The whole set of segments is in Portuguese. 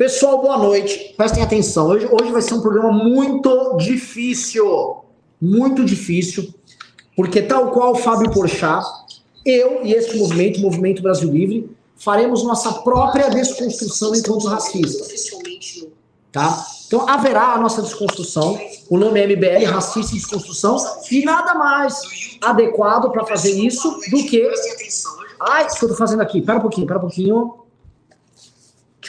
Pessoal, boa noite. Prestem atenção. Hoje, hoje vai ser um programa muito difícil. Muito difícil. Porque, tal qual o Fábio Porchat, eu e este movimento, o Movimento Brasil Livre, faremos nossa própria desconstrução enquanto racista. Tá? Então, haverá a nossa desconstrução. O nome é MBL, Racista e Desconstrução. E nada mais adequado para fazer isso do que. Ai, o que eu tô fazendo aqui? Pera um pouquinho, pera um pouquinho.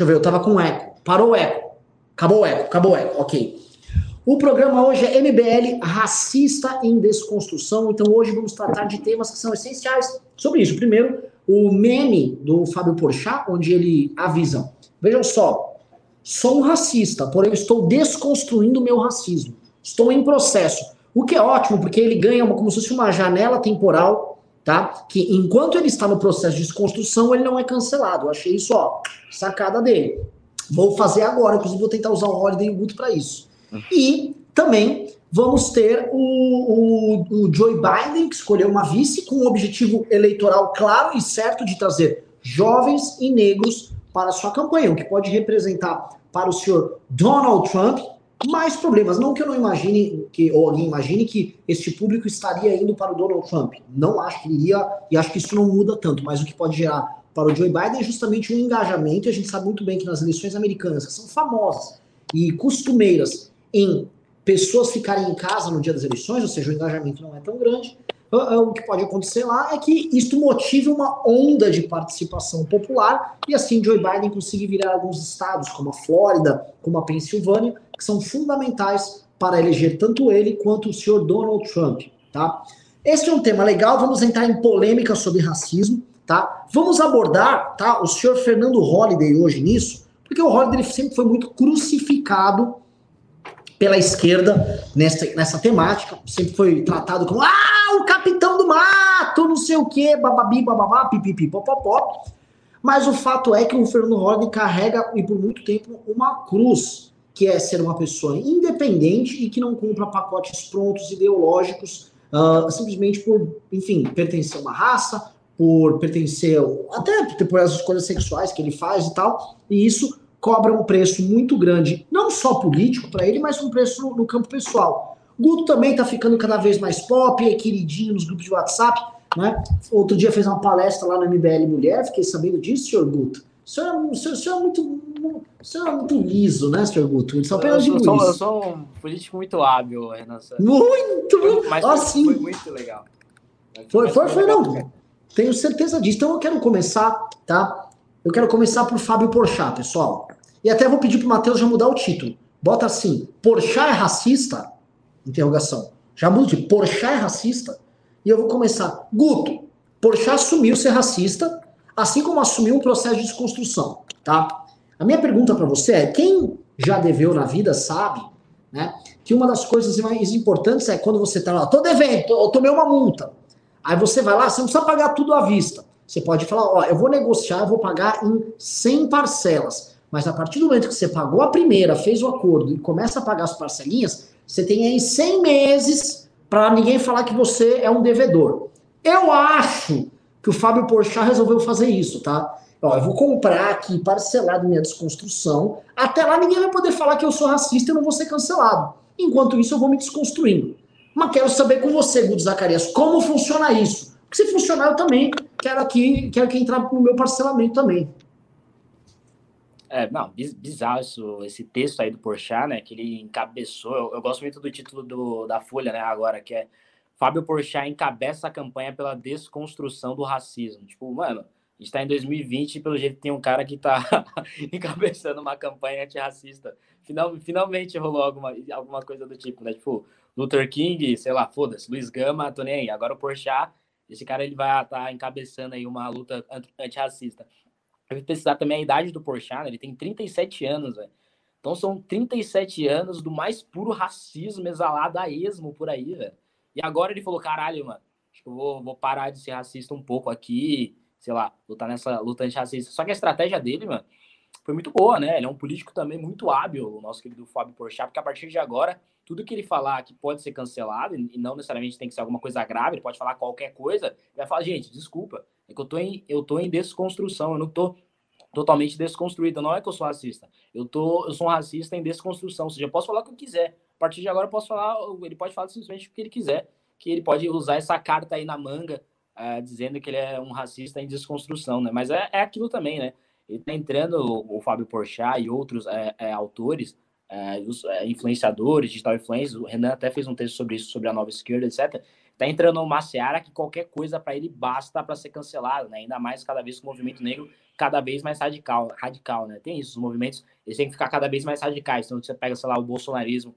Deixa eu ver, eu tava com eco. Parou o eco. Acabou o eco, acabou o eco, ok. O programa hoje é MBL Racista em Desconstrução. Então hoje vamos tratar de temas que são essenciais sobre isso. Primeiro, o meme do Fábio Porchat, onde ele avisa: vejam só, sou um racista, porém estou desconstruindo meu racismo. Estou em processo. O que é ótimo, porque ele ganha uma, como se fosse uma janela temporal, tá? Que enquanto ele está no processo de desconstrução, ele não é cancelado. Eu achei isso, ó, sacada dele. Vou fazer agora, inclusive vou tentar usar o Holiday Good para isso. E também vamos ter o, o, o Joe Biden, que escolheu uma vice com um objetivo eleitoral claro e certo de trazer jovens e negros para sua campanha, o que pode representar para o senhor Donald Trump mais problemas. Não que eu não imagine, que, ou alguém imagine que este público estaria indo para o Donald Trump. Não acho que iria, e acho que isso não muda tanto, mas o que pode gerar para o Joe Biden é justamente um engajamento, e a gente sabe muito bem que nas eleições americanas, que são famosas e costumeiras em pessoas ficarem em casa no dia das eleições, ou seja, o engajamento não é tão grande, o que pode acontecer lá é que isto motive uma onda de participação popular e assim Joe Biden consiga virar alguns estados, como a Flórida, como a Pensilvânia, que são fundamentais para eleger tanto ele quanto o senhor Donald Trump, tá? Este é um tema legal, vamos entrar em polêmica sobre racismo, tá? Vamos abordar, tá, o senhor Fernando Holliday hoje nisso, porque o Holliday sempre foi muito crucificado pela esquerda nessa, nessa temática, sempre foi tratado como ah, o capitão do mato, não sei o que, bababi, bababá, pipipi, popopó. Mas o fato é que o Fernando Holliday carrega, e por muito tempo, uma cruz, que é ser uma pessoa independente e que não compra pacotes prontos ideológicos, uh, simplesmente por, enfim, pertencer a uma raça, por pertencer, até por as escolhas sexuais que ele faz e tal, e isso cobra um preço muito grande, não só político para ele, mas um preço no, no campo pessoal. Guto também está ficando cada vez mais pop, é queridinho nos grupos de WhatsApp. Né? Outro dia fez uma palestra lá no MBL Mulher, fiquei sabendo disso, senhor Guto. O senhor, é, o senhor, o senhor é, muito, o senhor é muito liso, né, senhor Guto? Ele só apenas eu, sou, eu sou um político muito hábil, Renan. Muito! Foi, mas assim, foi, foi muito legal. Foi, foi, foi, não. Tenho certeza disso. Então eu quero começar, tá? Eu quero começar por Fábio Porchat, pessoal. E até vou pedir pro Matheus já mudar o título. Bota assim, Porchat é racista? Interrogação. Já muda de Porchat é racista? E eu vou começar. Guto, Porchat assumiu ser racista, assim como assumiu um processo de desconstrução, tá? A minha pergunta para você é, quem já deveu na vida sabe, né, que uma das coisas mais importantes é quando você tá lá, tô devendo, eu tomei uma multa. Aí você vai lá, você não precisa pagar tudo à vista. Você pode falar, ó, eu vou negociar, eu vou pagar em 100 parcelas. Mas a partir do momento que você pagou a primeira, fez o acordo e começa a pagar as parcelinhas, você tem aí 100 meses para ninguém falar que você é um devedor. Eu acho que o Fábio Porchat resolveu fazer isso, tá? Ó, eu vou comprar aqui parcelado minha desconstrução. Até lá ninguém vai poder falar que eu sou racista e não vou ser cancelado. Enquanto isso, eu vou me desconstruindo. Mas quero saber com você, Guto Zacarias, como funciona isso? Porque se funcionar, eu também quero aqui, quero que entrar no meu parcelamento também. É, não, bizarro isso, esse texto aí do Porchat, né, que ele encabeçou, eu, eu, gosto muito do título do, da Folha, né, agora, que é Fábio Porchat encabeça a campanha pela desconstrução do racismo. Tipo, mano, a gente tá em 2020 e pelo jeito tem um cara que tá encabeçando uma campanha antirracista. Final, finalmente rolou alguma, alguma coisa do tipo, né, tipo, Luther King, sei lá, foda-se, Luiz Gama, tô nem aí. Agora o Porchat esse cara ele vai estar tá encabeçando aí uma luta antirracista. Eu precisar também a idade do Porchat, né? ele tem 37 anos, velho. Então são 37 anos do mais puro racismo exalado a esmo por aí, velho. E agora ele falou, caralho, mano, acho que eu vou, vou parar de ser racista um pouco aqui, sei lá, lutar nessa luta antirracista. Só que a estratégia dele, mano, foi muito boa, né? Ele é um político também muito hábil, o nosso querido Fábio Porchat, porque a partir de agora tudo que ele falar que pode ser cancelado, e não necessariamente tem que ser alguma coisa grave, ele pode falar qualquer coisa, ele vai falar, gente, desculpa, é que eu tô em, eu tô em desconstrução, eu não tô totalmente desconstruída. Não é que eu sou racista. Eu, tô, eu sou um racista em desconstrução. Ou seja, eu posso falar o que eu quiser. A partir de agora, eu posso falar, ele pode falar simplesmente o que ele quiser. Que ele pode usar essa carta aí na manga, uh, dizendo que ele é um racista em desconstrução, né? Mas é, é aquilo também, né? Ele tá entrando, o, o Fábio Porchat e outros é, é, autores, é, os é, influenciadores, digital influencers, o Renan até fez um texto sobre isso, sobre a nova esquerda, etc tá entrando numa seara que qualquer coisa para ele basta para ser cancelado, né? Ainda mais cada vez com o movimento negro cada vez mais radical, radical, né? Tem isso, os movimentos, eles têm que ficar cada vez mais radicais. Então, você pega, sei lá, o bolsonarismo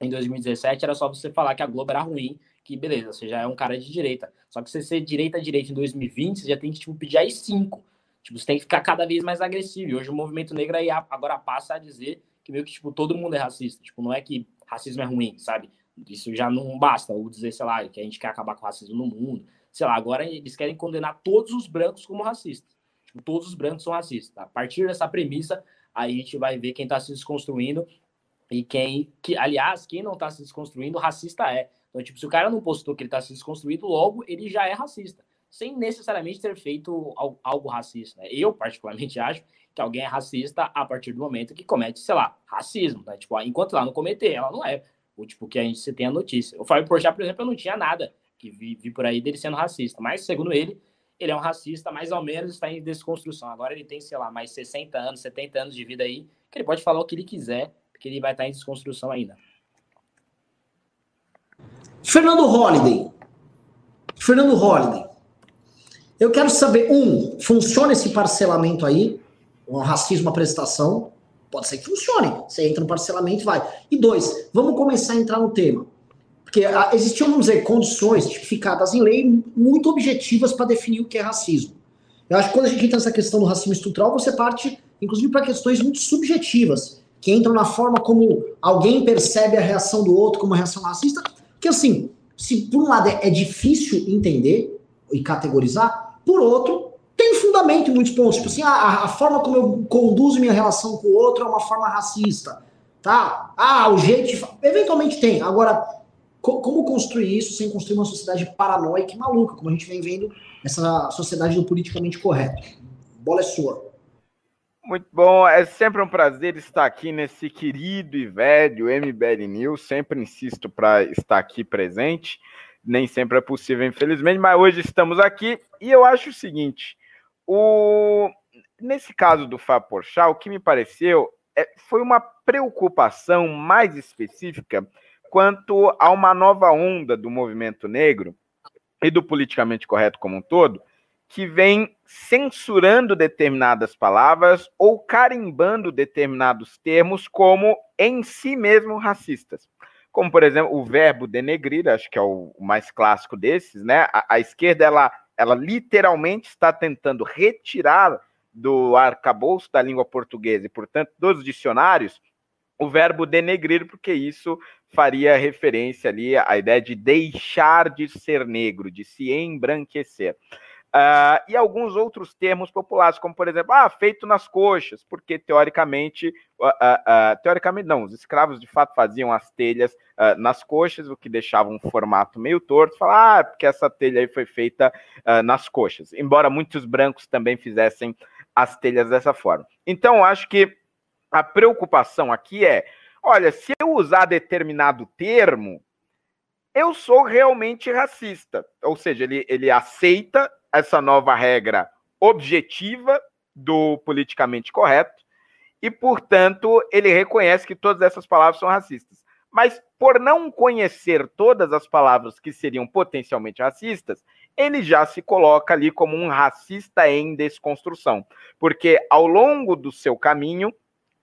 em 2017, era só você falar que a Globo era ruim, que beleza, você já é um cara de direita. Só que você ser direita direita em 2020, você já tem que tipo pedir aí cinco. Tipo, você tem que ficar cada vez mais agressivo. E hoje o movimento negro aí agora passa a dizer que meio que tipo todo mundo é racista. Tipo, não é que racismo é ruim, sabe? Isso já não basta, ou dizer, sei lá, que a gente quer acabar com o racismo no mundo. Sei lá, agora eles querem condenar todos os brancos como racistas. Tipo, todos os brancos são racistas. A partir dessa premissa, aí a gente vai ver quem está se desconstruindo e quem, que, aliás, quem não está se desconstruindo, racista é. Então, tipo, se o cara não postou que ele está se desconstruindo, logo ele já é racista, sem necessariamente ter feito algo racista. Né? Eu, particularmente, acho que alguém é racista a partir do momento que comete, sei lá, racismo. Né? Tipo, enquanto ela não cometer, ela não é. O tipo que a gente se tem a notícia. O Fábio Porchat, por exemplo, eu não tinha nada que vi, vi, por aí dele sendo racista, mas segundo ele, ele é um racista, mais ou menos está em desconstrução. Agora ele tem, sei lá, mais 60 anos, 70 anos de vida aí, que ele pode falar o que ele quiser, porque ele vai estar em desconstrução ainda. Fernando Holliday. Fernando Holliday. Eu quero saber, um, funciona esse parcelamento aí? O racismo à prestação? Pode ser que funcione. Você entra no parcelamento e vai. E dois, vamos começar a entrar no tema. Porque ah, existiam, vamos dizer, condições tipificadas em lei muito objetivas para definir o que é racismo. Eu acho que quando a gente entra nessa questão do racismo estrutural, você parte, inclusive, para questões muito subjetivas, que entram na forma como alguém percebe a reação do outro como reação racista. Que, assim, se por um lado é, é difícil entender e categorizar, por outro, tem fundamento em muitos pontos. Tipo assim, a, a, forma como eu conduzo minha relação com o outro é uma forma racista. Tá? Ah, o jeito de. Eventualmente tem. Agora, co como construir isso sem construir uma sociedade paranoica e maluca, como a gente vem vendo essa sociedade do politicamente correto? bola é sua. Muito bom, é sempre um prazer estar aqui nesse querido e velho MBL News. Sempre insisto para estar aqui presente. Nem sempre é possível, infelizmente, mas hoje estamos aqui e eu acho o seguinte: o... Nesse caso do Fábio Porchat, o que me pareceu é, foi uma preocupação mais específica quanto a uma nova onda do movimento negro e do politicamente correto como um todo, que vem censurando determinadas palavras ou carimbando determinados termos como em si mesmo racistas. Como, por exemplo, o verbo denegrir, acho que é o mais clássico desses, né? A, a esquerda, ela ela literalmente está tentando retirar do arcabouço da língua portuguesa e, portanto, dos dicionários, o verbo denegrir, porque isso faria referência ali à ideia de deixar de ser negro, de se embranquecer. Uh, e alguns outros termos populares, como por exemplo, ah, feito nas coxas, porque teoricamente, uh, uh, teoricamente não, os escravos de fato faziam as telhas nas coxas, o que deixava um formato meio torto, falar, ah, porque essa telha aí foi feita nas coxas, embora muitos brancos também fizessem as telhas dessa forma. Então, acho que a preocupação aqui é, olha, se eu usar determinado termo, eu sou realmente racista, ou seja, ele, ele aceita essa nova regra objetiva do politicamente correto e, portanto, ele reconhece que todas essas palavras são racistas. Mas por não conhecer todas as palavras que seriam potencialmente racistas, ele já se coloca ali como um racista em desconstrução, porque ao longo do seu caminho,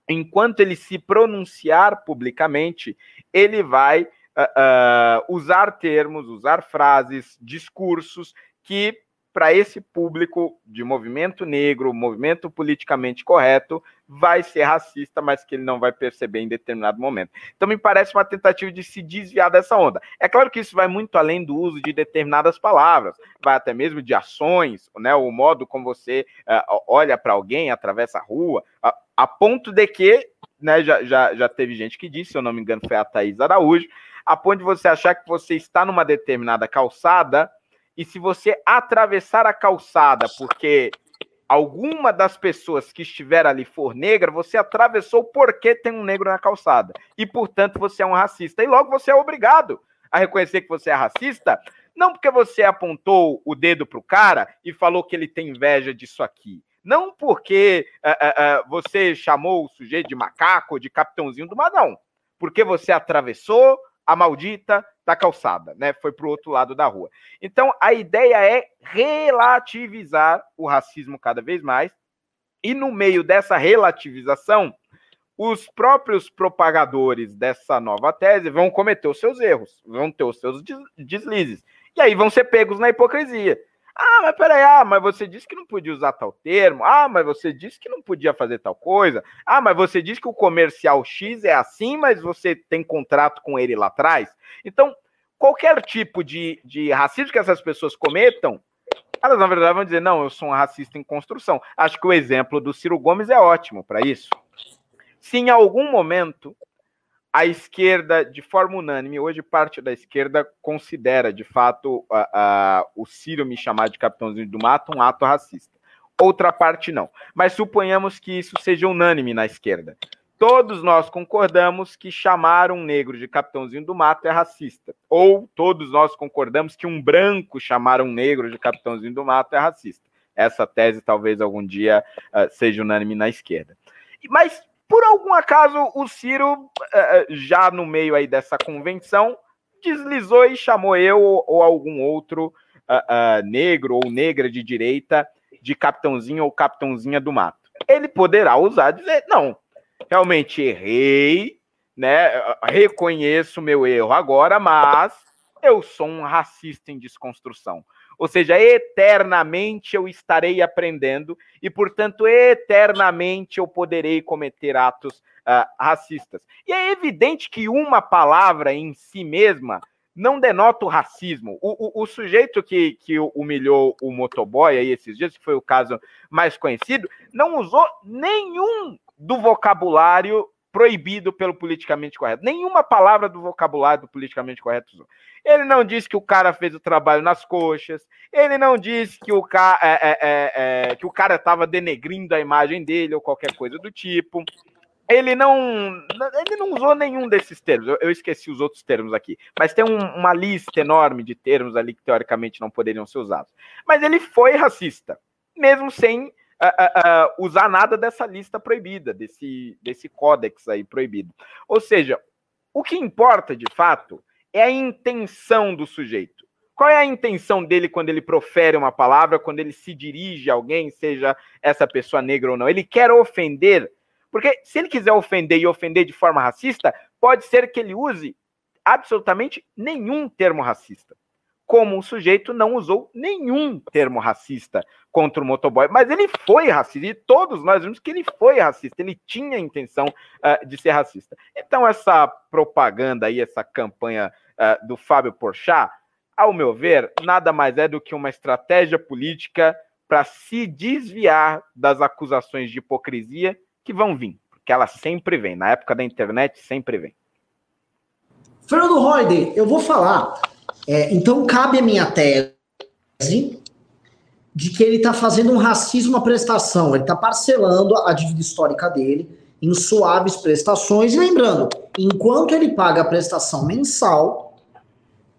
enquanto ele se pronunciar publicamente, ele vai uh, usar termos, usar frases, discursos que para esse público de movimento negro, movimento politicamente correto, vai ser racista, mas que ele não vai perceber em determinado momento. Então, me parece uma tentativa de se desviar dessa onda. É claro que isso vai muito além do uso de determinadas palavras, vai até mesmo de ações, né, o modo como você uh, olha para alguém, atravessa a rua, a, a ponto de que, né, já, já, já teve gente que disse, se eu não me engano, foi a Thaís Araújo, a ponto de você achar que você está numa determinada calçada e se você atravessar a calçada porque alguma das pessoas que estiver ali for negra, você atravessou porque tem um negro na calçada. E, portanto, você é um racista. E logo você é obrigado a reconhecer que você é racista, não porque você apontou o dedo para o cara e falou que ele tem inveja disso aqui. Não porque uh, uh, uh, você chamou o sujeito de macaco, de capitãozinho do mar, não. Porque você atravessou a maldita da calçada, né? Foi para o outro lado da rua. Então, a ideia é relativizar o racismo cada vez mais, e no meio dessa relativização, os próprios propagadores dessa nova tese vão cometer os seus erros, vão ter os seus deslizes, e aí vão ser pegos na hipocrisia. Ah, mas peraí, ah, mas você disse que não podia usar tal termo. Ah, mas você disse que não podia fazer tal coisa. Ah, mas você disse que o comercial X é assim, mas você tem contrato com ele lá atrás. Então, qualquer tipo de, de racismo que essas pessoas cometam, elas na verdade vão dizer: não, eu sou um racista em construção. Acho que o exemplo do Ciro Gomes é ótimo para isso. Se em algum momento a esquerda, de forma unânime, hoje parte da esquerda considera, de fato, a, o Ciro me chamar de capitãozinho do mato um ato racista. Outra parte não. Mas suponhamos que isso seja unânime na esquerda. Todos nós concordamos que chamar um negro de capitãozinho do mato é racista. Ou todos nós concordamos que um branco chamar um negro de capitãozinho do mato é racista. Essa tese talvez algum dia uh, seja unânime na esquerda. Mas por algum acaso, o Ciro, eh, eh, já no meio aí dessa convenção, deslizou e chamou eu ou algum outro uh, uh, negro ou negra de direita de capitãozinho ou capitãozinha do mato. Ele poderá usar dizer, não, realmente errei, né? Reconheço meu erro agora, mas eu sou um racista em desconstrução. Ou seja, eternamente eu estarei aprendendo e, portanto, eternamente eu poderei cometer atos uh, racistas. E é evidente que uma palavra em si mesma não denota o racismo. O, o, o, sujeito que, que humilhou o motoboy aí esses dias, que foi o caso mais conhecido, não usou nenhum do vocabulário proibido pelo politicamente correto. Nenhuma palavra do vocabulário do politicamente correto usou. Ele não disse que o cara fez o trabalho nas coxas. Ele não disse que o, ca... É, é, é, é que o cara estava denegrindo a imagem dele ou qualquer coisa do tipo. Ele não, ele não usou nenhum desses termos. Eu, eu esqueci os outros termos aqui. Mas tem um, uma lista enorme de termos ali que teoricamente não poderiam ser usados. Mas ele foi racista, mesmo sem uh, uh, usar nada dessa lista proibida, desse, desse códex aí proibido. Ou seja, o que importa de fato é a intenção do sujeito. Qual é a intenção dele quando ele profere uma palavra, quando ele se dirige a alguém, seja essa pessoa negra ou não? Ele quer ofender, porque se ele quiser ofender e ofender de forma racista, pode ser que ele use absolutamente nenhum termo racista como o sujeito não usou nenhum termo racista contra o motoboy, mas ele foi racista, e todos nós vimos que ele foi racista, ele tinha a intenção uh, de ser racista. Então, essa propaganda aí, essa campanha uh, do Fábio Porchat, ao meu ver, nada mais é do que uma estratégia política para se desviar das acusações de hipocrisia que vão vir, porque ela sempre vem, na época da internet sempre vem. Fernando Roide, eu vou falar é, então, cabe a minha tese de que ele está fazendo um racismo à prestação, ele está parcelando a dívida histórica dele em suaves prestações. E lembrando, enquanto ele paga a prestação mensal,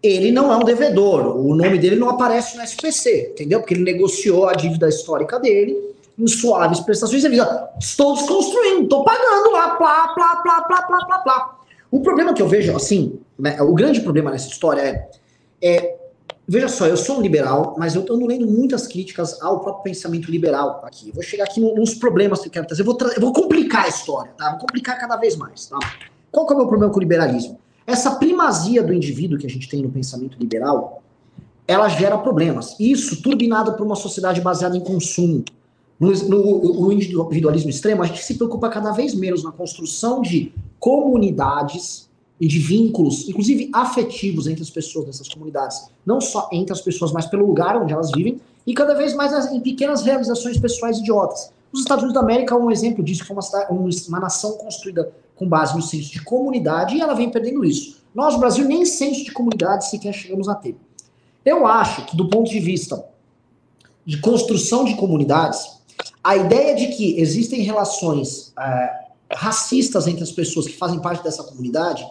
ele não é um devedor. O nome dele não aparece no SPC, entendeu? Porque ele negociou a dívida histórica dele em suaves prestações. Ele diz: estou desconstruindo, estou pagando lá, plá, plá, plá, plá, plá, plá, plá. O problema que eu vejo, assim, né, o grande problema nessa história é é, veja só, eu sou um liberal, mas eu ando lendo muitas críticas ao próprio pensamento liberal aqui. Eu vou chegar aqui nos problemas que eu quero trazer. Eu vou, tra eu vou complicar a história, tá? Vou complicar cada vez mais, tá? Qual que é o meu problema com o liberalismo? Essa primazia do indivíduo que a gente tem no pensamento liberal, ela gera problemas. Isso turbinado por uma sociedade baseada em consumo. No, no, no individualismo extremo, a gente se preocupa cada vez menos na construção de comunidades e de vínculos, inclusive afetivos entre as pessoas dessas comunidades. Não só entre as pessoas, mas pelo lugar onde elas vivem e cada vez mais em pequenas realizações pessoais idiotas. Os Estados Unidos da América é um exemplo disso, que foi uma, uma nação construída com base no senso de comunidade e ela vem perdendo isso. Nós, no Brasil, nem senso de comunidade sequer chegamos a ter. Eu acho que, do ponto de vista de construção de comunidades, A ideia de que existem relações é, racistas entre as pessoas que fazem parte dessa comunidade,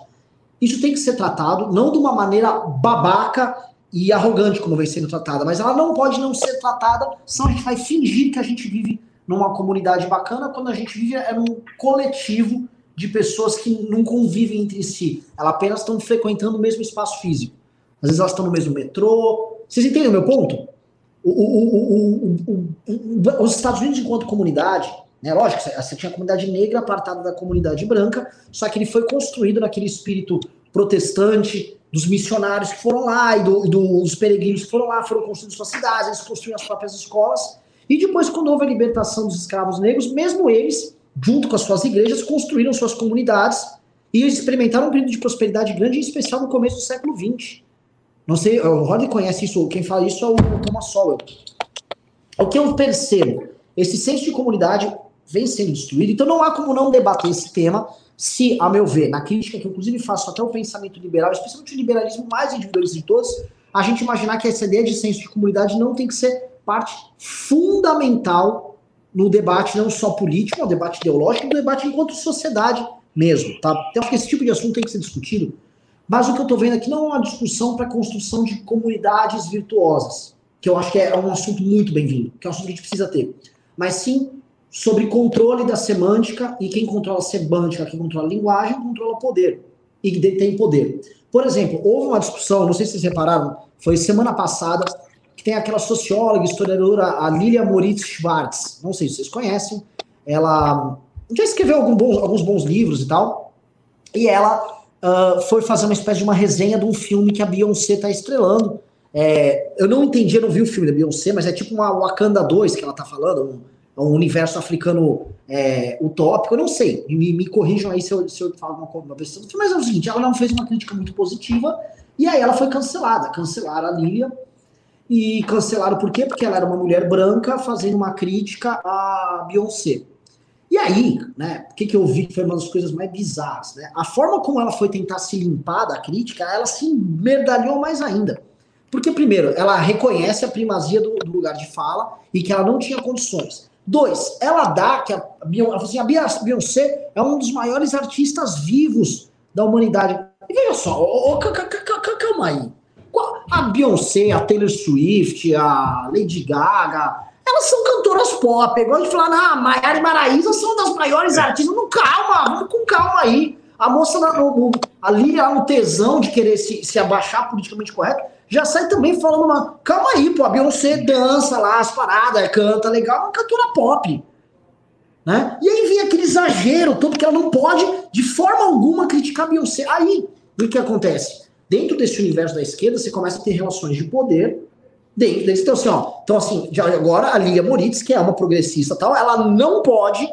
isso tem que ser tratado, não de uma maneira babaca e arrogante como vem sendo tratada, mas ela não pode não ser tratada, senão a gente vai fingir que a gente vive numa comunidade bacana, quando a gente vive é num coletivo de pessoas que não convivem entre si. Elas apenas estão frequentando o mesmo espaço físico. Às vezes elas estão no mesmo metrô. Vocês entendem o meu ponto? O, o, o, os Estados Unidos, enquanto comunidade, né, lógico, você tinha a comunidade negra apartada da comunidade branca, só que ele foi construído naquele espírito protestante dos missionários que foram lá e do, do, dos peregrinos que foram lá, foram construindo suas cidades, eles construíram as próprias escolas. E depois, quando houve a libertação dos escravos negros, mesmo eles, junto com as suas igrejas, construíram suas comunidades e experimentaram um período de prosperidade grande, em especial no começo do século XX. Não sei, o Rodney conhece isso, quem fala isso é o Thomas Sowell. O que eu percebo, esse senso de comunidade vem sendo destruído, então não há como não debater esse tema se, a meu ver, na crítica que eu inclusive faço até o pensamento liberal, especialmente o liberalismo mais individualista de todos, a gente imaginar que essa ideia de senso de comunidade não tem que ser parte fundamental no debate não só político, no debate ideológico, no debate enquanto sociedade mesmo, tá? Então, acho que esse tipo de assunto tem que ser discutido mas o que eu estou vendo aqui não é uma discussão para construção de comunidades virtuosas, que eu acho que é um assunto muito bem-vindo, que é um assunto que a gente precisa ter. Mas sim sobre controle da semântica, e quem controla a semântica, quem controla a linguagem, controla poder, e detém poder. Por exemplo, houve uma discussão, não sei se vocês repararam, foi semana passada, que tem aquela socióloga, historiadora, a Lilia Moritz Schwartz, não sei se vocês conhecem, ela já escreveu alguns bons, alguns bons livros e tal, e ela uh, foi fazer uma espécie de uma resenha de um filme que a Beyoncé tá estrelando. É, eu não entendi, eu não vi o filme da Beyoncé, mas é tipo uma Wakanda 2 que ela tá falando, um, um universo africano é, utópico, eu não sei, me, me corrijam aí se eu, se eu falo uma, filme, mas é o seguinte, ela não fez uma crítica muito positiva, e aí ela foi cancelada, cancelaram a Lilia, e cancelaram por quê? Porque ela era uma mulher branca fazendo uma crítica à Beyoncé. E aí, né, o que, que eu vi que foi uma das coisas mais bizarras, né? A forma como ela foi tentar se limpar da crítica, ela se merdalhou mais ainda. Porque, primeiro, ela reconhece a primazia do, do lugar de fala e que ela não tinha condições. Dois, ela dá que a Beyoncé, assim, a Beyoncé é um dos maiores artistas vivos da humanidade. E veja só, oh, oh, calma aí. A Beyoncé, a Taylor Swift, a Lady Gaga, elas são cantoras pop. É igual de falar, ah, Maiara e Maraísa são das maiores é. artistas. Não, calma, vamos com calma aí. A moça no, no, ali, ela no tesão de querer se, se abaixar politicamente correto, já sai também falando uma. Calma aí, pô, a Beyoncé dança lá as paradas, canta legal, é uma cantora pop. Né? E aí vem aquele exagero todo que ela não pode, de forma alguma, criticar a Beyoncé. Aí, o que acontece? Dentro desse universo da esquerda, você começa a ter relações de poder dentro desse. Então, assim, ó, então, assim, já agora a Lia Moritz, que é uma progressista tal, ela não pode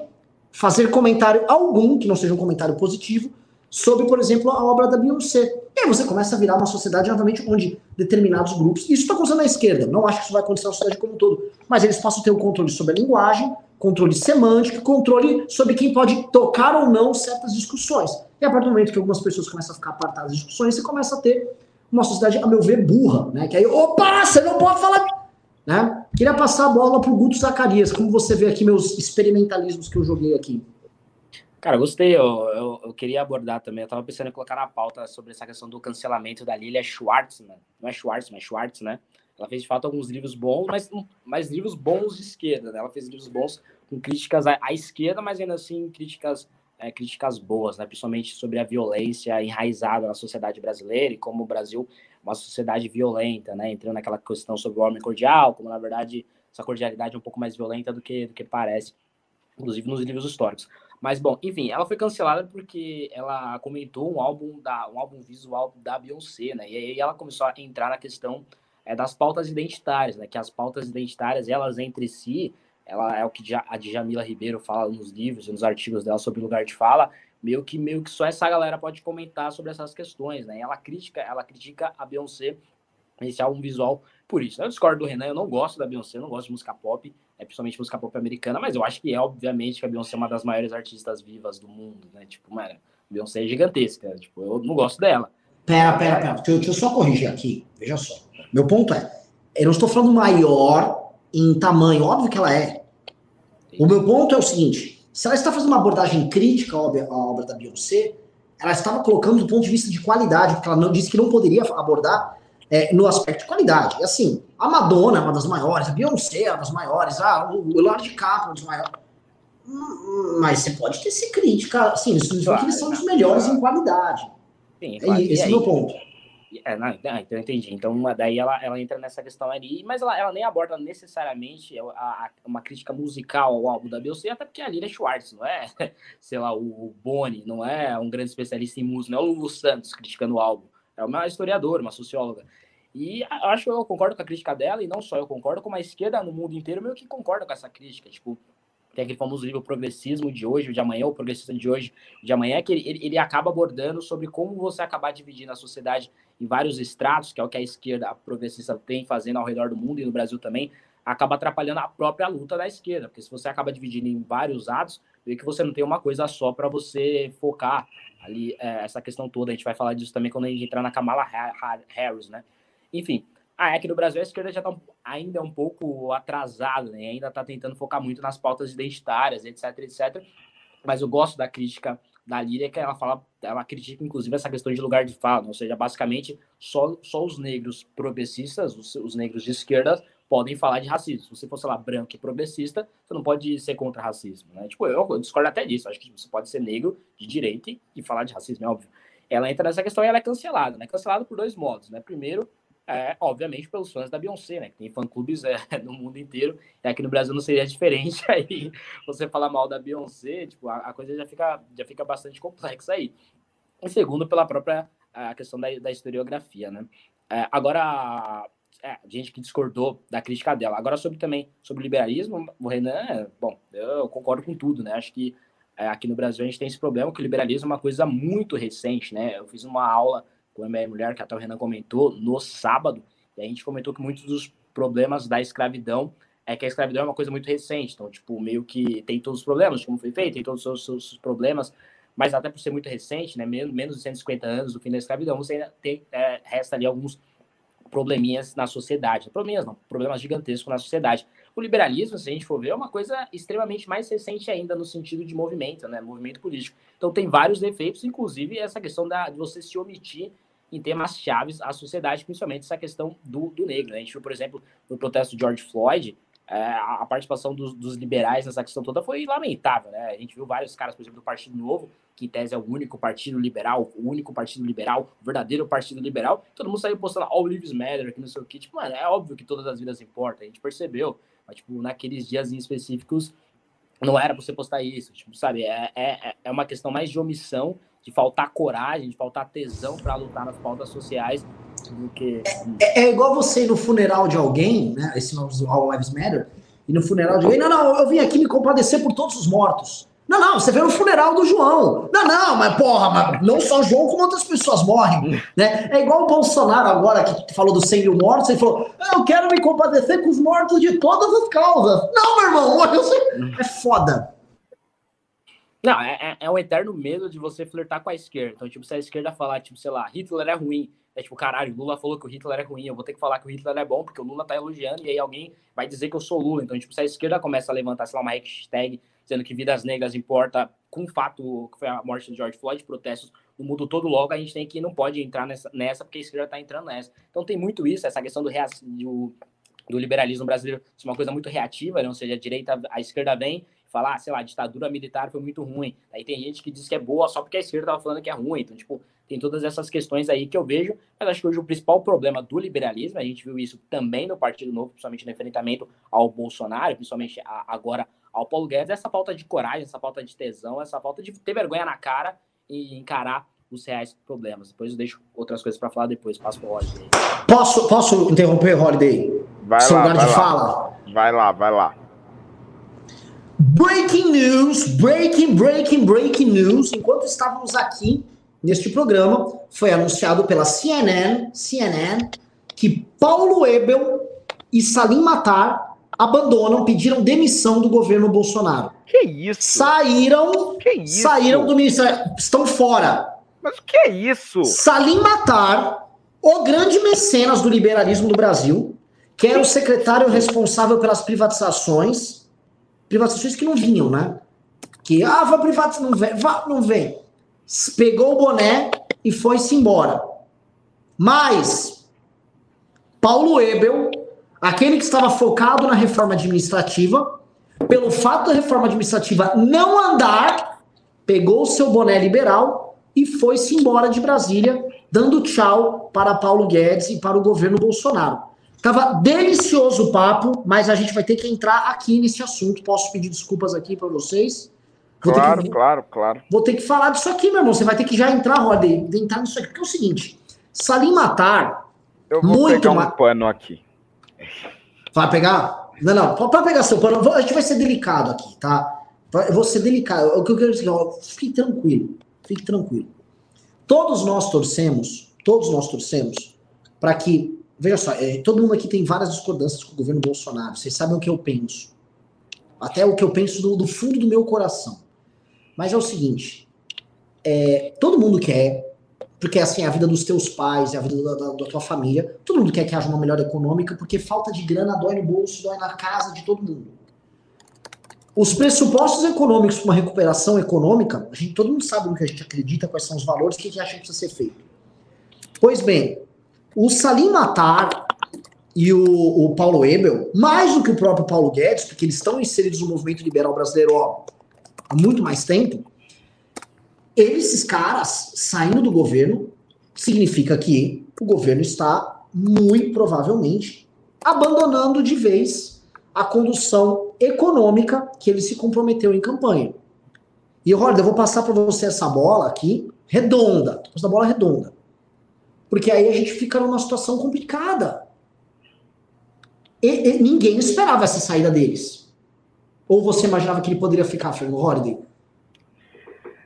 fazer comentário algum, que não seja um comentário positivo, sobre, por exemplo, a obra da Beyoncé. E aí você começa a virar uma sociedade novamente onde determinados grupos, isso está acontecendo na esquerda, não acho que isso vai acontecer na sociedade como um todo, mas eles passam a ter o controle sobre a linguagem, controle semântico, controle sobre quem pode tocar ou não certas discussões. E a partir do momento que algumas pessoas começam a ficar apartadas das discussões, você começa a ter uma sociedade, a meu ver, burra, né? Que aí, opa, você não pode falar. Né? Queria passar a bola para o Guto Zacarias, como você vê aqui meus experimentalismos que eu joguei aqui. Cara, gostei. Eu, eu, eu, queria abordar também. Eu tava pensando em colocar na pauta sobre essa questão do cancelamento da Lilia Schwartzman. Não é Schwartz, mas Schwartz, né? Ela fez de fato alguns livros bons, mas, mas livros bons de esquerda, né? Ela fez livros bons com críticas à, à esquerda, mas ainda assim críticas é, críticas boas, né? principalmente sobre a violência enraizada na sociedade brasileira e como o Brasil é uma sociedade violenta, né? entrando naquela questão sobre o homem cordial, como na verdade essa cordialidade é um pouco mais violenta do que, do que parece, inclusive nos livros históricos. Mas bom, enfim, ela foi cancelada porque ela comentou um álbum da um álbum visual da Beyoncé, né? E aí ela começou a entrar na questão é, das pautas identitárias, né? Que as pautas identitárias elas entre si ela é o que a Djamila Ribeiro fala nos livros, nos artigos dela sobre lugar de fala, meio que meio que só essa galera pode comentar sobre essas questões, né? ela critica, ela critica a Beyoncé esse álbum visual por isso. Eu discordo do Renan, eu não gosto da Beyoncé, não gosto de música pop, é principalmente música pop americana, mas eu acho que é obviamente que a Beyoncé é uma das maiores artistas vivas do mundo, né? Tipo, mano, a Beyoncé é gigantesca, tipo, eu não gosto dela. Pera, pera, pera, deixa eu, deixa eu só corrigir aqui, veja só. Meu ponto é, eu não estou falando maior em tamanho, óbvio que ela é. O meu ponto é o seguinte: se ela está fazendo uma abordagem crítica à obra, à obra da Beyoncé, ela estava colocando do ponto de vista de qualidade, porque ela não disse que não poderia abordar é, no aspecto de qualidade. E assim, a Madonna é uma das maiores, a Beyoncé é uma das maiores, ah, o Leonardo DiCaprio é um dos maiores. Hum, mas você pode ter ser crítica, assim, isso significa que eles são os melhores em qualidade. Sim, claro. É, esse é o meu ponto. É, não, então eu entendi. Então, daí ela, ela entra nessa questão ali, mas ela, ela nem aborda necessariamente a, a, uma crítica musical ao álbum da Beyoncé, até porque a Lira Schwartz, não é, sei lá, o, Boni, não é um grande especialista em música, não é o Lulu Santos criticando o álbum, é uma historiadora, uma socióloga. E acho que eu concordo com a crítica dela, e não só eu concordo, como a esquerda no mundo inteiro meio que concorda com essa crítica. Tipo, tem aquele famoso livro Progressismo de hoje, de amanhã, o Progressista de hoje, de amanhã, que ele, ele acaba abordando sobre como você acabar dividindo a sociedade em vários estratos, que é o que a esquerda progressista tem fazendo ao redor do mundo e no Brasil também, acaba atrapalhando a própria luta da esquerda, porque se você acaba dividindo em vários atos, que você não tem uma coisa só para você focar ali é, essa questão toda. A gente vai falar disso também quando a gente entrar na Kamala Harris, né? Enfim, ah, é que no Brasil a esquerda já está ainda um pouco atrasada, né? ainda está tentando focar muito nas pautas identitárias, etc, etc. Mas eu gosto da crítica da Líria, que ela fala, ela critica inclusive essa questão de lugar de fala, ou seja, basicamente só, só os negros progressistas, os, os negros de esquerda, podem falar de racismo. Se você for, sei lá, branco e progressista, você não pode ser contra racismo, né? Tipo, eu, eu discordo até disso. Acho que você pode ser negro de direita e, falar de racismo, é óbvio. Ela entra nessa questão e ela é cancelada, né? Cancelada por dois modos, né? Primeiro, é, obviamente, pelos fãs da Beyoncé, né? Que tem fã-clubes é, no mundo inteiro. E aqui no Brasil não seria diferente. Aí você falar mal da Beyoncé, tipo, a, a, coisa já fica, já fica bastante complexa aí. E segundo, pela própria a questão da, da historiografia, né? É, agora, é, gente que discordou da crítica dela. Agora, sobre também sobre o liberalismo, o Renan, bom, eu concordo com tudo, né? Acho que é, aqui no Brasil a gente tem esse problema que o liberalismo é uma coisa muito recente, né? Eu fiz uma aula com a minha mulher, que até o Renan comentou, no sábado, e a gente comentou que muitos dos problemas da escravidão é que a escravidão é uma coisa muito recente, então, tipo, meio que tem todos os problemas, como foi feito, tem todos os seus, problemas, mas até por ser muito recente, né, menos de 150 anos do fim da escravidão, você ainda tem, é, resta ali alguns probleminhas na sociedade. Probleminhas não, problemas gigantescos na sociedade. O liberalismo, se a gente for ver, é uma coisa extremamente mais recente ainda no sentido de movimento, né? Movimento político. Então tem vários defeitos, inclusive essa questão da, de você se omitir em temas chaves à sociedade, principalmente essa questão do, do negro. Né? A gente viu, por exemplo, no protesto de George Floyd, a participação dos, dos, liberais nessa questão toda foi lamentável. Né? A gente viu vários caras, por exemplo, do Partido Novo, que em tese é o único partido liberal, o único partido liberal, o verdadeiro partido liberal. Todo mundo saiu postando All Lives Matter, que não sei o. Tipo, mano, é óbvio que todas as vidas importam, a gente percebeu. Mas, tipo, naqueles dias em específicos, não era pra você postar isso. Tipo, sabe, é, é, é uma questão mais de omissão de faltar coragem, de faltar tesão para lutar nas pautas sociais do que. É, é, igual você ir no funeral de alguém, né? Esse nome do All Lives Matter, e no funeral de alguém, não, não, eu vim aqui me compadecer por todos os mortos. Não, não, você vê no funeral do João. Não, não, mas porra, mas não só João, como outras pessoas morrem. Né? É igual o Bolsonaro agora, que falou dos 100 mil mortos, ele falou: eu quero me compadecer com os mortos de todas as causas. Não, meu irmão, é foda. Não, é, é, é um eterno medo de você flertar com a esquerda. Então, tipo, se a esquerda falar, tipo, sei lá, Hitler é ruim, é tipo, caralho, Lula falou que o Hitler é ruim, eu vou ter que falar que o Hitler é bom, porque o Lula tá elogiando, e aí alguém vai dizer que eu sou Lula. Então, tipo, se a esquerda começa a levantar, sei lá, uma hashtag dizendo que vidas negras importa com o fato que foi a morte de George Floyd, protestos no mundo todo logo, a gente tem que não pode entrar nessa, nessa porque a esquerda tá entrando nessa. Então tem muito isso, essa questão do, do, do liberalismo brasileiro, isso é uma coisa muito reativa, né? ou seja, a direita, a esquerda vem falar, ah, sei lá, ditadura militar foi muito ruim. Aí tem gente que diz que é boa só porque a esquerda estava falando que é ruim. Então, tipo, tem todas essas questões aí que eu vejo. Mas acho que hoje o principal problema do liberalismo, a gente viu isso também no Partido Novo, principalmente no enfrentamento ao Bolsonaro, principalmente agora ao Paulo Guedes, é essa falta de coragem, essa falta de tesão, essa falta de ter vergonha na cara e encarar os reais problemas. Depois eu deixo outras coisas para falar depois, passo pro Holiday. Posso, posso interromper, Holiday? Vai Seu lá, lugar vai de lá. fala. Vai lá, vai lá. Breaking news, breaking, breaking, breaking news. Enquanto estávamos aqui neste programa, foi anunciado pela CNN, CNN, que Paulo Ebel e Salim Matar abandonam, pediram demissão do governo Bolsonaro. Que isso? Saíram, que isso? saíram do ministério, estão fora. Mas o que é isso? Salim Matar, o grande mecenas do liberalismo do Brasil, que era o secretário responsável pelas privatizações, privatizações que não vinham, né? Que, ah, vai privatizar, não vem, vá, não vem. Pegou o boné e foi-se embora. Mas, Paulo Ebel, aquele que estava focado na reforma administrativa, pelo fato da reforma administrativa não andar, pegou o seu boné liberal e foi-se embora de Brasília, dando tchau para Paulo Guedes e para o governo Bolsonaro. Tava delicioso o papo, mas a gente vai ter que entrar aqui nesse assunto. Posso pedir desculpas aqui para vocês? Vou claro, que, claro, claro. Vou ter que falar disso aqui, meu irmão. Você vai ter que já entrar, Rodney, entrar nisso aqui. Porque é o seguinte, Salim Matar... Eu vou muito pegar um ma... pano aqui. Vai pegar? Não, não. Pode pegar seu pano. A gente vai ser delicado aqui, tá? Eu vou ser delicado. O que eu quero dizer, ó, fique tranquilo. Fique tranquilo. Todos nós torcemos, todos nós torcemos para que Veja só, é, todo mundo aqui tem várias discordâncias com o governo Bolsonaro. Vocês sabem o que eu penso. Até o que eu penso do, do fundo do meu coração. Mas é o seguinte: é, todo mundo quer, porque assim, a vida dos teus pais, a vida da, da, da, tua família, todo mundo quer que haja uma melhora econômica, porque falta de grana dói no bolso, dói na casa de todo mundo. Os pressupostos econômicos para uma recuperação econômica, a gente, todo mundo sabe no que a gente acredita, quais são os valores, o que a gente acha que precisa ser feito. Pois bem, o Salim Matar e o, o, Paulo Ebel, mais do que o próprio Paulo Guedes, porque eles estão inseridos no movimento liberal brasileiro ó, há muito mais tempo, esses caras saindo do governo significa que o governo está muito provavelmente abandonando de vez a condução econômica que ele se comprometeu em campanha. E, olha, eu vou passar para você essa bola aqui, redonda, essa bola redonda. Porque aí a gente fica numa situação complicada. E, e, ninguém esperava essa saída deles. Ou você imaginava que ele poderia ficar, Fernando Holiday?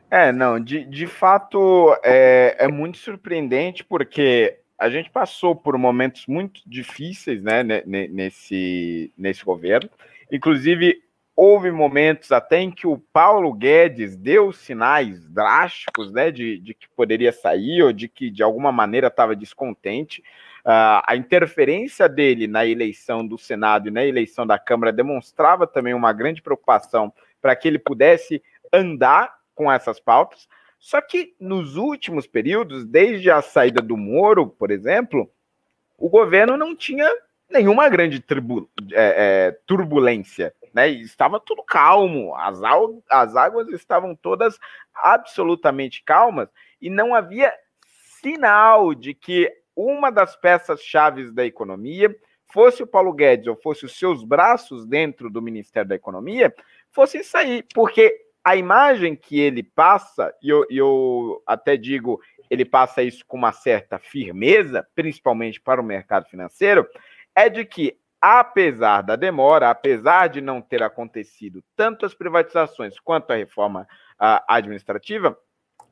É, não, de, de fato é, é muito surpreendente porque a gente passou por momentos muito difíceis né, nesse, nesse governo. Inclusive, houve momentos até em que o Paulo Guedes deu sinais drásticos né, de, de que poderia sair ou de que de alguma maneira estava descontente. Uh, a interferência dele na eleição do Senado e na eleição da Câmara demonstrava também uma grande preocupação para que ele pudesse andar com essas pautas. Só que nos últimos períodos, desde a saída do Moro, por exemplo, o governo não tinha nenhuma grande é, é, turbulência né? estava tudo calmo, as, as águas estavam todas absolutamente calmas e não havia sinal de que uma das peças chaves da economia, fosse o Paulo Guedes ou fosse os seus braços dentro do Ministério da Economia, fossem sair, porque a imagem que ele passa, e eu, eu até digo, ele passa isso com uma certa firmeza, principalmente para o mercado financeiro, é de que apesar da demora, apesar de não ter acontecido tanto as privatizações quanto a reforma uh, administrativa,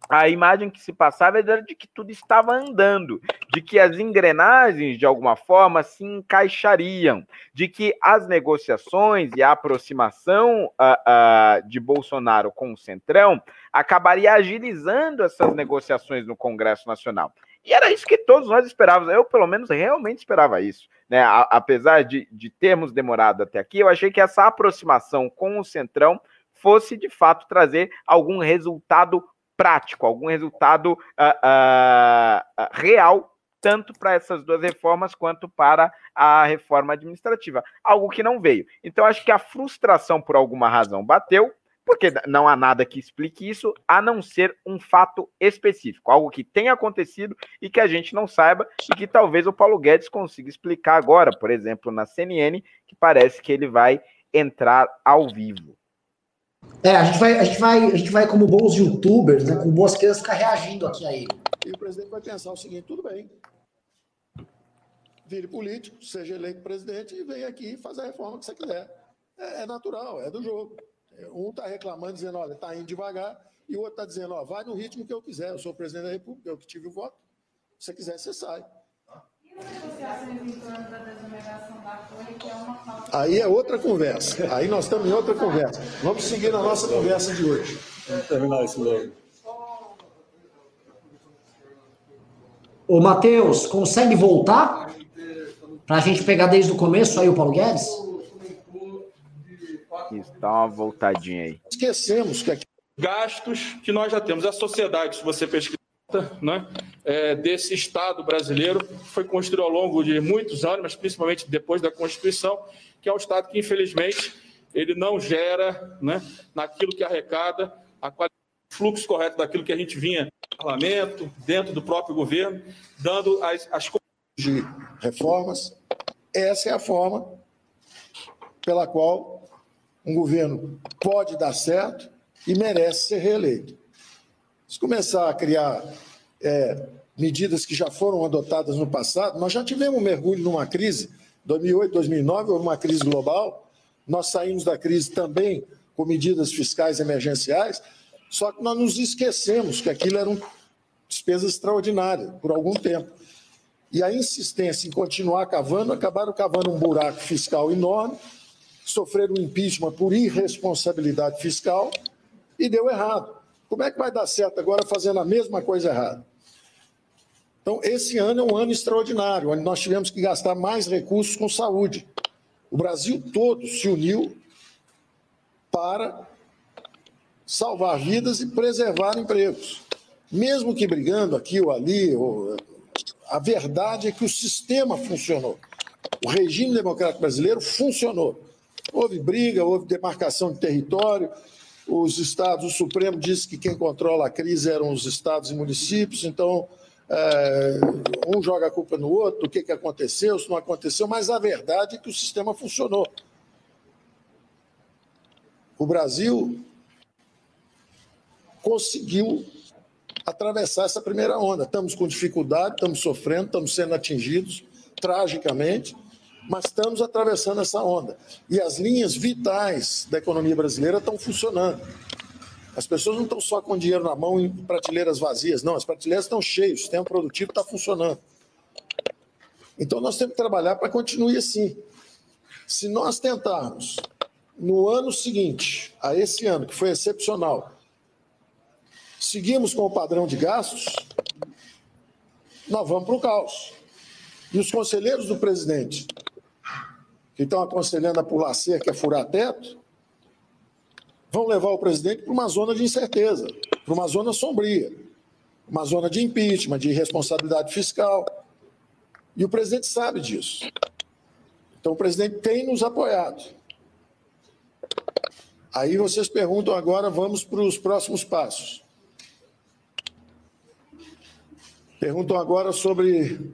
a imagem que se passava era de que tudo estava andando, de que as engrenagens, de alguma forma, se encaixariam, de que as negociações e a aproximação uh, uh, de Bolsonaro com o Centrão acabaria agilizando essas negociações no Congresso Nacional. E era isso que todos nós esperávamos. Eu, pelo menos, realmente esperava isso. Né? A, apesar de, de termos demorado até aqui, eu achei que essa aproximação com o Centrão fosse, de fato, trazer algum resultado prático, algum resultado uh, uh, real, tanto para essas duas reformas quanto para a reforma administrativa. Algo que não veio. Então, acho que a frustração, por alguma razão, bateu porque não há nada que explique isso, a não ser um fato específico, algo que tenha acontecido e que a gente não saiba, e que talvez o Paulo Guedes consiga explicar agora, por exemplo, na CNN, que parece que ele vai entrar ao vivo. É, a gente vai, a gente vai, a gente vai como bons youtubers, né, com boas crianças, ficar reagindo aqui a ele. E o presidente vai pensar o seguinte: tudo bem. Vire político, seja eleito presidente e venha aqui fazer a reforma que você quiser. É, é natural, é do jogo. Um está reclamando, dizendo, olha, está indo devagar, e o outro está dizendo, ó, vai no ritmo que eu quiser, eu sou presidente da República, eu que tive o voto. Se você quiser, você sai. Aí é outra conversa. Aí nós estamos em outra conversa. Vamos seguir na nossa conversa de hoje. Vamos terminar isso logo. Ô, Matheus, consegue voltar? Para a gente pegar desde o começo aí o Paulo Guedes? Isso, dá uma voltadinha aí. Esquecemos que aqui... gastos que nós já temos. A sociedade, se você pesquisar, né, é, desse Estado brasileiro, foi construído ao longo de muitos anos, mas principalmente depois da Constituição, que é um Estado que, infelizmente, ele não gera, né, naquilo que arrecada, a qualidade, fluxo correto daquilo que a gente vinha no parlamento, dentro do próprio governo, dando as, as de reformas. Essa é a forma pela qual um governo pode dar certo e merece ser reeleito. Se começar a criar é, medidas que já foram adotadas no passado, nós já tivemos um mergulho numa crise, 2008, 2009, houve uma crise global, nós saímos da crise também com medidas fiscais emergenciais, só que nós nos esquecemos que aquilo eram despesas extraordinárias por algum tempo. E a insistência em continuar cavando, acabaram cavando um buraco fiscal enorme, sofreram um impeachment por irresponsabilidade fiscal e deu errado. Como é que vai dar certo agora fazendo a mesma coisa errada? Então, esse ano é um ano extraordinário, onde nós tivemos que gastar mais recursos com saúde. O Brasil todo se uniu para salvar vidas e preservar empregos. Mesmo que brigando aqui ou ali, a verdade é que o sistema funcionou. O regime democrático brasileiro funcionou. Houve briga, houve demarcação de território. Os estados, o Supremo disse que quem controla a crise eram os estados e municípios, então é, um joga a culpa no outro, o que, que aconteceu, se não aconteceu, mas a verdade é que o sistema funcionou. O Brasil conseguiu atravessar essa primeira onda. Estamos com dificuldade, estamos sofrendo, estamos sendo atingidos tragicamente, mas estamos atravessando essa onda. E as linhas vitais da economia brasileira estão funcionando. As pessoas não estão só com dinheiro na mão em prateleiras vazias, não, as prateleiras estão cheias, o sistema produtivo está funcionando. Então nós temos que trabalhar para que continue assim. Se nós tentarmos, no ano seguinte, a esse ano, que foi excepcional, seguimos com o padrão de gastos, nós vamos para o caos. E os conselheiros do presidente, que estão aconselhando a pular cerca, a furar teto, vão levar o presidente para uma zona de incerteza, para uma zona sombria, uma zona de impeachment, de irresponsabilidade fiscal. E o presidente sabe disso. Então o presidente tem nos apoiado. Aí vocês perguntam agora, vamos para os próximos passos. Perguntam agora sobre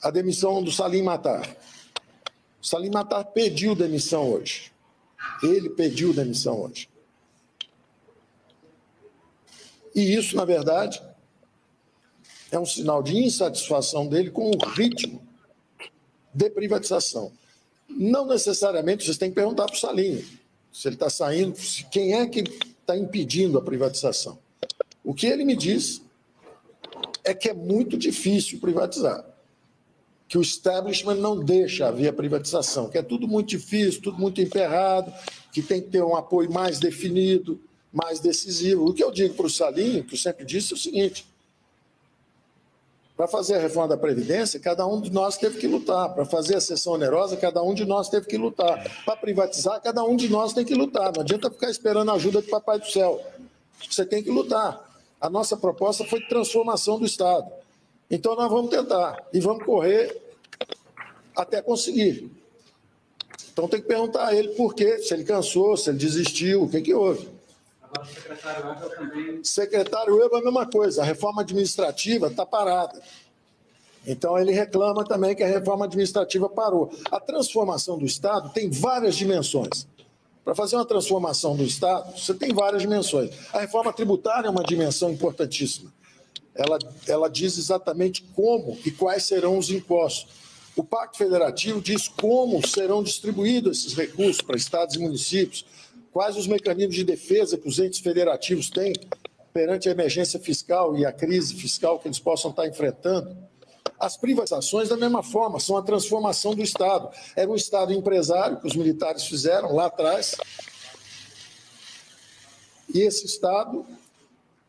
a demissão do Salim Matar. O Salim Matar pediu demissão hoje. Ele pediu demissão hoje. E isso, na verdade, é um sinal de insatisfação dele com o ritmo de privatização. Não necessariamente vocês têm que perguntar para o Salim se ele está saindo, quem é que está impedindo a privatização. O que ele me diz é que é muito difícil privatizar. Que o establishment não deixa haver privatização, que é tudo muito difícil, tudo muito emperrado, que tem que ter um apoio mais definido, mais decisivo. O que eu digo para o Salim, que eu sempre disse, é o seguinte: para fazer a reforma da Previdência, cada um de nós teve que lutar. Para fazer a sessão onerosa, cada um de nós teve que lutar. Para privatizar, cada um de nós tem que lutar. Não adianta ficar esperando a ajuda do Papai do Céu. Você tem que lutar. A nossa proposta foi transformação do Estado. Então nós vamos tentar e vamos correr até conseguir. Então tem que perguntar a ele por quê, se ele cansou, se ele desistiu, o que, que houve. Agora, o secretário Ebel também. Secretário é a mesma coisa, a reforma administrativa está parada. Então ele reclama também que a reforma administrativa parou. A transformação do Estado tem várias dimensões. Para fazer uma transformação do Estado, você tem várias dimensões. A reforma tributária é uma dimensão importantíssima. Ela, ela diz exatamente como e quais serão os impostos. O Pacto Federativo diz como serão distribuídos esses recursos para estados e municípios, quais os mecanismos de defesa que os entes federativos têm perante a emergência fiscal e a crise fiscal que eles possam estar enfrentando. As privatizações, da mesma forma, são a transformação do Estado. Era um Estado empresário que os militares fizeram lá atrás. E esse Estado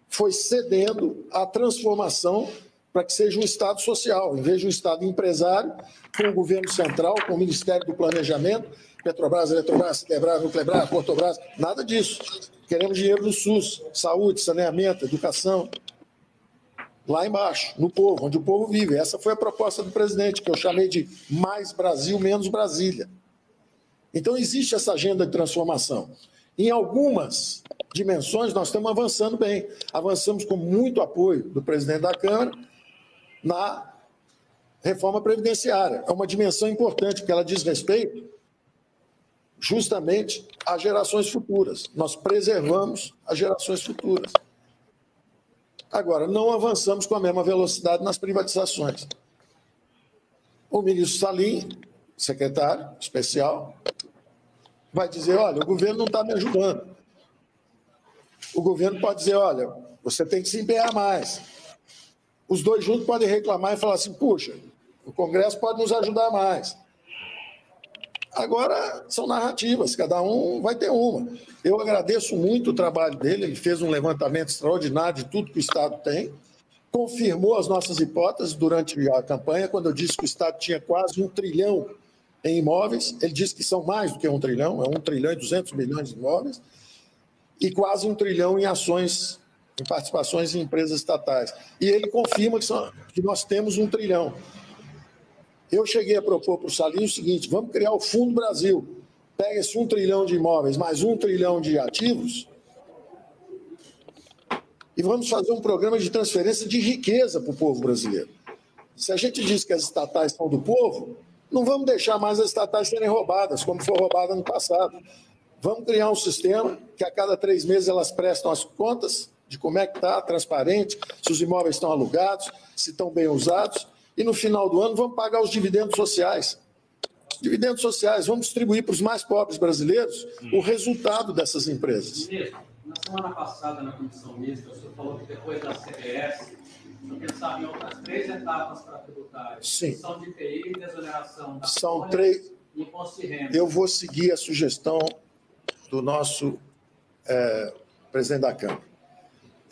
foi cedendo à transformação para que seja um Estado social, em vez de um Estado empresário, com o governo central, com o Ministério do Planejamento, Petrobras, Eletrobras, Citebras, Nuclebras, Portobras, nada disso. Queremos dinheiro do SUS, saúde, saneamento, educação. Lá embaixo, no povo, onde o povo vive. Essa foi a proposta do presidente, que eu chamei de mais Brasil, menos Brasília. Então, existe essa agenda de transformação. Em algumas dimensões, nós estamos avançando bem. Avançamos com muito apoio do presidente da Câmara na reforma previdenciária. É uma dimensão importante, porque ela diz respeito justamente às gerações futuras. Nós preservamos as gerações futuras. Agora, não avançamos com a mesma velocidade nas privatizações. O ministro Salim, secretário especial, vai dizer: olha, o governo não está me ajudando. O governo pode dizer: olha, você tem que se empenhar mais. Os dois juntos podem reclamar e falar assim: puxa, o Congresso pode nos ajudar mais. Agora são narrativas, cada um vai ter uma. Eu agradeço muito o trabalho dele, ele fez um levantamento extraordinário de tudo que o Estado tem, confirmou as nossas hipóteses durante a campanha, quando eu disse que o Estado tinha quase um trilhão em imóveis, ele disse que são mais do que um trilhão, é um trilhão e duzentos milhões de imóveis, e quase um trilhão em ações, em participações em empresas estatais. E ele confirma que, são, que nós temos um trilhão. Eu cheguei a propor para o Salinho o seguinte: vamos criar o Fundo Brasil. Pega esse um trilhão de imóveis mais um trilhão de ativos e vamos fazer um programa de transferência de riqueza para o povo brasileiro. Se a gente diz que as estatais são do povo, não vamos deixar mais as estatais serem roubadas, como foi roubada no passado. Vamos criar um sistema que a cada três meses elas prestam as contas de como é que está, transparente, se os imóveis estão alugados, se estão bem usados, e no final do ano vamos pagar os dividendos sociais. Dividendos sociais, vamos distribuir para os mais pobres brasileiros o resultado dessas empresas. Ministro, na semana passada, na comissão mista, o senhor falou que depois da CBS, o senhor pensava em outras três etapas para tributários. Sim. São de TI e desoneração da São três. imposto de renda. Eu vou seguir a sugestão do nosso é, presidente da Câmara.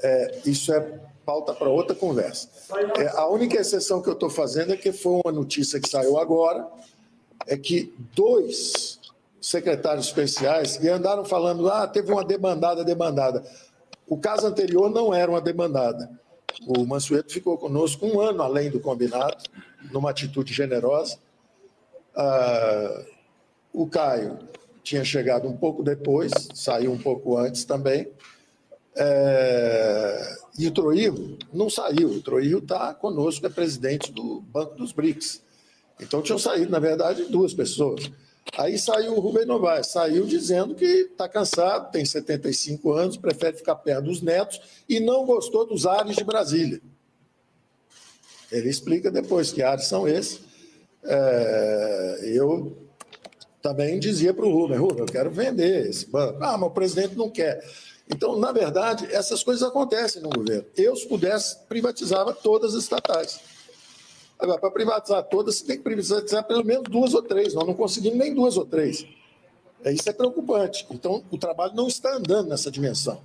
É, isso é pauta para outra conversa. É, a única exceção que eu estou fazendo é que foi uma notícia que saiu agora, é que dois secretários especiais e andaram falando, ah, teve uma demandada, demandada. O caso anterior não era uma demandada. O Mansueto ficou conosco um ano além do combinado, numa atitude generosa. Ah, o Caio tinha chegado um pouco depois, saiu um pouco antes também. É, e o Troilo não saiu. O Troilo está conosco, é presidente do Banco dos BRICS. Então tinham saído, na verdade, duas pessoas. Aí saiu o Rubem Novaes, saiu dizendo que está cansado, tem 75 anos, prefere ficar perto dos netos e não gostou dos ares de Brasília. Ele explica depois que ares são esses. É, eu também dizia para o Rubem, Rubem, eu quero vender esse banco. Ah, mas o presidente não quer. Então, na verdade, essas coisas acontecem no governo. Eu, se pudesse, privatizava todas as estatais. Agora, para privatizar todas, você tem que privatizar pelo menos duas ou três. Nós não conseguimos nem duas ou três. É, isso é preocupante. Então, o trabalho não está andando nessa dimensão.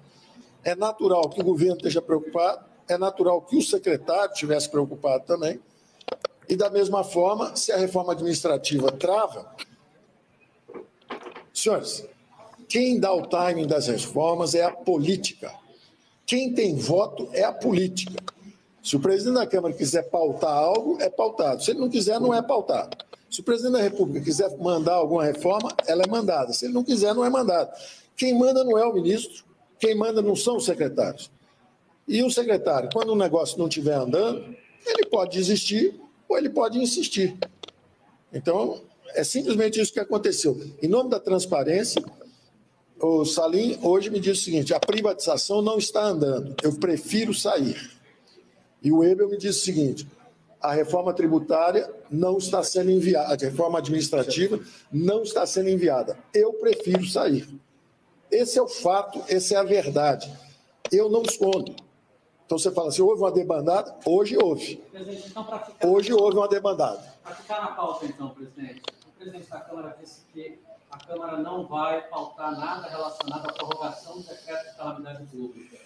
É natural que o governo esteja preocupado, é natural que o secretário estivesse preocupado também. E, da mesma forma, se a reforma administrativa trava. Senhores, quem dá o timing das reformas é a política. Quem tem voto é a política. Se o presidente da Câmara quiser pautar algo, é pautado. Se ele não quiser, não é pautado. Se o presidente da República quiser mandar alguma reforma, ela é mandada. Se ele não quiser, não é mandado. Quem manda não é o ministro, quem manda não são os secretários. E o secretário, quando o negócio não estiver andando, ele pode desistir ou ele pode insistir. Então, é simplesmente isso que aconteceu. Em nome da transparência, o Salim hoje me disse o seguinte: a privatização não está andando, eu prefiro sair. E o Ebel me disse o seguinte: a reforma tributária não está sendo enviada, a reforma administrativa não está sendo enviada. Eu prefiro sair. Esse é o fato, essa é a verdade. Eu não escondo. Então você fala assim: houve uma debandada? Hoje houve. Então, ficar... Hoje houve uma debandada. Para ficar na pauta, então, presidente, o presidente da Câmara disse que a Câmara não vai pautar nada relacionado à prorrogação do decreto de calamidade pública.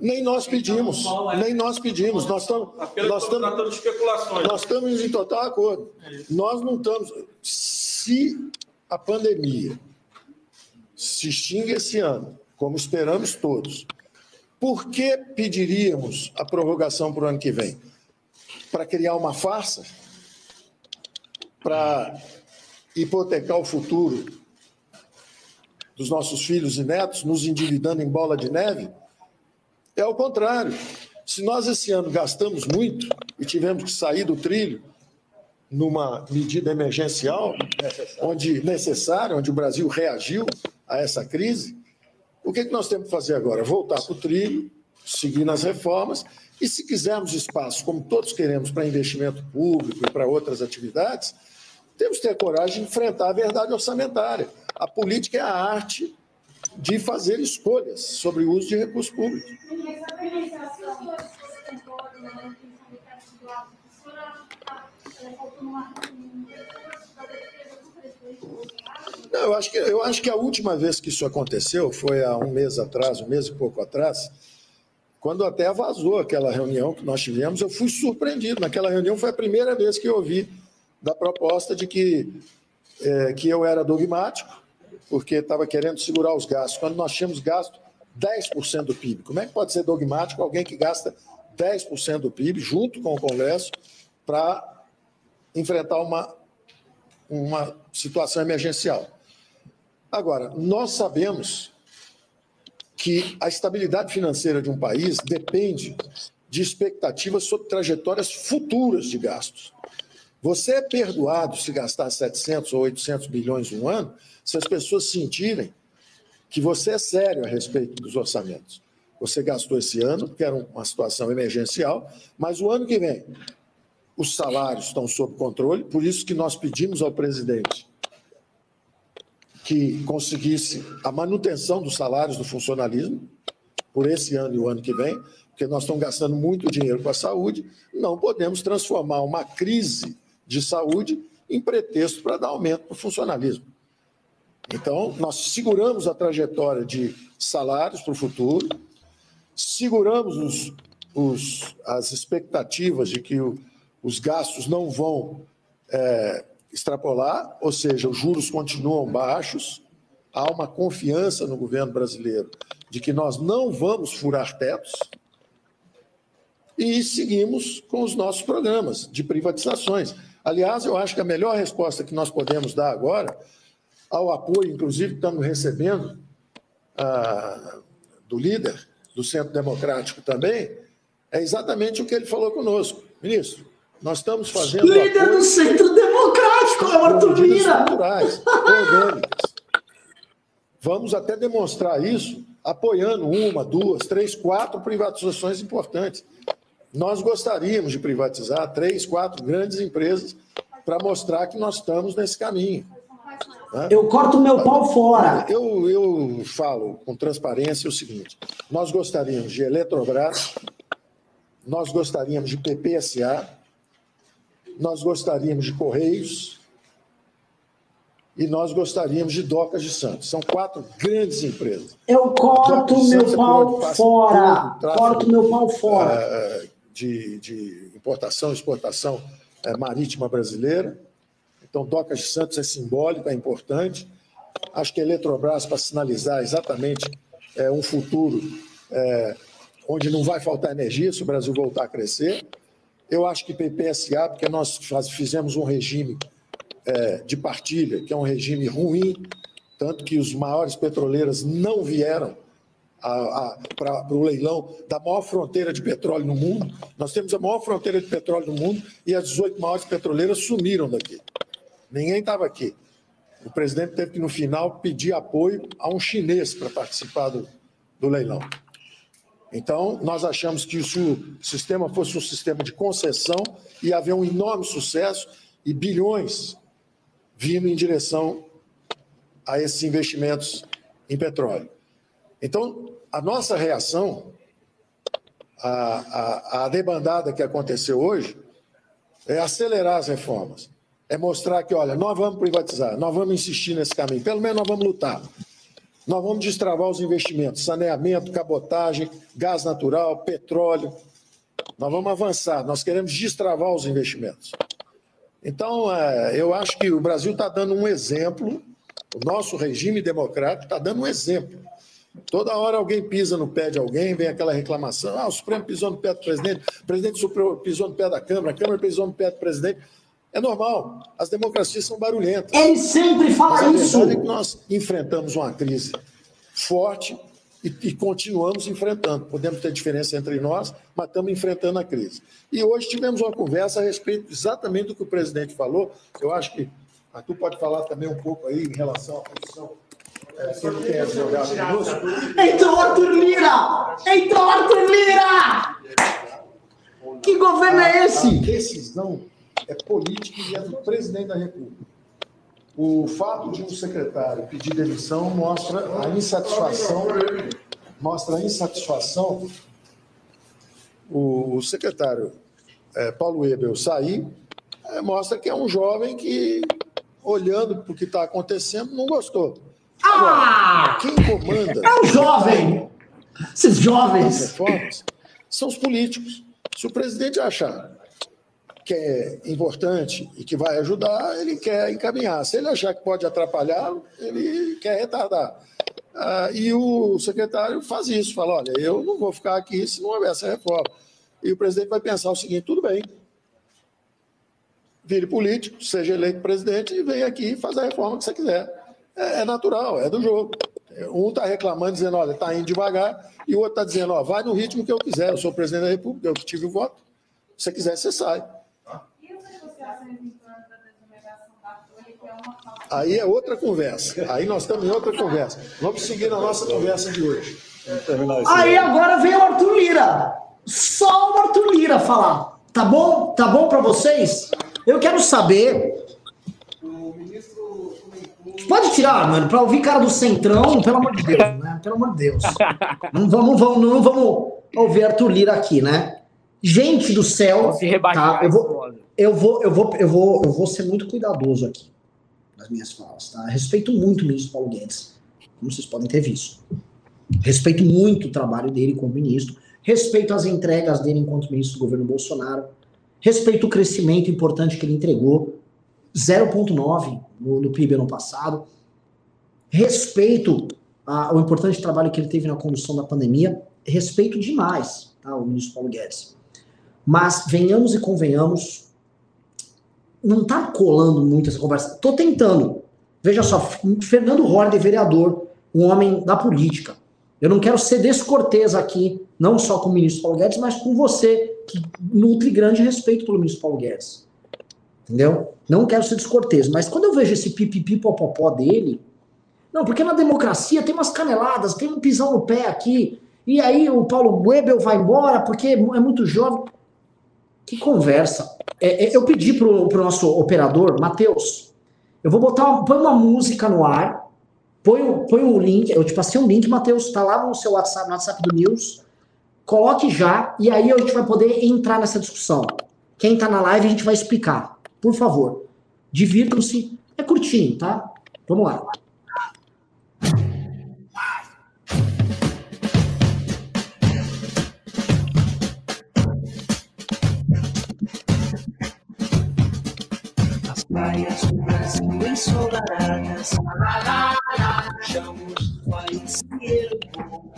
Nem nós pedimos, então, nem nós pedimos. Nós estamos, nós estamos, especulações. nós estamos em total acordo. Nós não estamos. Se a pandemia se extingue esse ano, como esperamos todos, por que pediríamos a prorrogação para o ano que vem? Para criar uma farsa? Para hipotecar o futuro dos nossos filhos e netos, nos endividando em bola de neve? É o contrário. Se nós esse ano gastamos muito e tivemos que sair do trilho numa medida emergencial, onde necessária, onde o Brasil reagiu a essa crise, o que, que nós temos que fazer agora? Voltar para o trilho, seguir nas reformas, e se quisermos espaço, como todos queremos, para investimento público e para outras atividades, temos que ter coragem de enfrentar a verdade orçamentária. A política é a arte de fazer escolhas sobre o uso de recursos públicos. Não, eu, acho que, eu acho que a última vez que isso aconteceu foi há um mês atrás, um mês e pouco atrás, quando até vazou aquela reunião que nós tivemos. Eu fui surpreendido. Naquela reunião foi a primeira vez que eu ouvi da proposta de que, é, que eu era dogmático, porque estava querendo segurar os gastos. Quando nós tínhamos gasto 10% do PIB. Como é que pode ser dogmático alguém que gasta 10% do PIB, junto com o Congresso, para enfrentar uma, uma situação emergencial? Agora, nós sabemos que a estabilidade financeira de um país depende de expectativas sobre trajetórias futuras de gastos. Você é perdoado se gastar 700 ou 800 bilhões um ano se as pessoas sentirem que você é sério a respeito dos orçamentos. Você gastou esse ano, que era uma situação emergencial, mas o ano que vem os salários estão sob controle, por isso que nós pedimos ao presidente que conseguisse a manutenção dos salários do funcionalismo por esse ano e o ano que vem, porque nós estamos gastando muito dinheiro com a saúde, não podemos transformar uma crise de saúde em pretexto para dar aumento para o funcionalismo. Então, nós seguramos a trajetória de salários para o futuro, seguramos os, os, as expectativas de que o, os gastos não vão é, extrapolar, ou seja, os juros continuam baixos, há uma confiança no governo brasileiro de que nós não vamos furar tetos e seguimos com os nossos programas de privatizações. Aliás, eu acho que a melhor resposta que nós podemos dar agora, ao apoio, inclusive, que estamos recebendo ah, do líder do Centro Democrático também, é exatamente o que ele falou conosco. Ministro, nós estamos fazendo. Líder do Centro Democrático, Lira. Culturais, orgânicas. Vamos até demonstrar isso apoiando uma, duas, três, quatro privatizações importantes. Nós gostaríamos de privatizar três, quatro grandes empresas para mostrar que nós estamos nesse caminho. Né? Eu corto meu pau fora. Eu, eu falo com transparência o seguinte: nós gostaríamos de Eletrobras, nós gostaríamos de PPSA, nós gostaríamos de Correios e nós gostaríamos de Docas de Santos. São quatro grandes empresas. Eu corto meu pau fora. Corto meu pau fora. De, de importação e exportação é, marítima brasileira. Então, Docas de Santos é simbólico, é importante. Acho que a Eletrobras, para sinalizar exatamente é, um futuro é, onde não vai faltar energia se o Brasil voltar a crescer. Eu acho que PPSA, porque nós fizemos um regime é, de partilha, que é um regime ruim, tanto que os maiores petroleiras não vieram para o leilão da maior fronteira de petróleo no mundo. Nós temos a maior fronteira de petróleo no mundo e as 18 maiores petroleiras sumiram daqui. Ninguém estava aqui. O presidente teve que, no final, pedir apoio a um chinês para participar do, do leilão. Então, nós achamos que se o sistema fosse um sistema de concessão, ia haver um enorme sucesso e bilhões vindo em direção a esses investimentos em petróleo. Então, a nossa reação à, à, à debandada que aconteceu hoje é acelerar as reformas. É mostrar que, olha, nós vamos privatizar, nós vamos insistir nesse caminho, pelo menos nós vamos lutar. Nós vamos destravar os investimentos, saneamento, cabotagem, gás natural, petróleo. Nós vamos avançar, nós queremos destravar os investimentos. Então, é, eu acho que o Brasil está dando um exemplo O nosso regime democrático está dando um exemplo. Toda hora alguém pisa no pé de alguém, vem aquela reclamação. Ah, o Supremo pisou no pé do presidente, o presidente pisou no pé da Câmara, a Câmara pisou no pé do presidente. É normal. As democracias são barulhentas. Ele sempre fala Mas a isso. é que nós enfrentamos uma crise forte e, e continuamos enfrentando. Podemos ter diferença entre nós, mas estamos enfrentando a crise. E hoje tivemos uma conversa a respeito exatamente do que o presidente falou. Eu acho que a tu pode falar também um pouco aí em relação à posição é, que ele tem advogado conosco. Entrou Arthur Lira! Entrou Arthur Lira! Que governo é A esse? decisão é política e é do presidente da República. O fato de um secretário pedir demissão mostra a insatisfação, mostra a insatisfação. O, secretário eh, Paulo Ebel sair eh, mostra que é um jovem que, olhando para o que está acontecendo, não gostou. Ah! Quem comanda É um jovem! Esses jovens! reformas são os políticos. Se o presidente achar que é importante e que vai ajudar, ele quer encaminhar. Se ele achar que pode atrapalhá-lo, ele quer retardar. Ah, e o secretário faz isso, fala, olha, eu não vou ficar aqui se não houver essa reforma. E o presidente vai pensar o seguinte, tudo bem, vire político, seja eleito presidente e venha aqui e faz a reforma que você quiser. É, é natural, é do jogo. Um está reclamando, dizendo, olha, está indo devagar, e o outro está dizendo, ó, vai no ritmo que eu quiser, eu sou presidente da República, eu tive o voto. Se você quiser, você sai. Aí é outra conversa. Aí nós estamos em outra conversa. Vamos seguir na nossa conversa de hoje. Aí agora vem o Arthur Lira. Só o Arthur Lira falar. Tá bom? Tá bom pra vocês? Eu quero saber. Pode tirar, mano, pra ouvir cara do Centrão, pelo amor de Deus, né? Pelo amor de Deus. Não vamos, vamos, não vamos ouvir Arthur Lira aqui, né? Gente do céu, Vamos se rebaixar. tá? Eu vou. Eu vou, eu vou, eu vou, eu vou ser muito cuidadoso aqui nas minhas falas, tá? Respeito muito o ministro Paulo Guedes, como vocês podem ter visto. Respeito muito o trabalho dele como ministro, respeito as entregas dele enquanto ministro do governo Bolsonaro, respeito o crescimento importante que ele entregou, 0,9 no, no PIB ano passado, respeito ah, o importante trabalho que ele teve na condução da pandemia, respeito demais tá, o ministro Paulo Guedes. Mas venhamos e convenhamos, não tá colando muito essa conversa. Tô tentando. Veja só, Fernando Holliday, vereador, um homem da política. Eu não quero ser descortês aqui, não só com o ministro Paulo Guedes, mas com você, que nutre grande respeito pelo ministro Paulo Guedes. Entendeu? Não quero ser descortês, mas quando eu vejo esse pipipi popopó dele, não, porque na democracia tem umas caneladas, tem um pisão no pé aqui, e aí o Paulo Webel vai embora porque é muito jovem. Que conversa. É, é, eu pedi pro, pro nosso operador, Matheus, eu vou botar, uma, põe uma música no ar, põe, põe o link, eu te passei um link, Matheus, tá lá no seu WhatsApp, no WhatsApp do News, coloque já, e aí a gente vai poder entrar nessa discussão. Quem tá na live a gente vai explicar. Por favor, divirtam-se, é curtinho, tá? Vamos lá. Ensolaradas. Chamos o país que elevou.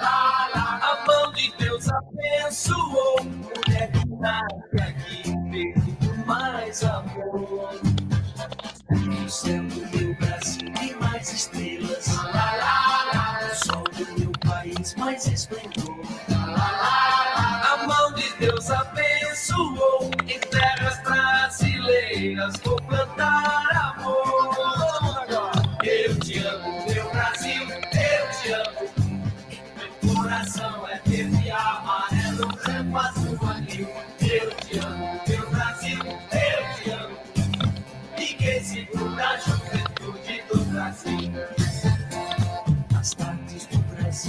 A mão de Deus abençoou. Mulher que nasce aqui, perto mais amor. No céu do meu Brasil tem mais estrelas. O sol do meu país mais esplendor. A mão de Deus abençoou em terras brasileiras. Vou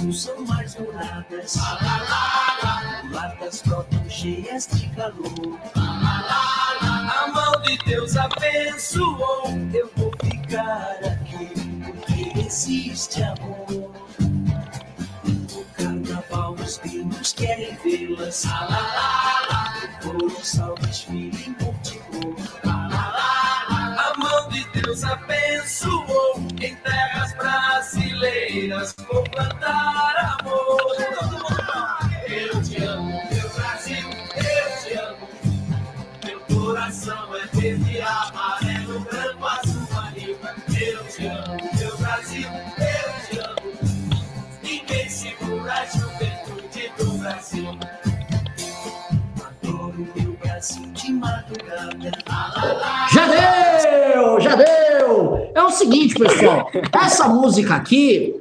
Brasil são mais douradas. Latas brotam cheias de calor. A mão de Deus abençoou. Eu vou ficar aqui porque existe amor. No carnaval os gringos querem vê-las. O colossal desfile em multicor. A mão de Deus abençoou. plantar o seguinte, pessoal. Essa música aqui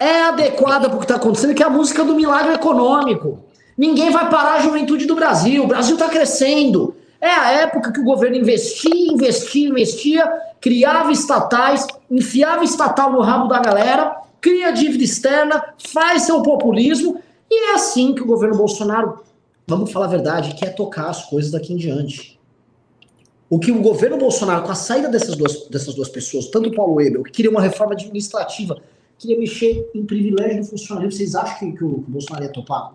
é adequada para o que está acontecendo, que é a música do milagre econômico. Ninguém vai parar a juventude do Brasil. O Brasil está crescendo. É a época que o governo investia, investia, investia, criava estatais, enfiava estatal no rabo da galera, cria dívida externa, faz seu populismo, e é assim que o governo Bolsonaro, vamos falar a verdade, quer tocar as coisas daqui em diante. O que o governo Bolsonaro, com a saída dessas duas, dessas duas pessoas, tanto o Paulo Ebel, que queria uma reforma administrativa, queria mexer em privilégio do funcionário, vocês acham que, que o, que o Bolsonaro ia topar?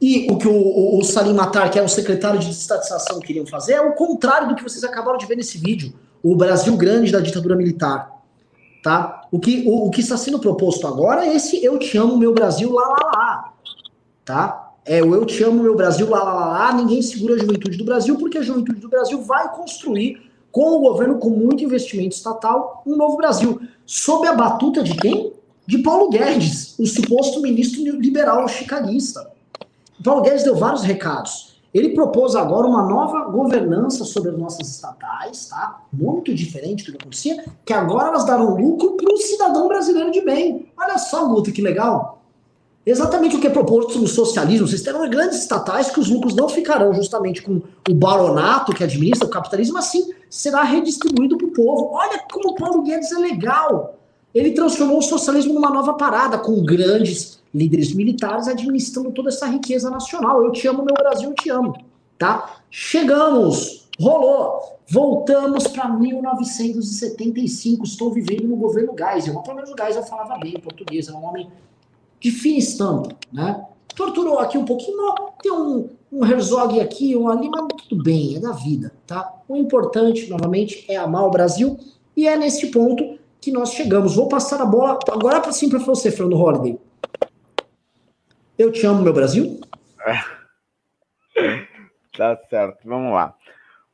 E o que o, o, o Salim Matar, que é o secretário de estatização, queriam fazer é o contrário do que vocês acabaram de ver nesse vídeo. O Brasil grande da ditadura militar. Tá? O, que, o, o que está sendo proposto agora é esse Eu Te Amo Meu Brasil lá lá lá. Tá? É o Eu Te Amo Meu Brasil lá lá lá, lá. Ninguém segura a juventude do Brasil, porque a juventude do Brasil vai construir, com o governo, com muito investimento estatal, um novo Brasil. Sob a batuta de quem? De Paulo Guedes, o suposto ministro liberal chicanista. Paulo Guedes deu vários recados. Ele propôs agora uma nova governança sobre as nossas estatais, tá? Muito diferente do que acontecia, que agora elas darão lucro para o cidadão brasileiro de bem. Olha só, Guto, que legal. Exatamente o que é proposto no socialismo. Vocês terão grandes estatais que os lucros não ficarão justamente com o baronato que administra o capitalismo, assim será redistribuído para o povo. Olha como o Paulo Guedes é legal. Ele transformou o socialismo numa nova parada, com grandes líderes militares administrando toda essa riqueza nacional. Eu te amo, meu Brasil, eu te amo. Tá? Chegamos, rolou. Voltamos para 1975. Estou vivendo no governo Geisel. Mas pelo menos o Geisel falava bem português, era um homem de fina estampa, né? Torturou aqui um pouquinho, tem um, um Herzog aqui, um ali, mas tudo bem, é da vida, tá? O importante, novamente, é amar o Brasil e é nesse ponto que nós chegamos. Vou passar a bola agora para sim para você, Fernando Holliday. Eu te amo, meu Brasil? Tá certo, vamos lá.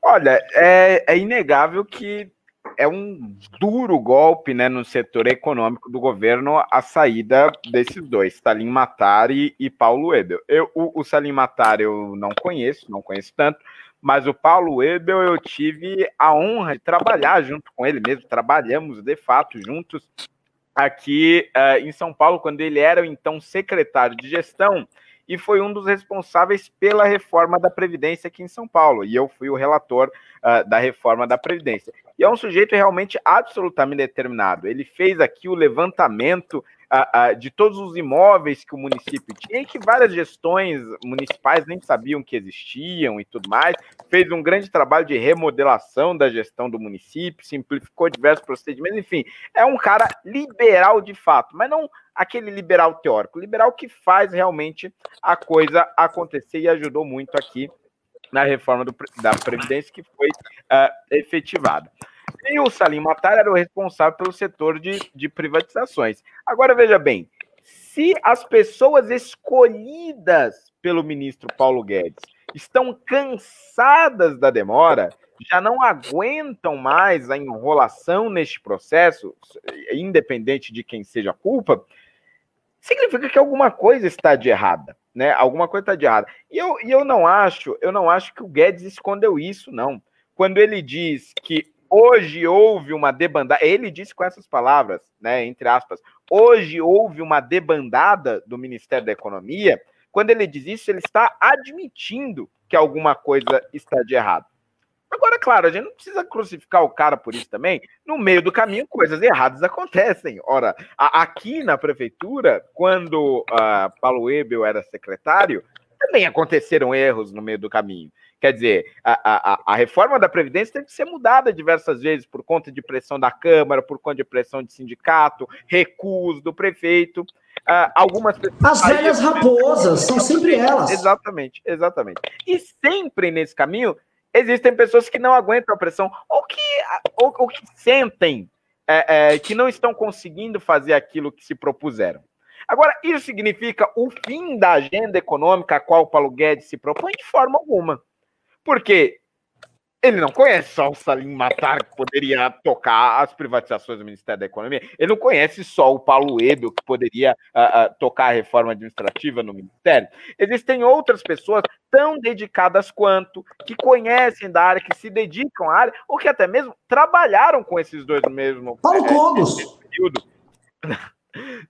Olha, é, é inegável que é um duro golpe né, no setor econômico do governo a saída desses dois, Salim Matari e Paulo Ebel. Eu, o, o Salim Matari eu não conheço, não conheço tanto, mas o Paulo Ebel eu tive a honra de trabalhar junto com ele mesmo, trabalhamos de fato juntos aqui uh, em São Paulo, quando ele era então secretário de gestão e foi um dos responsáveis pela reforma da Previdência aqui em São Paulo. E eu fui o relator uh, da reforma da Previdência. E é um sujeito realmente absolutamente determinado. Ele fez aqui o levantamento uh, uh, de todos os imóveis que o município tinha, e que várias gestões municipais nem sabiam que existiam e tudo mais. Fez um grande trabalho de remodelação da gestão do município, simplificou diversos procedimentos, enfim, é um cara liberal de fato, mas não aquele liberal teórico, liberal que faz realmente a coisa acontecer e ajudou muito aqui na reforma do, da Previdência que foi uh, efetivada. E o Salim Matar era o responsável pelo setor de, de privatizações. Agora, veja bem, se as pessoas escolhidas pelo ministro Paulo Guedes estão cansadas da demora, já não aguentam mais a enrolação neste processo, independente de quem seja a culpa, significa que alguma coisa está de errada, né? Alguma coisa está de errada. E eu, e eu não acho, eu não acho que o Guedes escondeu isso, não. Quando ele diz que hoje houve uma debandada, ele disse com essas palavras, né, entre aspas, hoje houve uma debandada do Ministério da Economia, quando ele diz isso, ele está admitindo que alguma coisa está de errado. Agora, claro, a gente não precisa crucificar o cara por isso também. No meio do caminho, coisas erradas acontecem. Ora, a, aqui na prefeitura, quando uh, Paulo Ebel era secretário, também aconteceram erros no meio do caminho. Quer dizer, a, a, a, reforma da Previdência teve que ser mudada diversas vezes por conta de pressão da Câmara, por conta de pressão de sindicato, recuso do prefeito. Uh, algumas pessoas. As velhas raposas, são sempre elas. Exatamente, exatamente. E sempre nesse caminho existem pessoas que não aguentam a pressão, ou que, ou, ou que sentem é, é, que não estão conseguindo fazer aquilo que se propuseram. Agora, isso significa o fim da agenda econômica a qual o Paulo Guedes se propõe de forma alguma. Porque ele não conhece só o Salim Matar, que poderia tocar as privatizações do Ministério da Economia. Ele não conhece só o Paulo Ebel, que poderia uh, uh, tocar a reforma administrativa no Ministério. Existem outras pessoas tão dedicadas quanto, que conhecem da área, que se dedicam à área, ou que até mesmo trabalharam com esses dois no mesmo Paulo é, Cogos. período.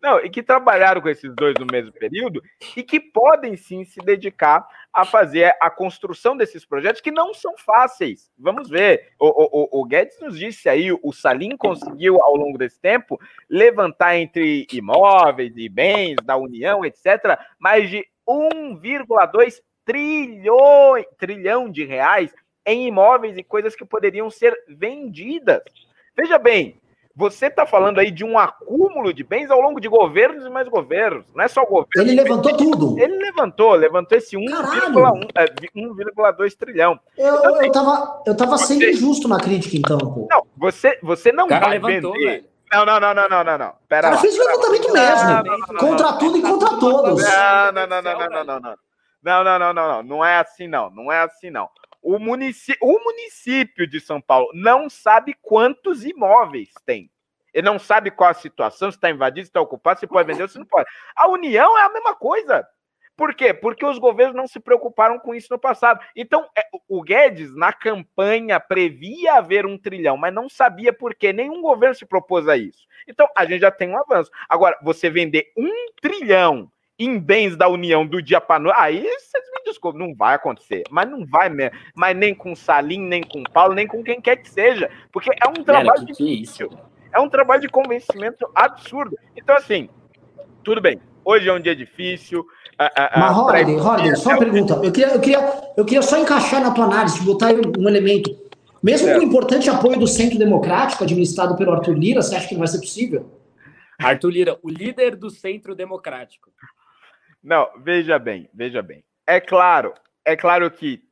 Não, e que trabalharam com esses dois no mesmo período e que podem sim se dedicar a fazer a construção desses projetos que não são fáceis. Vamos ver. O, o, o Guedes nos disse aí, o Salim conseguiu, ao longo desse tempo, levantar entre imóveis e bens da União, etc., mais de 1,2 trilhão, trilhão de reais em imóveis e coisas que poderiam ser vendidas. Veja bem, você está falando aí de um acúmulo de bens ao longo de governos e mais governos. Não é só governo. Ele levantou tudo. Ele levantou, levantou esse 1,2 é, trilhão. Eu, então, assim, eu, tava, eu tava você... sendo injusto na crítica, então, pô. Não, você, você não vai levantou, vender. Velho. Não, não, não, não, não, não, não. Pera Cara, lá. fez o levantamento mesmo. Não, não, não, contra tudo e contra todos. Não, não, não, não, não, não, não, não. Não, não, não, não, não. Não é assim, não. Não é assim, não. O município, o município de São Paulo não sabe quantos imóveis tem. Ele não sabe qual a situação, se está invadido, se está ocupado, se pode vender ou se não pode. A União é a mesma coisa. Por quê? Porque os governos não se preocuparam com isso no passado. Então, é, o Guedes, na campanha, previa haver um trilhão, mas não sabia por quê. Nenhum governo se propôs a isso. Então, a gente já tem um avanço. Agora, você vender um trilhão em bens da União do dia para noite, aí vocês me desculpem, não vai acontecer. Mas não vai mesmo. Mas nem com Salim, nem com Paulo, nem com quem quer que seja. Porque é um trabalho que difícil. É, é um trabalho de convencimento absurdo. Então, assim, tudo bem. Hoje é um dia difícil. Mas, Rodney, Rodney, só uma pergunta. Eu queria, eu, queria, eu queria só encaixar na tua análise, botar um elemento. Mesmo certo. com o importante apoio do Centro Democrático, administrado pelo Arthur Lira, você acha que não vai ser possível? Arthur Lira, o líder do Centro Democrático. Não, veja bem, veja bem. É claro, é claro que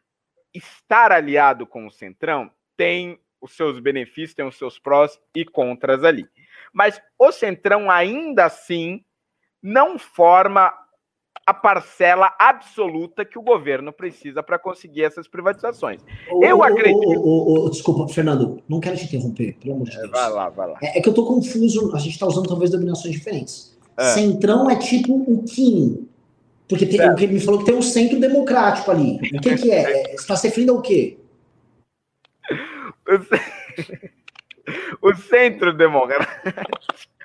estar aliado com o Centrão tem os seus benefícios, tem os seus prós e contras ali. Mas o Centrão ainda assim não forma a parcela absoluta que o governo precisa para conseguir essas privatizações. eu acredito. desculpa, Fernando, não quero te interromper, pelo amor de Deus. vai lá, vai lá. É, é que eu estou confuso, a gente está usando talvez dominações diferentes. É. Centrão é tipo o Kim, porque tem, o que me falou que tem um centro democrático ali. O que, que é? Você está se referindo ao quê? O, centro democrático.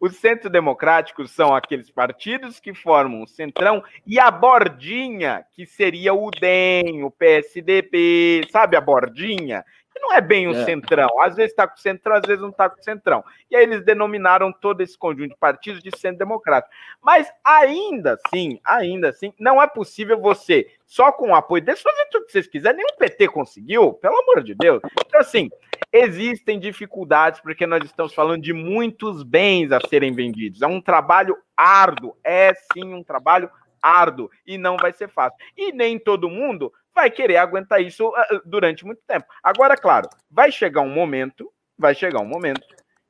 O centro democrático são aqueles partidos que formam o centrão e a bordinha, que seria o DEM, o PSDB, sabe a bordinha? Não é bem o é. centrão. Às vezes está com o centrão, às vezes não está com o centrão. E aí eles denominaram todo esse conjunto de partidos de centro democrático. Mas ainda assim, ainda assim, não é possível você, só com o apoio deles, fazer tudo que vocês quiserem. Nem o PT conseguiu, pelo amor de Deus. Então, assim, existem dificuldades, porque nós estamos falando de muitos bens a serem vendidos. É um trabalho árduo, é sim um trabalho árduo e não vai ser fácil. E nem todo mundo vai querer aguentar isso ah, ah, durante muito tempo. Agora, claro, vai chegar um momento, vai chegar um momento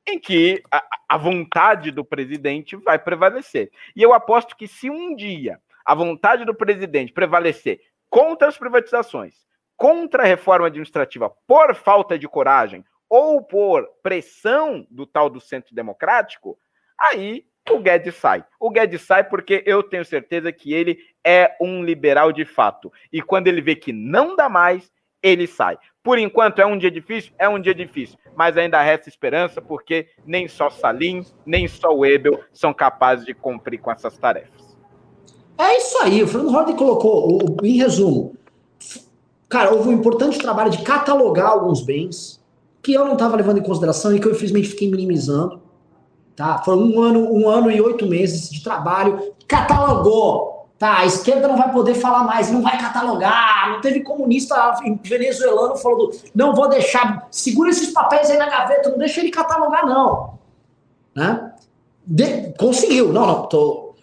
em que a, a vontade do presidente vai prevalecer. E eu aposto que se um dia a vontade do presidente prevalecer contra as privatizações, contra a reforma administrativa por falta de coragem ou por pressão do tal do centro democrático, aí o Guedes sai. O Guedes sai porque eu tenho certeza que ele é um liberal de fato. E quando ele vê que não dá mais, ele sai. Por enquanto é um dia difícil, é um dia difícil, mas ainda resta esperança porque nem só Salim, nem só o Ebel são capazes de cumprir com essas tarefas. É isso aí, o Fernando Holliday colocou, em resumo, cara, houve um importante trabalho de catalogar alguns bens que eu não estava levando em consideração e que eu infelizmente fiquei minimizando. Tá? Foi um ano, um ano e oito meses de trabalho, catalogou. Tá, a esquerda não vai poder falar mais, não vai catalogar. Não teve comunista venezuelano falando, não vou deixar, segura esses papéis aí na gaveta, não deixa ele catalogar, não. Né? De, conseguiu, não, não, tô.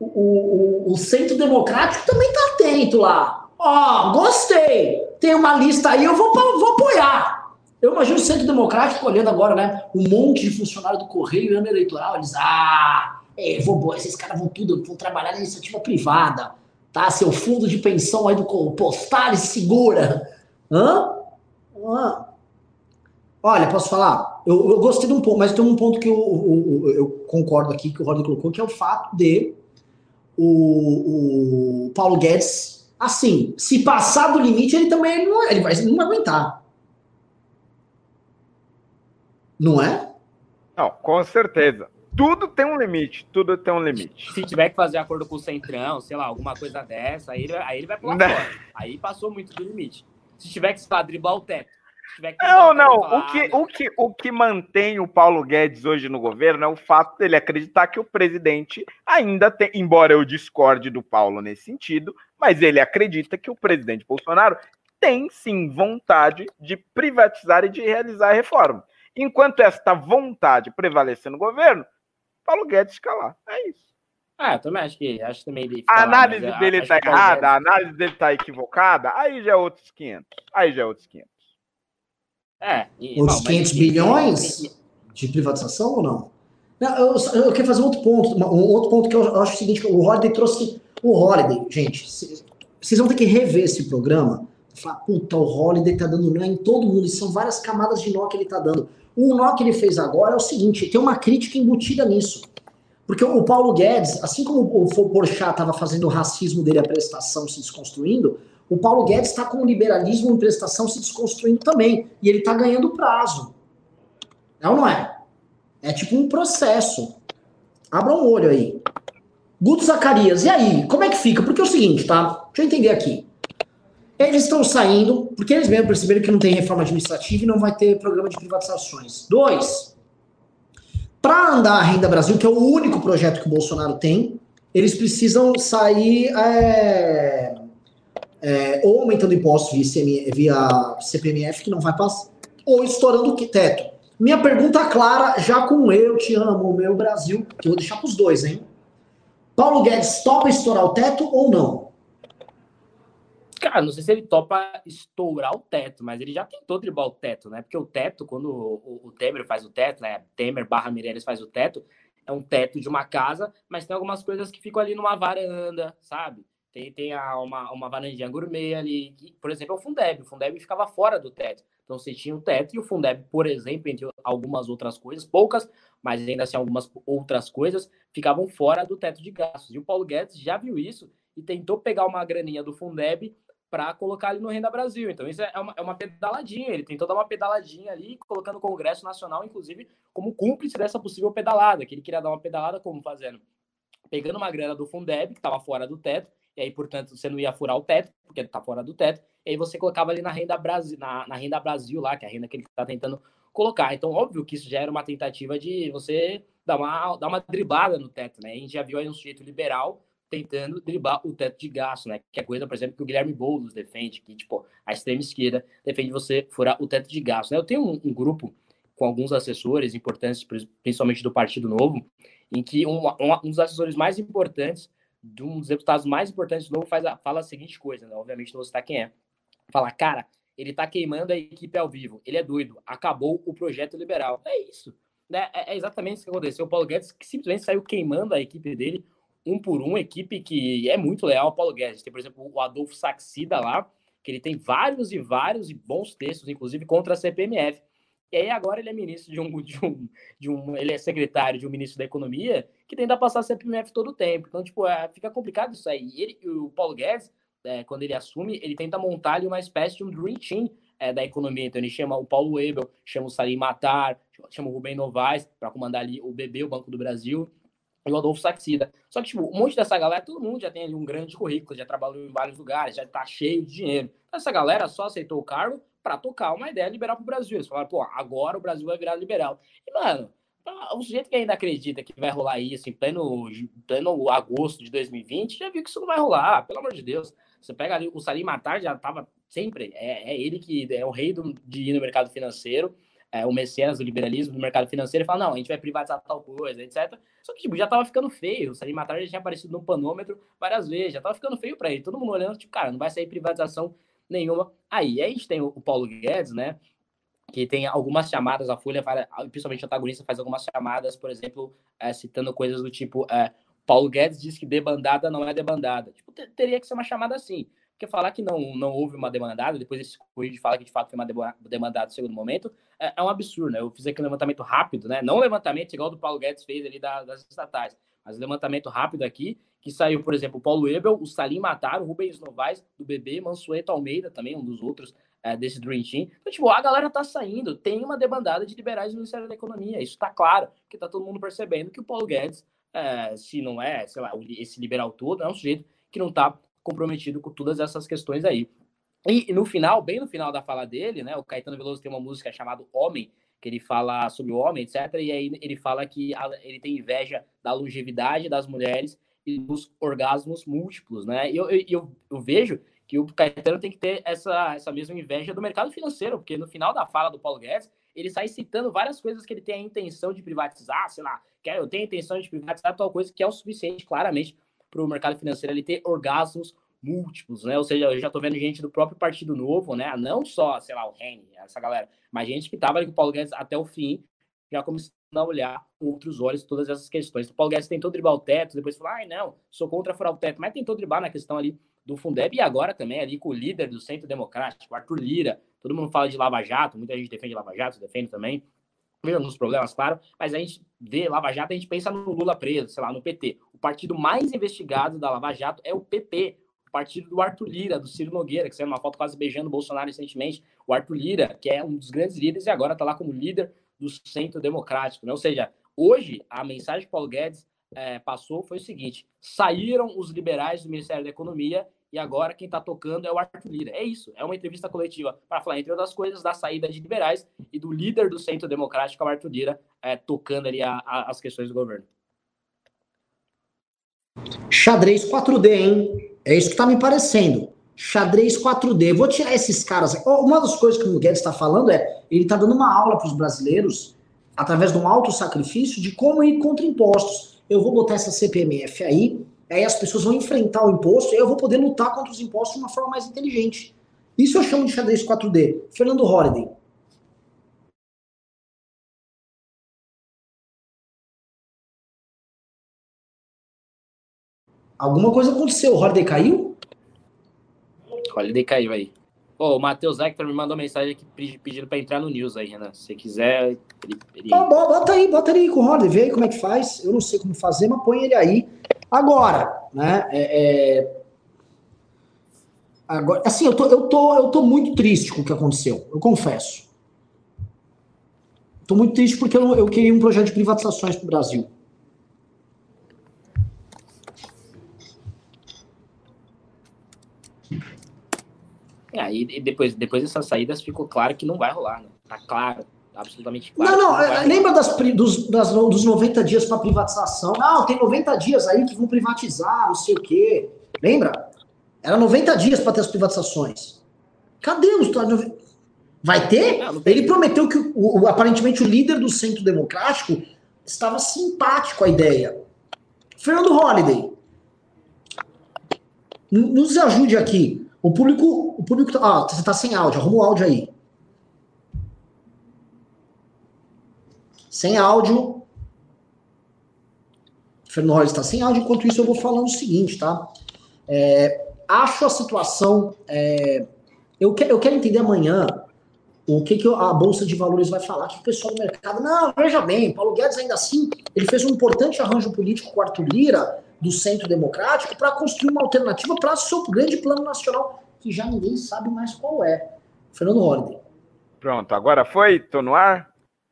O, o, o, Centro Democrático também tá atento lá. Ó, oh, gostei. Tem uma lista aí, eu vou, vou apoiar. Eu imagino o Centro Democrático olhando agora, né? Um monte de funcionário do Correio ano eleitoral. Eles, ah, é, vou, esses caras vão tudo, vão trabalhar na iniciativa privada. Tá? Seu fundo de pensão aí do Postales segura. Hã? Hã? Olha, posso falar? Eu, eu, gostei de um ponto, mas tem um ponto que eu, eu, eu concordo aqui, que o Rodney colocou, que é o fato de o, o Paulo Guedes, assim, se passar do limite, ele também não, ele vai, ele não vai aguentar. Não é? Não, com certeza. Tudo tem um limite, tudo tem um limite. Se tiver que fazer acordo com o Centrão, sei lá, alguma coisa dessa, aí ele, aí ele vai pular fora. Aí passou muito do limite. Se tiver que, sei lá, driblar o teto. Não, não. Falar, o, que, ah, o, que, o que mantém o Paulo Guedes hoje no governo é o fato dele acreditar que o presidente ainda tem, embora eu discorde do Paulo nesse sentido, mas ele acredita que o presidente Bolsonaro tem sim vontade de privatizar e de realizar a reforma. Enquanto esta vontade prevalecer no governo, Paulo Guedes fica lá. É isso. Ah, eu também acho que acho também ele A análise lá, dele está errada, Guedes... a análise dele está equivocada, aí já é outros 500. Aí já é outros 500. É. E, Os 500 bilhões de privatização ou não? não eu, eu, quero fazer um outro ponto. Um outro ponto que eu acho o seguinte: o Holiday trouxe. O Holiday, gente, vocês vão ter que rever esse programa. Falar, puta, o Holiday tá dando nó em todo mundo. E são várias camadas de nó que ele tá dando. O nó que ele fez agora é o seguinte: tem uma crítica embutida nisso. Porque o Paulo Guedes, assim como o Porchat estava fazendo o racismo dele, a prestação se desconstruindo, o Paulo Guedes está com o liberalismo em prestação se desconstruindo também. E ele está ganhando prazo. É ou não é? É tipo um processo. Abra um olho aí. Guto Zacarias, e aí? Como é que fica? Porque é o seguinte, tá? Deixa eu entender aqui. Eles estão saindo, porque eles mesmos perceberam que não tem reforma administrativa e não vai ter programa de privatizações. Dois, para andar a Renda Brasil, que é o único projeto que o Bolsonaro tem, eles precisam sair é, é, ou aumentando impostos via, CM, via CPMF, que não vai passar, ou estourando o teto. Minha pergunta clara, já com eu te amo, meu Brasil, que eu vou deixar para os dois, hein? Paulo Guedes topa estourar o teto ou não? Cara, não sei se ele topa estourar o teto, mas ele já tentou driblar o teto, né? Porque o teto, quando o, o Temer faz o teto, né? Temer barra Meirelles faz o teto, é um teto de uma casa, mas tem algumas coisas que ficam ali numa varanda, sabe? Tem, tem a, uma, uma varandinha gourmet ali, que, por exemplo, é o Fundeb. O Fundeb ficava fora do teto. Então você tinha o teto e o Fundeb, por exemplo, entre algumas outras coisas, poucas, mas ainda assim algumas outras coisas, ficavam fora do teto de gastos. E o Paulo Guedes já viu isso e tentou pegar uma graninha do Fundeb para colocar ali no Renda Brasil. Então, isso é uma, é uma pedaladinha. Ele tentou dar uma pedaladinha ali, colocando o Congresso Nacional, inclusive, como cúmplice dessa possível pedalada, que ele queria dar uma pedalada como fazendo? Pegando uma grana do Fundeb, que estava fora do teto, e aí, portanto, você não ia furar o teto, porque está fora do teto, e aí você colocava ali na Renda Brasil, na, na Renda Brasil lá, que é a renda que ele está tentando colocar. Então, óbvio que isso já era uma tentativa de você dar uma, dar uma driblada no teto, né? A gente já viu aí um sujeito liberal tentando driblar o teto de gasto, né? Que é coisa, por exemplo, que o Guilherme Boulos defende, que, tipo, a extrema esquerda defende você furar o teto de gasto. Né? Eu tenho um, um grupo com alguns assessores importantes, principalmente do Partido Novo, em que um, um, dos assessores mais importantes, de um dos deputados mais importantes do Novo, faz a, fala a seguinte coisa, né? Obviamente não vou citar quem é. Fala, cara, ele tá queimando a equipe ao vivo, ele é doido, acabou o projeto liberal. É isso. Né? É, é exatamente isso que aconteceu. O Paulo Guedes que simplesmente saiu queimando a equipe dele um por um, equipe que é muito leal ao Paulo Guedes. Tem, por exemplo, o Adolfo Saxida lá, que ele tem vários e vários e bons textos, inclusive contra a CPMF. E aí agora ele é ministro de um, de um, de um ele é secretário de um ministro da Economia que tenta passar a CPMF todo o tempo. Então, tipo, é, fica complicado isso aí. E ele, o Paulo Guedes, é, quando ele assume, ele tenta montar ali uma espécie de um dream team é, da economia. Então ele chama o Paulo Webel, chama o Salim Matar, chama o Rubem Novaes para comandar ali o BB, o Banco do Brasil o Adolfo Saxida. Só que, tipo, um monte dessa galera, todo mundo já tem ali um grande currículo, já trabalhou em vários lugares, já tá cheio de dinheiro. Então, essa galera só aceitou o cargo para tocar uma ideia liberal pro Brasil. Eles falaram, pô, agora o Brasil vai virar liberal. E, mano, o sujeito que ainda acredita que vai rolar isso em pleno, pleno agosto de 2020, já viu que isso não vai rolar, pelo amor de Deus. Você pega ali, o Salim Matar já tava sempre, é, é ele que é o rei do, de ir no mercado financeiro, é, o mecenas do liberalismo do mercado financeiro e fala, não, a gente vai privatizar tal coisa, etc. Só que, tipo, já tava ficando feio. O Salim Matar já tinha aparecido no panômetro várias vezes, já tava ficando feio para ele. Todo mundo olhando, tipo, cara, não vai sair privatização nenhuma. Aí, aí a gente tem o, Paulo Guedes, né? que tem algumas chamadas, a Folha, principalmente o antagonista, faz algumas chamadas, por exemplo, é, citando coisas do tipo: é, Paulo Guedes diz que debandada não é debandada. Tipo, teria que ser uma chamada assim. Porque falar que não, não houve uma demandada, depois esse corrige fala que de fato foi uma demandada no segundo momento, é, é, um absurdo, né? Eu fiz aqui um levantamento rápido, né? Não levantamento igual do Paulo Guedes fez ali das, estatais, mas levantamento rápido aqui, que saiu, por exemplo, o Paulo Ebel, o Salim Matar, o Rubens Novaes, do BB, Mansueto Almeida, também um dos outros é, desse Dream Team. Então, tipo, a galera tá saindo, tem uma debandada de liberais no Ministério da Economia, isso tá claro, que tá todo mundo percebendo que o Paulo Guedes, é, se não é, sei lá, esse liberal todo, é um sujeito que não tá comprometido com todas essas questões aí. E no final, bem no final da fala dele, né, o Caetano Veloso tem uma música chamada Homem, que ele fala sobre o homem, etc. E aí ele fala que ele tem inveja da longevidade das mulheres e dos orgasmos múltiplos, né? E eu, eu, eu vejo que o Caetano tem que ter essa, essa mesma inveja do mercado financeiro, porque no final da fala do Paulo Guedes, ele sai citando várias coisas que ele tem a intenção de privatizar, sei lá, que eu tenho a intenção de privatizar tal coisa que é o suficiente, claramente, para o mercado financeiro ele ter orgasmos múltiplos, né? Ou seja, eu já estou vendo gente do próprio Partido Novo, né? Não só, sei lá, o Reni, essa galera, mas gente que estava ali com o Paulo Guedes até o fim, já começando a olhar com outros olhos todas essas questões. O Paulo Guedes tentou driblar o teto, depois falou, ai, não, sou contra furar o teto, mas tentou driblar na questão ali do Fundeb e agora também ali com o líder do Centro Democrático, Arthur Lira. Todo mundo fala de Lava Jato, muita gente defende Lava Jato, defende também. Alguns problemas, claro, mas a gente vê Lava Jato, a gente pensa no Lula preso, sei lá, no PT. O partido mais investigado da Lava Jato é o PP, o partido do Arthur Lira, do Ciro Nogueira, que saiu uma foto quase beijando o Bolsonaro recentemente. O Arthur Lira, que é um dos grandes líderes e agora está lá como líder do Centro Democrático. Né? Ou seja, hoje a mensagem que Paulo Guedes é, passou foi o seguinte: saíram os liberais do Ministério da Economia e agora quem está tocando é o Arthur Lira. É isso, é uma entrevista coletiva para falar, entre outras coisas, da saída de liberais e do líder do Centro Democrático, o Arthur Lira, é, tocando ali a, a, as questões do governo. Xadrez 4D, hein? É isso que está me parecendo. Xadrez 4D. Vou tirar esses caras. Uma das coisas que o Guedes está falando é ele está dando uma aula para os brasileiros, através de um alto sacrifício, de como ir contra impostos. Eu vou botar essa CPMF aí, aí as pessoas vão enfrentar o imposto e eu vou poder lutar contra os impostos de uma forma mais inteligente. Isso eu chamo de xadrez 4D. Fernando Holliday. Alguma coisa aconteceu. O Holiday caiu? Holiday caiu aí. Pô, o Matheus Hector me mandou mensagem aqui pedindo para entrar no News aí, Renan. Se quiser, ele. ele... bota aí, bota aí com o Holiday, vê aí como é que faz. Eu não sei como fazer, mas põe ele aí. Agora, né? É, é... Agora, assim, eu tô, eu, tô, eu tô muito triste com o que aconteceu, eu confesso. Tô muito triste porque eu, eu queria um projeto de privatizações para o Brasil. Aí é, depois, depois dessas saídas ficou claro que não vai rolar, né? Tá claro, absolutamente claro. Não, não, não lembra das, dos, das, dos 90 dias para privatização? Não, tem 90 dias aí que vão privatizar, não sei o quê. Lembra? Era 90 dias para ter as privatizações. Cadê os. Vai ter? Não, não Ele prometeu que o, o, aparentemente o líder do Centro Democrático estava simpático à ideia. Fernando Holliday, nos ajude aqui. O público, o público, ah, você tá sem áudio, arruma o áudio aí. Sem áudio. Fernando Royce está sem áudio, enquanto isso eu vou falando o seguinte, tá? É, acho a situação. É, eu, que, eu quero entender amanhã o que, que a Bolsa de Valores vai falar, que o pessoal do mercado. Não, veja bem, Paulo Guedes ainda assim, ele fez um importante arranjo político com Arthur Lira do Centro Democrático para construir uma alternativa para o seu grande plano nacional, que já ninguém sabe mais qual é. Fernando Holliday. Pronto, agora foi? Tô no ar?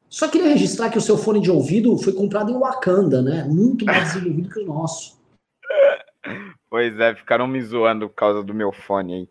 Só queria registrar que o seu fone de ouvido foi comprado em Wakanda, né? Muito mais desenvolvido que o nosso. Pois é, ficaram me zoando por causa do meu fone aí.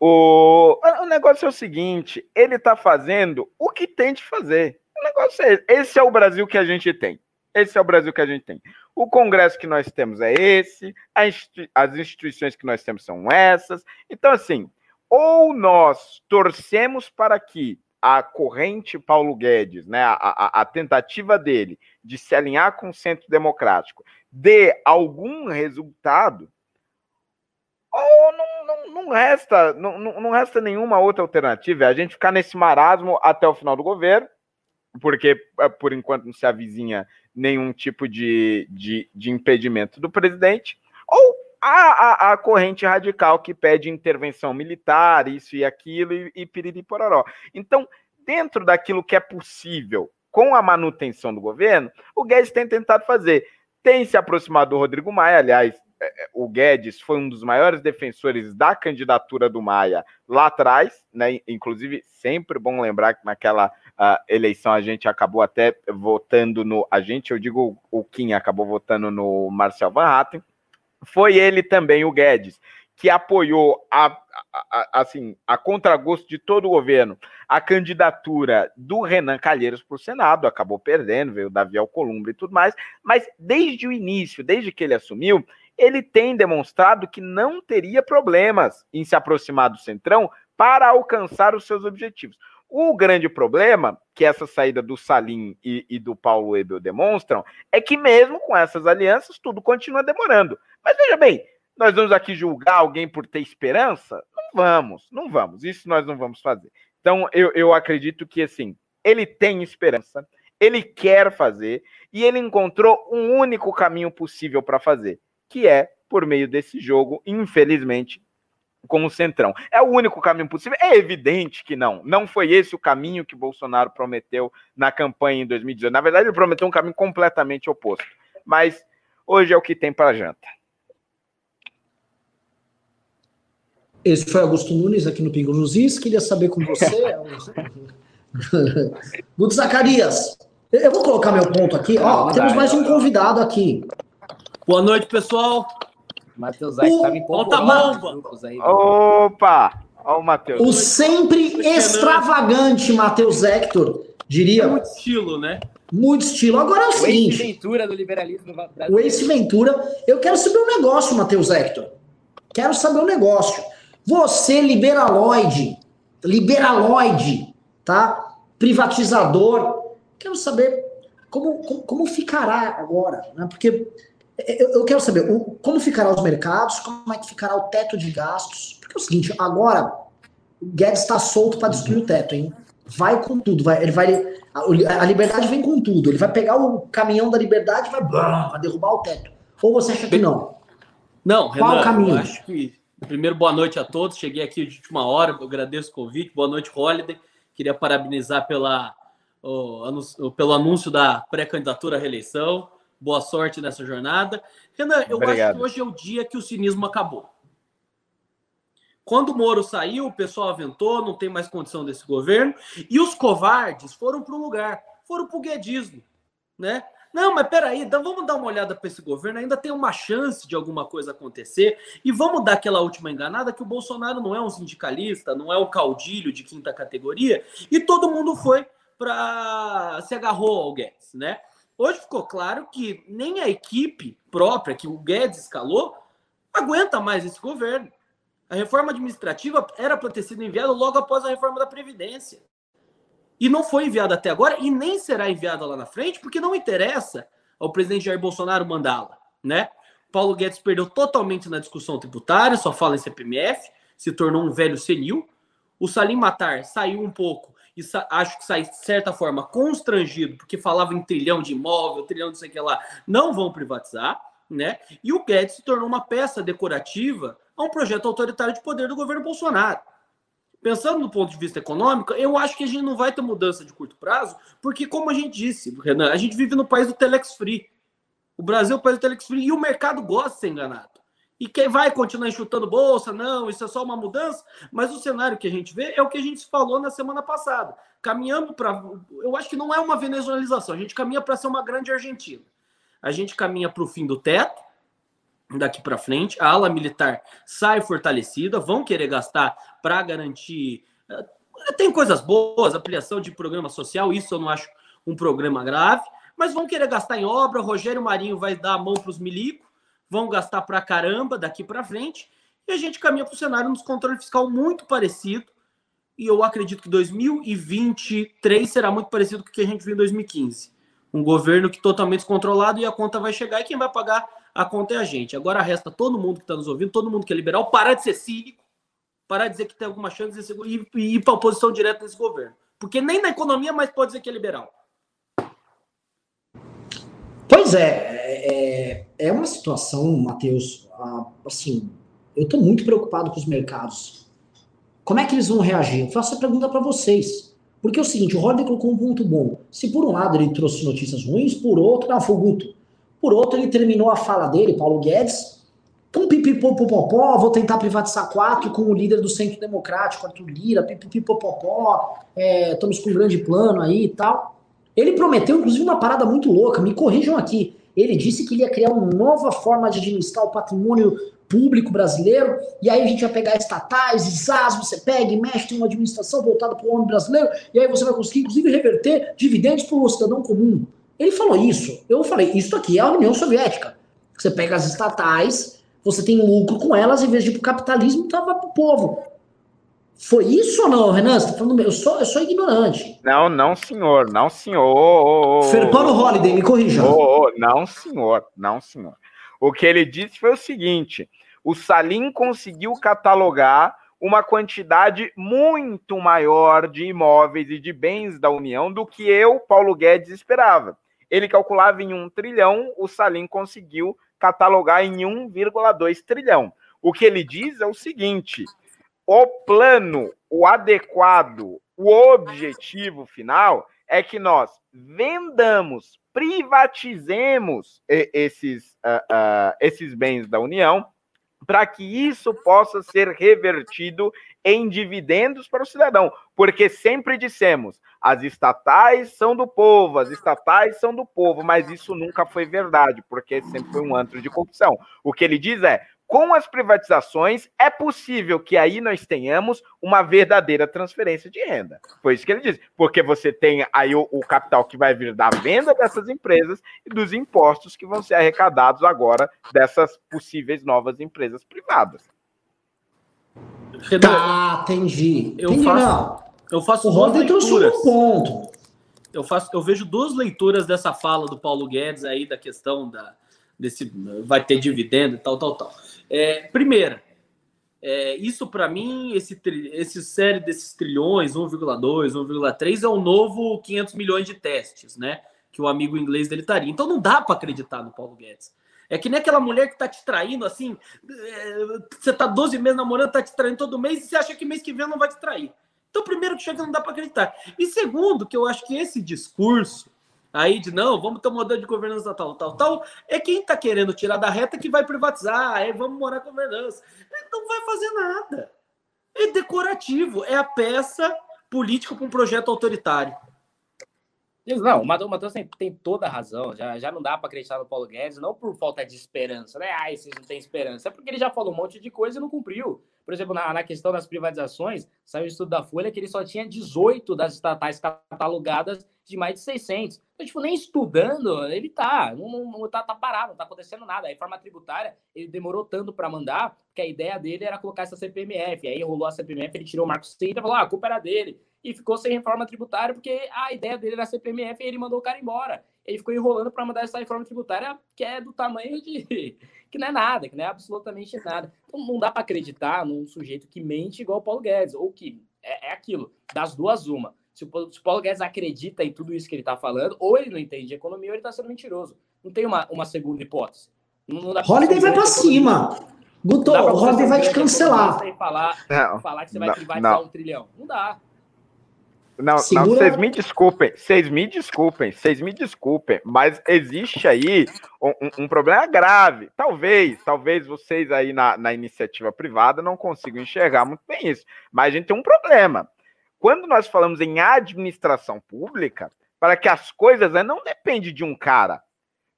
O, o negócio é o seguinte: ele tá fazendo o que tem de fazer. O negócio é esse. Esse é o Brasil que a gente tem. Esse é o Brasil que a gente tem. O Congresso que nós temos é esse, as instituições que nós temos são essas. Então, assim, ou nós torcemos para que a corrente Paulo Guedes, né, a, a, a, tentativa dele de se alinhar com o centro democrático, dê algum resultado, ou não, não, não resta, não, não resta nenhuma outra alternativa. É a gente ficar nesse marasmo até o final do governo, porque eh, por enquanto não se avizinha nenhum tipo de, de, de impedimento do presidente, ou a, a, a, corrente radical que pede intervenção militar, isso e aquilo, e, e piriri pororó. Então, dentro daquilo que é possível com a manutenção do governo, o Guedes tem tentado fazer. Tem se aproximado do Rodrigo Maia, aliás, o Guedes foi um dos maiores defensores da candidatura do Maia lá atrás, né? Inclusive, sempre bom lembrar que naquela uh, eleição a gente acabou até votando no. A gente, eu digo, o Kim acabou votando no Marcel Van Hatten. Foi ele também, o Guedes, que apoiou a, a, a, assim, a contragosto de todo o governo, a candidatura do Renan Calheiros para o Senado, acabou perdendo, veio o Davi Alcolumbre e tudo mais, mas desde o início, desde que ele assumiu, ele tem demonstrado que não teria problemas em se aproximar do Centrão para alcançar os seus objetivos. O grande problema que essa saída do Salim e, e, do Paulo Ebel demonstram é que, mesmo com essas alianças, tudo continua demorando. Mas veja bem, nós vamos aqui julgar alguém por ter esperança? Não vamos, não vamos. Isso nós não vamos fazer. Então, eu, eu acredito que, assim, ele tem esperança, ele quer fazer e ele encontrou um único caminho possível para fazer, que é por meio desse jogo, infelizmente, com o Centrão. É o único caminho possível? É evidente que não. Não foi esse o caminho que Bolsonaro prometeu na campanha em 2018. Na verdade, ele prometeu um caminho completamente oposto. Mas hoje é o que tem para janta. Esse foi Augusto Nunes aqui no Pingo nos Is. Queria saber com você. Guto Zacarias, eu vou colocar meu ponto aqui. Ó, temos mais um convidado aqui. Boa noite, pessoal. Matheus Zé estava em Volta bomba. Opa! Ó o Matheus. O sempre extravagante Matheus Hector, diria. É muito estilo, né? Muito estilo. Agora é o, o seguinte. O Ventura do liberalismo brasileiro. O Ace Ventura. Eu quero saber um negócio, Matheus Hector. Quero saber um negócio. Você, liberaloide, liberaloide, tá? Privatizador. Quero saber como, como, como ficará agora, né? Porque eu, eu quero saber o, como ficará os mercados, como é que ficará o teto de gastos. Porque é o seguinte, agora o Guedes está solto para destruir o teto, hein? Vai com tudo, vai, ele vai. A, a, liberdade vem com tudo. Ele vai pegar o caminhão da liberdade e vai, vai derrubar o teto. Ou você acha que não? Não, Qual Renan, o caminho? acho que Primeiro, boa noite a todos. Cheguei aqui de última hora, eu agradeço o convite. Boa noite, Holiday. Queria parabenizar pela, o, pelo anúncio da pré-candidatura à reeleição. Boa sorte nessa jornada. Renan, eu Obrigado. acho que hoje é o dia que o cinismo acabou. Quando o Moro saiu, o pessoal aventou, não tem mais condição desse governo. E os covardes foram para um lugar, foram para o guedismo. Né? Não, mas peraí, então vamos dar uma olhada para esse governo. Ainda tem uma chance de alguma coisa acontecer. E vamos dar aquela última enganada que o Bolsonaro não é um sindicalista, não é um caudilho de quinta categoria. E todo mundo foi para. se agarrou ao Guedes, né? Hoje ficou claro que nem a equipe própria que o Guedes escalou aguenta mais esse governo. A reforma administrativa era para ter sido enviada logo após a reforma da Previdência e não foi enviada até agora e nem será enviada lá na frente, porque não interessa ao presidente Jair Bolsonaro mandá-la, né? Paulo Guedes perdeu totalmente na discussão tributária, só fala em CPMF, se tornou um velho senil. O Salim Matar saiu um pouco e acho que sai de certa forma constrangido, porque falava em trilhão de imóvel, trilhão de sei que lá, não vão privatizar, né? E o Guedes se tornou uma peça decorativa a um projeto autoritário de poder do governo Bolsonaro pensando do ponto de vista econômico, eu acho que a gente não vai ter mudança de curto prazo, porque, como a gente disse, Renan, a gente vive no país do Telex Free. O Brasil é o país do Telex Free e o mercado gosta de ser enganado. E quem vai continuar enxutando bolsa, não, isso é só uma mudança, mas o cenário que a gente vê é o que a gente falou na semana passada. Caminhando para. Eu acho que não é uma venezuelização, a gente caminha para ser uma grande Argentina. A gente caminha para o fim do teto, daqui para frente. A ala militar sai fortalecida, vão querer gastar para garantir. Eh, tem coisas boas, ampliação de programa social, isso eu não acho um programa grave, mas vão querer gastar em obra. Rogério Marinho vai dar a mão para os milico, vão gastar para caramba daqui para frente. E a gente caminha para o cenário nos controle fiscal muito parecido. E eu acredito que 2023 será muito parecido com o que a gente viu em 2015. Um governo que totalmente descontrolado e a conta vai chegar e quem vai pagar a conta é a gente. Agora resta todo mundo que está nos ouvindo, todo mundo que é liberal, parar de ser cínico, parar de dizer que tem alguma chance de ir, ir para a oposição direta desse governo. Porque nem na economia mais pode dizer que é liberal. Pois é, é, é uma situação, Matheus, assim, eu estou muito preocupado com os mercados. Como é que eles vão reagir? Eu faço essa pergunta para vocês. Porque é o seguinte, o Rodney colocou um ponto bom. Se por um lado ele trouxe notícias ruins, por outro, não, foi Guto. Por outro, ele terminou a fala dele, Paulo Guedes, com pipipopopopó, vou tentar privatizar quatro com o líder do Centro Democrático, Arthur Lira, pipipopopó, é, estamos com um grande plano aí e tal. Ele prometeu, inclusive, uma parada muito louca, me corrijam aqui. Ele disse que ele ia criar uma nova forma de administrar o patrimônio público brasileiro, e aí a gente vai pegar estatais, ISAs, você pega e mexe, tem uma administração voltada para o homem brasileiro, e aí você vai conseguir, inclusive, reverter dividendos para o cidadão comum. Ele falou isso. Eu falei, isso aqui é a União Soviética. Você pega as estatais, você tem lucro com elas, em vez de ir para o capitalismo, tá para o povo. Foi isso ou não, Renan? Você tá falando, eu sou, eu sou ignorante. Não, não, senhor, não, senhor. Ferpano Holiday, me corrija. Oh, não, senhor, não, senhor. O que ele disse foi o seguinte: o Salim conseguiu catalogar uma quantidade muito maior de imóveis e de bens da União do que eu, Paulo Guedes, esperava. Ele calculava em um trilhão, o Salim conseguiu catalogar em 1,2 trilhão. O que ele diz é o seguinte: o plano, o adequado, o objetivo final é que nós vendamos, privatizemos esses, uh, uh, esses bens da União para que isso possa ser revertido em dividendos para o cidadão, porque sempre dissemos, as estatais são do povo, as estatais são do povo, mas isso nunca foi verdade, porque sempre foi um antro de corrupção. O que ele diz é, com as privatizações, é possível que aí nós tenhamos uma verdadeira transferência de renda. Foi isso que ele disse. Porque você tem aí o, o, capital que vai vir da venda dessas empresas e dos impostos que vão ser arrecadados agora dessas possíveis novas empresas privadas. Tá, entendi. Eu entendi, faço, não. eu faço O duas leituras. um ponto. Eu, faço, eu vejo duas leituras dessa fala do Paulo Guedes aí, da questão da, desse vai ter dividendo e tal, tal, tal. É, primeira, é, isso para mim, esse, esse série desses trilhões, 1,2, 1,3, é o novo 500 milhões de testes, né? Que o amigo inglês dele estaria. Então não dá para acreditar no Paulo Guedes. É que nem aquela mulher que tá te traindo assim, é, você tá 12 meses namorando, tá te traindo todo mês e você acha que mês que vem não vai te trair. Então, primeiro que chega, não dá para acreditar. E segundo, que eu acho que esse discurso aí de não, vamos ter um modelo de governança tal, tal, tal, é quem está querendo tirar da reta que vai privatizar, é vamos morar com governança. Ele não vai fazer nada. É decorativo, é a peça política para um projeto autoritário. Não, o Matheus tem, tem toda a razão. Já, já não dá para acreditar no Paulo Guedes, não por falta de esperança, né? Ai, vocês não têm esperança. É porque ele já falou um monte de coisa e não cumpriu. Por exemplo, na, na questão das privatizações, saiu um estudo da Folha que ele só tinha 18 das estatais catalogadas de mais de 600. Então, tipo, nem estudando, ele tá. Não, não, tá, tá parado, não tá acontecendo nada. A reforma tributária, ele demorou tanto para mandar, que a ideia dele era colocar essa CPMF. Aí rolou a CPMF, ele tirou o Marco Sintra e falou: ah, a culpa era dele e ficou sem reforma tributária porque a ideia dele era a CPMF e ele mandou o cara embora. Ele ficou enrolando para mandar essa reforma tributária que é do tamanho de que não é nada, que não é absolutamente nada. Então não dá para acreditar num sujeito que mente igual o Paulo Guedes ou que é, é aquilo, das duas uma. Se o, Paulo- se o Paulo Guedes acredita em tudo isso que ele está falando, ou ele não entende de economia ou ele está sendo mentiroso. Não tem uma, uma segunda hipótese. Não, não Holiday vai grande cima. Guto, o Holiday vai te cancelar. falar, Não, falar que você vai não, privatizar não. um trilhão. Não dá. Não, não, Segura- vocês me desculpem, vocês me desculpem, vocês me desculpem, mas existe aí um, um- um problema grave. Talvez, talvez vocês aí na, na iniciativa privada não consigam enxergar muito bem isso, mas a gente tem um problema. Quando nós falamos em administração pública, para que as coisas né, não depende de um cara.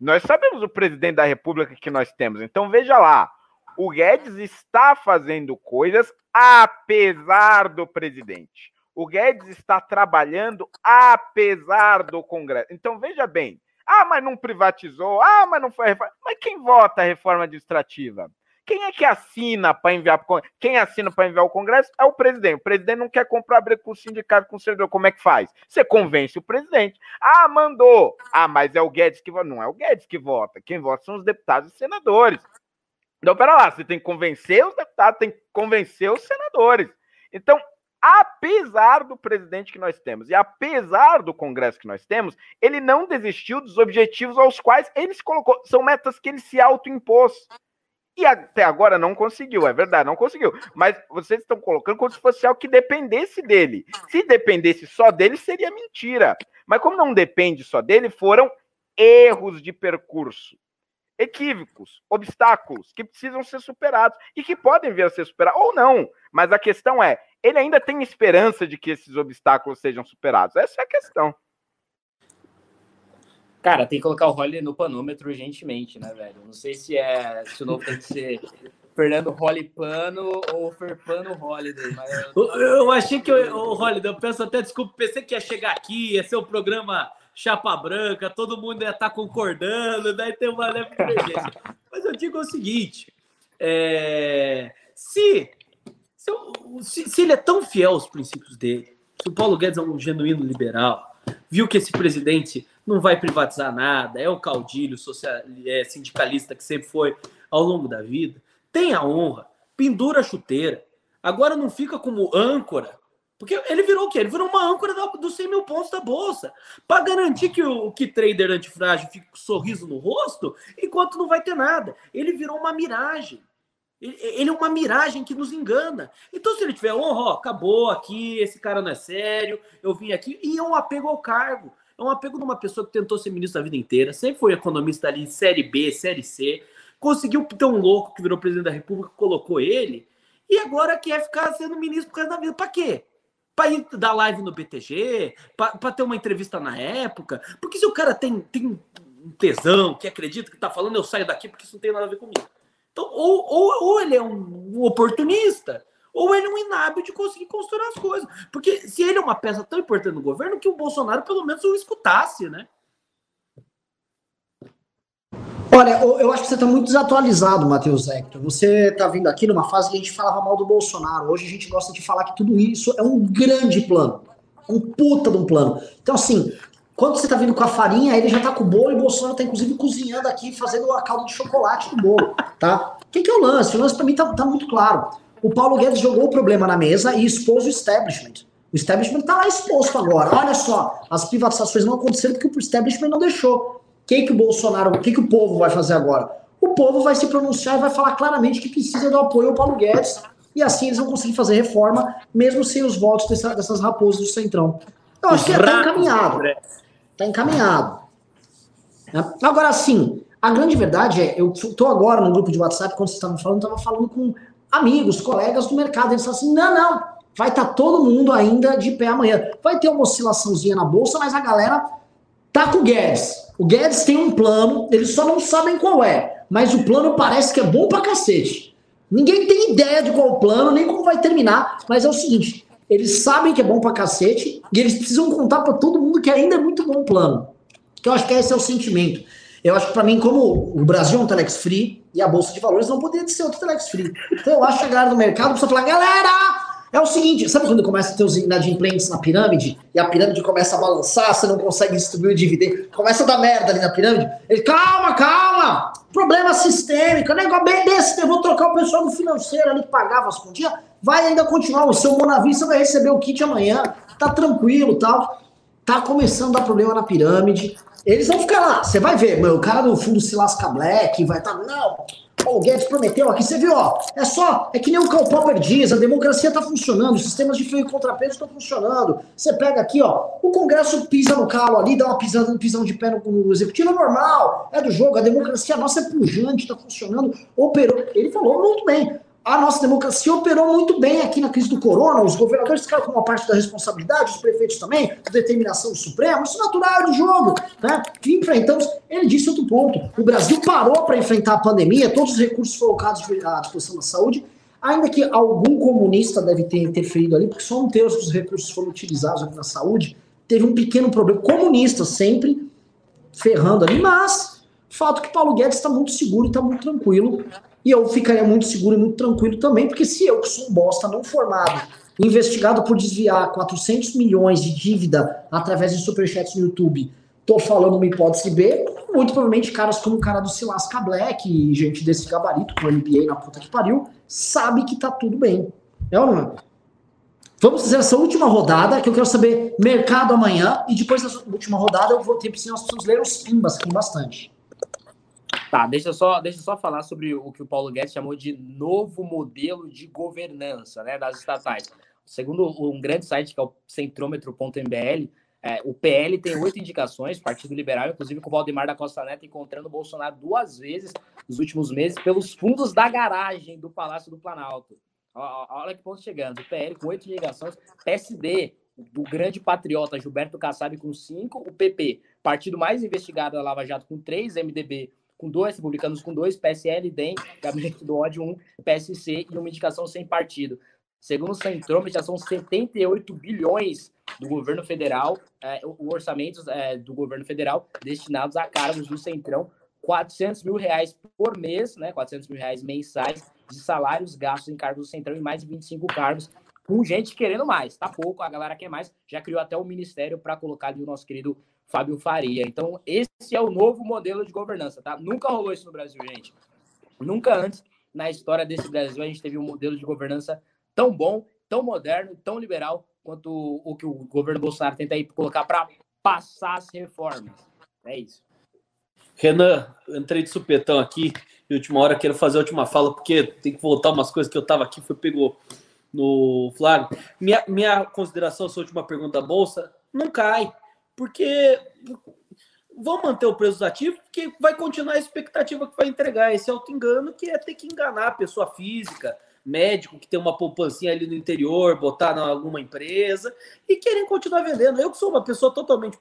Nós sabemos o presidente da República que nós temos, então veja lá, o Guedes está fazendo coisas apesar do presidente. O Guedes está trabalhando apesar do Congresso. Então veja bem. Ah, mas não privatizou. Ah, mas não foi reforma. Mas quem vota a reforma administrativa? Quem é que assina para enviar Quem assina para enviar o Congresso é o presidente. O presidente não quer comprar briga com o sindicato, com o servidor. Como é que faz? Você convence o presidente. Ah, mandou. Ah, mas é o Guedes que vota. Não é o Guedes que vota. Quem vota são os deputados e senadores. Então, pera lá, você tem que convencer os deputados, tem que convencer os senadores. Então, apesar do presidente que nós temos e apesar do Congresso que nós temos, ele não desistiu dos objetivos aos quais ele se colocou. São metas que ele se autoimpôs. E até agora não conseguiu, é verdade, não conseguiu. Mas vocês estão colocando como se fosse algo que dependesse dele. Se dependesse só dele, seria mentira. Mas como não depende só dele, foram erros de percurso, equívocos, obstáculos que precisam ser superados e que podem vir a ser superados ou não. Mas a questão é, ele ainda tem esperança de que esses obstáculos sejam superados? Essa é a questão. Cara, tem que colocar o Holly no panômetro urgentemente, né, velho? Não sei se é se o novo tem que ser Fernando Holly Pano ou Ferpano Holiday. Mas... Eu, eu achei que o Holiday, eu peço até desculpa, pensei que ia chegar aqui, ia ser o um programa Chapa Branca, todo mundo ia estar tá concordando, daí tem uma leve divergência. Mas eu digo o seguinte: é, se, se, se ele é tão fiel aos princípios dele, se o Paulo Guedes é um genuíno liberal, viu que esse presidente não vai privatizar nada, é o caudilho social, é, sindicalista que sempre foi ao longo da vida. Tem a honra, pendura a chuteira. Agora não fica como âncora, porque ele virou o quê? Ele virou uma âncora dos 100 mil pontos da bolsa, para garantir que o que trader antifrágil fique com sorriso no rosto, enquanto não vai ter nada. Ele virou uma miragem. Ele é uma miragem que nos engana. Então, se ele tiver honra, ó, acabou aqui, esse cara não é sério, eu vim aqui, e é um apego ao cargo. É um apego de uma pessoa que tentou ser ministro a vida inteira, sempre foi economista ali, série B, série C, conseguiu ter um louco que virou presidente da República, colocou ele, e agora quer ficar sendo ministro por causa da vida. Para quê? Para ir dar live no BTG, para ter uma entrevista na época. Porque se o cara tem, tem um tesão, que acredita que tá falando, eu saio daqui porque isso não tem nada a ver comigo. Então, ou, ou, ou ele é um oportunista, ou ele é um inábil de conseguir construir as coisas. Porque se ele é uma peça tão importante no governo, que o Bolsonaro pelo menos o escutasse, né? Olha, eu acho que você está muito desatualizado, Matheus Hector. Você está vindo aqui numa fase que a gente falava mal do Bolsonaro. Hoje a gente gosta de falar que tudo isso é um grande plano. Um puta de um plano. Então, assim, quando você está vindo com a farinha, ele já está com o bolo e o Bolsonaro está, inclusive, cozinhando aqui, fazendo a calda de chocolate no bolo, tá? O que, que é o lance? O lance, para mim, está tá muito claro o Paulo Guedes jogou o problema na mesa e expôs o establishment. O establishment está lá exposto agora. Olha só, as privatizações não aconteceram porque o establishment não deixou. O que, que o Bolsonaro, o que, que o povo vai fazer agora? O povo vai se pronunciar e vai falar claramente que precisa do apoio ao Paulo Guedes. E assim eles vão conseguir fazer reforma, mesmo sem os votos dessa, dessas raposas do Centrão. Eu acho que está encaminhado. Está encaminhado. Agora, sim, a grande verdade é, eu estou agora no grupo de WhatsApp, quando vocês estavam falando, estava falando com amigos, colegas do mercado. Eles falam assim: não, não, vai estar tá todo mundo ainda de pé amanhã. Vai ter uma oscilaçãozinha na bolsa, mas a galera tá com o Guedes. O Guedes tem um plano, eles só não sabem qual é, mas o plano parece que é bom pra cacete. Ninguém tem ideia de qual o plano, nem como vai terminar, mas é o seguinte: eles sabem que é bom pra cacete e eles precisam contar para todo mundo que ainda é muito bom o plano. Que eu acho que esse é o sentimento. Eu acho que para mim, como o Brasil é um telex free e a Bolsa de Valores não poderia ser outro telex free. Então eu acho que a galera do mercado precisa falar, galera, é o seguinte, sabe quando começa a ter os inadimplentes na pirâmide e a pirâmide começa a balançar, você não consegue distribuir o dividendo, começa a dar merda ali na pirâmide? Ele, calma, calma, problema sistêmico, negócio bem desse, eu vou trocar o pessoal do financeiro ali que pagava as continhas, vai ainda continuar, o seu Monavista vai receber o kit amanhã, tá tranquilo tal. Tá começando a dar problema na pirâmide, eles vão ficar lá. Você vai ver, meu, o cara do fundo se lasca black, vai estar. Tá, não, o Guedes prometeu aqui, você viu, ó. É só, é que nem o Karl Popper diz, a democracia está funcionando, os sistemas de freio e contrapeso estão funcionando. Você pega aqui, ó, o Congresso pisa no calo ali, dá uma pisada, um pisão de pé no, no executivo, é normal, é do jogo, a democracia nossa é pujante, está funcionando, operou. Ele falou muito bem a nossa democracia operou muito bem aqui na crise do corona, os governadores ficaram com uma parte da responsabilidade, os prefeitos também, a determinação do Supremo, isso é natural do jogo, né? Que enfrentamos, ele disse outro ponto, o Brasil parou para enfrentar a pandemia, todos os recursos colocados à disposição da saúde, ainda que algum comunista deve ter interferido ali, porque só um terço dos recursos foram utilizados na saúde, teve um pequeno problema, comunista sempre ferrando ali, mas fato que Paulo Guedes está muito seguro e está muito tranquilo E eu ficaria muito seguro e muito tranquilo também, porque se eu, que sou um bosta não formado, investigado por desviar 400 milhões de dívida através de superchats no YouTube, tô falando uma hipótese B, muito provavelmente caras como o cara do Silasca Black e gente desse gabarito, com NBA na puta que pariu, sabe que tá tudo bem. É ou não é? Vamos fazer essa última rodada, que eu quero saber mercado amanhã, e depois dessa última rodada eu vou ter que nós precisamos ler os pimbas, tem bastante. Tá, deixa eu só, deixa só falar sobre o que o Paulo Guedes chamou de novo modelo de governança né, das estatais. Segundo um grande site que é o centrômetro.mbl, é, o PL tem oito indicações, Partido Liberal, inclusive com o Valdemar da Costa Neto encontrando o Bolsonaro duas vezes nos últimos meses pelos fundos da garagem do Palácio do Planalto. Olha que ponto chegando. O PL com oito indicações, PSD do grande patriota Gilberto Kassab com cinco, o PP, partido mais investigado da Lava Jato com três, MDB com dois, republicanos com dois, PSL, DEM, Gabinete do Ódio, um, PSC e uma indicação sem partido. Segundo o Centrômetro, já são 78 bilhões do governo federal, é, o orçamento é, do governo federal destinados a cargos do Centrão, 400 mil reais por mês, né, 400 mil reais mensais de salários gastos em cargos do Centrão e mais de 25 cargos, com gente querendo mais. Tá pouco, a galera quer mais. Já criou até o ministério para colocar ali o nosso querido Fábio Faria. Então, esse é o novo modelo de governança, tá? Nunca rolou isso no Brasil, gente. Nunca antes na história desse Brasil a gente teve um modelo de governança tão bom, tão moderno, tão liberal quanto o, que o governo Bolsonaro tenta aí colocar para passar as reformas. É isso. Renan, entrei de supetão aqui e última hora quero fazer a última fala porque tem que voltar umas coisas que eu tava aqui, foi pegou no Flávio. Minha, minha consideração, sua última pergunta da Bolsa, não cai porque vão manter o preço ativo, porque vai continuar a expectativa que vai entregar esse auto-engano, que é ter que enganar a pessoa física, médico que tem uma poupancinha ali no interior, botar em alguma empresa e querem continuar vendendo. Eu que sou uma pessoa totalmente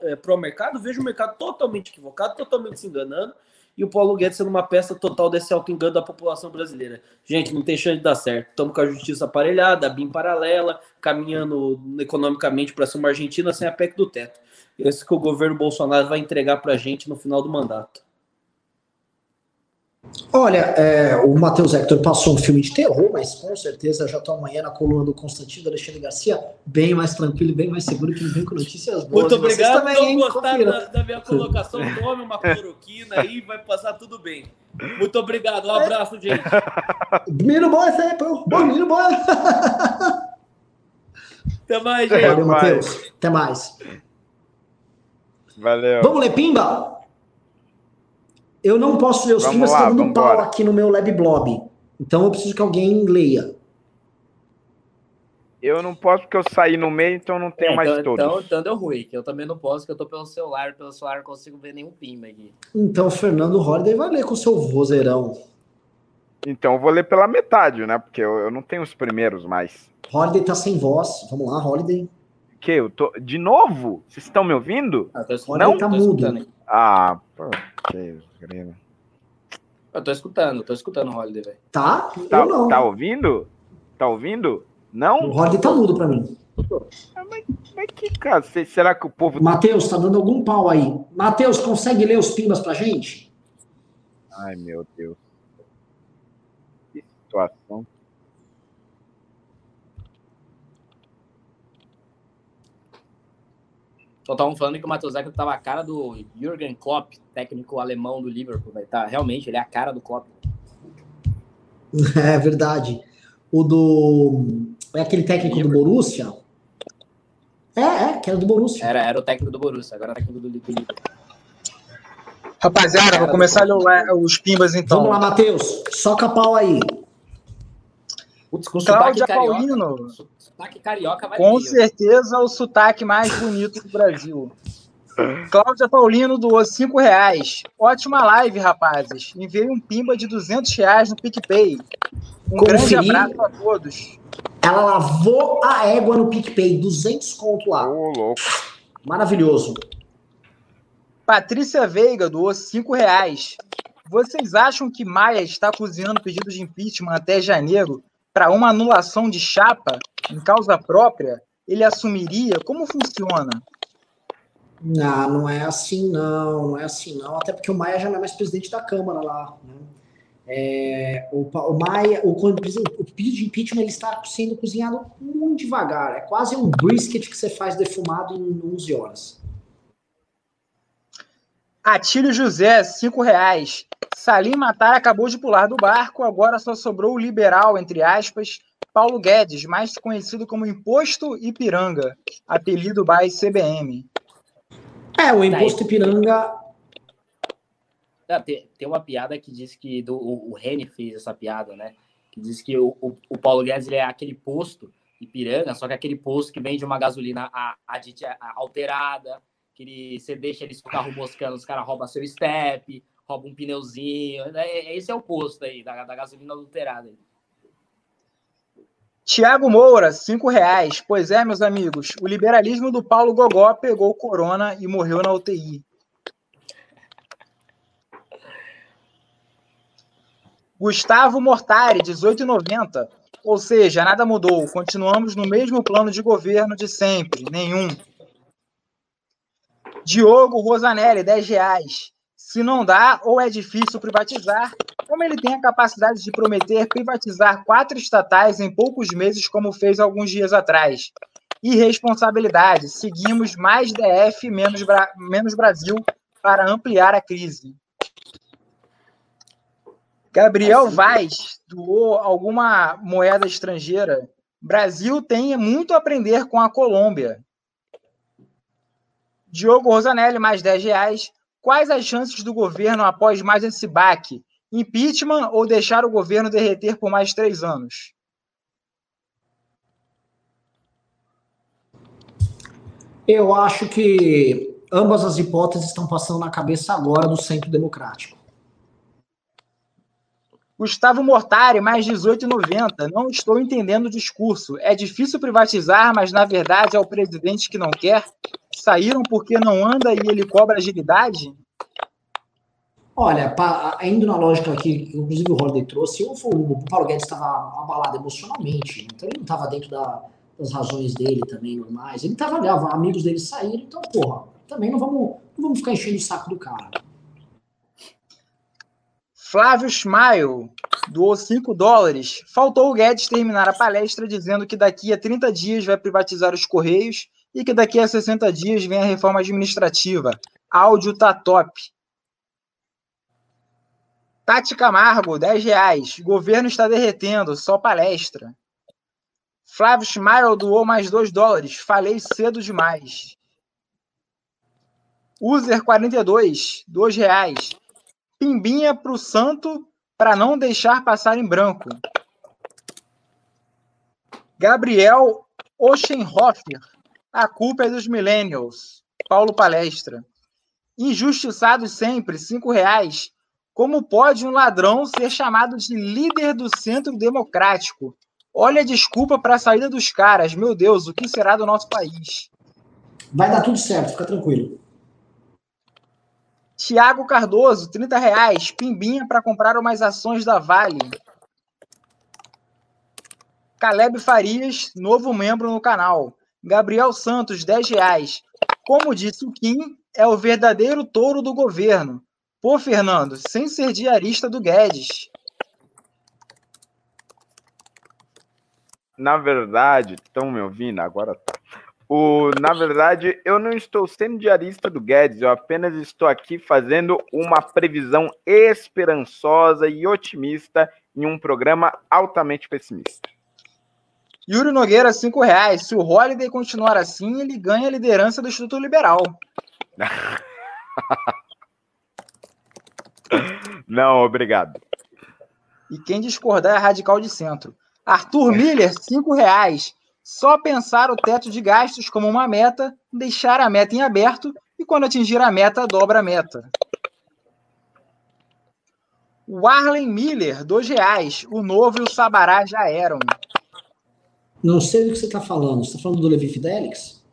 eh, pró-mercado, vejo o mercado totalmente equivocado, totalmente se enganando e o Paulo Guedes sendo uma peça total desse auto-engano da população brasileira. Gente, não tem chance de dar certo. Estamos com a justiça aparelhada, a BIM paralela, caminhando economicamente para ser uma Argentina sem a PEC do teto. Esse que o governo Bolsonaro vai entregar para a gente no final do mandato. Olha, é, o Matheus Hector passou um filme de terror, mas com certeza já estou amanhã na coluna do Constantino Alexandre Garcia, bem mais tranquilo, bem mais seguro, que ele vem com notícias boas. Muito obrigado, também, não gostaram da, da, minha colocação, tome uma cloroquina aí, vai passar tudo bem. Muito obrigado, um abraço, gente. Menino bom esse aí, pô. Bom, menino bom. Até mais, gente. Valeu, Matheus. Até mais. Valeu. Vamos ler Pimba? Eu não posso ler os vamos Pimbas, lá, dando pau aqui no meu Lab Blob. Então eu preciso que alguém leia. Eu não posso porque eu saí no meio, então não tenho é, mais então, todos. Então, então deu ruim, que eu também não posso, porque eu tô pelo celular, pelo celular não consigo ver nenhum pimba aqui. Então, Fernando Holiday vai ler com o seu vozeirão. Então eu vou ler pela metade, né? Porque eu, eu não tenho os primeiros mais. Holiday tá sem voz. Vamos lá, Holiday. Que? Eu tô. De novo? Vocês estão me ouvindo? Ah, não, tá mudo. Ah, pô, que grilo. Eu tô escutando, tô escutando o Holiday, velho. Tá? Tá, tá ouvindo? Tá ouvindo? Não? O Holiday tá mudo pra mim. Ah, mas, mas que cara, será que o povo. Matheus, tá dando algum pau aí. Matheus, consegue ler os pimbas pra gente? Ai, meu Deus. Que situação. Só estavam falando que o Matheus Zeca tava a cara do Jürgen Klopp, técnico alemão do Liverpool. Tá, realmente, ele é a cara do Klopp. É verdade. O do. É aquele técnico Liverpool. do Borussia? É, é, que era do Borussia. Era, era o técnico do Borussia, agora é o técnico do Liverpool. Rapaziada, vou começar a ler os pimbas então. Vamos lá, Matheus. Soca pau aí. Putz, com Cláudia Paulino. Sotaque carioca vai Com certeza o sotaque mais bonito do Brasil. Cláudia Paulino doou 5 reais. Ótima live, rapazes. Enviei um pimba de 200 reais no PicPay. Um grande abraço a todos. Ela lavou a égua no PicPay. 200 conto lá. Ô, louco. Maravilhoso. Patrícia Veiga doou 5 reais. Vocês acham que Maia está cozinhando pedido de impeachment até janeiro para uma anulação de chapa em causa própria, ele assumiria? Como funciona? Não, não é assim não, não é assim não, até porque o Maia já não é mais presidente da Câmara lá. Né? É, o, o Maia, o, o pedido de impeachment ele está sendo cozinhado muito devagar. É quase um brisket que você faz defumado em 11 horas. Atílio José, cinco reais. Salim Matar acabou de pular do barco, agora só sobrou o liberal, entre aspas, Paulo Guedes, mais conhecido como Imposto Ipiranga, apelido by CBM. É, o Imposto Ipiranga. Ah, tem, tem uma piada que diz que do, o, o Rene fez essa piada, né? Que diz que o, o, o Paulo Guedes ele é aquele posto Ipiranga, só que é aquele posto que vende uma gasolina a, a, a, alterada, que ele, você deixa eles com o carro moscando, os caras roubam seu step, roubam um pneuzinho. É, é, esse é o posto aí, da, da gasolina adulterada. Tiago Moura, cinco reais. Pois é, meus amigos, o liberalismo do Paulo Gogó pegou corona e morreu na UTI. Gustavo Mortari, 18,90. Ou seja, nada mudou. Continuamos no mesmo plano de governo de sempre. Nenhum. Diogo Rosanelli, 10 reais. Se não dá ou é difícil privatizar, como ele tem a capacidade de prometer privatizar quatro estatais em poucos meses, como fez alguns dias atrás? Irresponsabilidade. Seguimos mais DF, menos, Bra menos Brasil para ampliar a crise. Gabriel Vaz doou alguma moeda estrangeira. Brasil tem muito a aprender com a Colômbia. Diogo Rosanelli, mais 10 reais. Quais as chances do governo após mais esse baque? Impeachment ou deixar o governo derreter por mais três anos? Eu acho que ambas as hipóteses estão passando na cabeça agora do centro democrático. Gustavo Mortari, mais 18,90. Não estou entendendo o discurso. É difícil privatizar, mas na verdade é o presidente que não quer saíram porque não anda e ele cobra agilidade? Olha, indo na lógica que, inclusive, o Holiday trouxe, o, o Paulo Guedes estava abalado emocionalmente, então ele não estava dentro da, das razões dele também normais. Ele estava ali, amigos dele saíram, então, porra, também não vamos, não vamos ficar enchendo o saco do cara. Flávio Smile doou 5 dólares. Faltou o Guedes terminar a palestra dizendo que daqui a 30 dias vai privatizar os Correios e que daqui a 60 dias vem a reforma administrativa. Áudio tá top. Tati Camargo, 10 reais. Governo está derretendo, só palestra. Flávio Schmeil doou mais 2 dólares. Falei cedo demais. User 42, 2 reais. Pimbinha pro santo para não deixar passar em branco. Gabriel Oschenhofer, a culpa é dos millennials. Paulo Palestra. Injustiçados sempre, cinco reais. Como pode um ladrão ser chamado de líder do centro democrático? Olha a desculpa para a saída dos caras. Meu Deus, o que será do nosso país? Vai dar tudo certo, fica tranquilo. Tiago Cardoso, 30 reais. Pimbinha para comprar umas ações da Vale. Caleb Farias, novo membro no canal. Gabriel Santos, 10 reais. Como disse o Kim, é o verdadeiro touro do governo. Pô, Fernando, sem ser diarista do Guedes. Na verdade, estão me ouvindo? Agora tá. O, na verdade, eu não estou sendo diarista do Guedes, eu apenas estou aqui fazendo uma previsão esperançosa e otimista em um programa altamente pessimista. Yuri Nogueira, cinco reais. Se o Holiday continuar assim, ele ganha a liderança do Instituto Liberal. Não, obrigado. E quem discordar é radical de centro. Arthur Miller, cinco reais. Só pensar o teto de gastos como uma meta, deixar a meta em aberto e quando atingir a meta, dobra a meta. O Arlen Miller, dois reais. O novo e o Sabará já eram. Não sei do que você está falando. Você está falando do Levi Fidelix?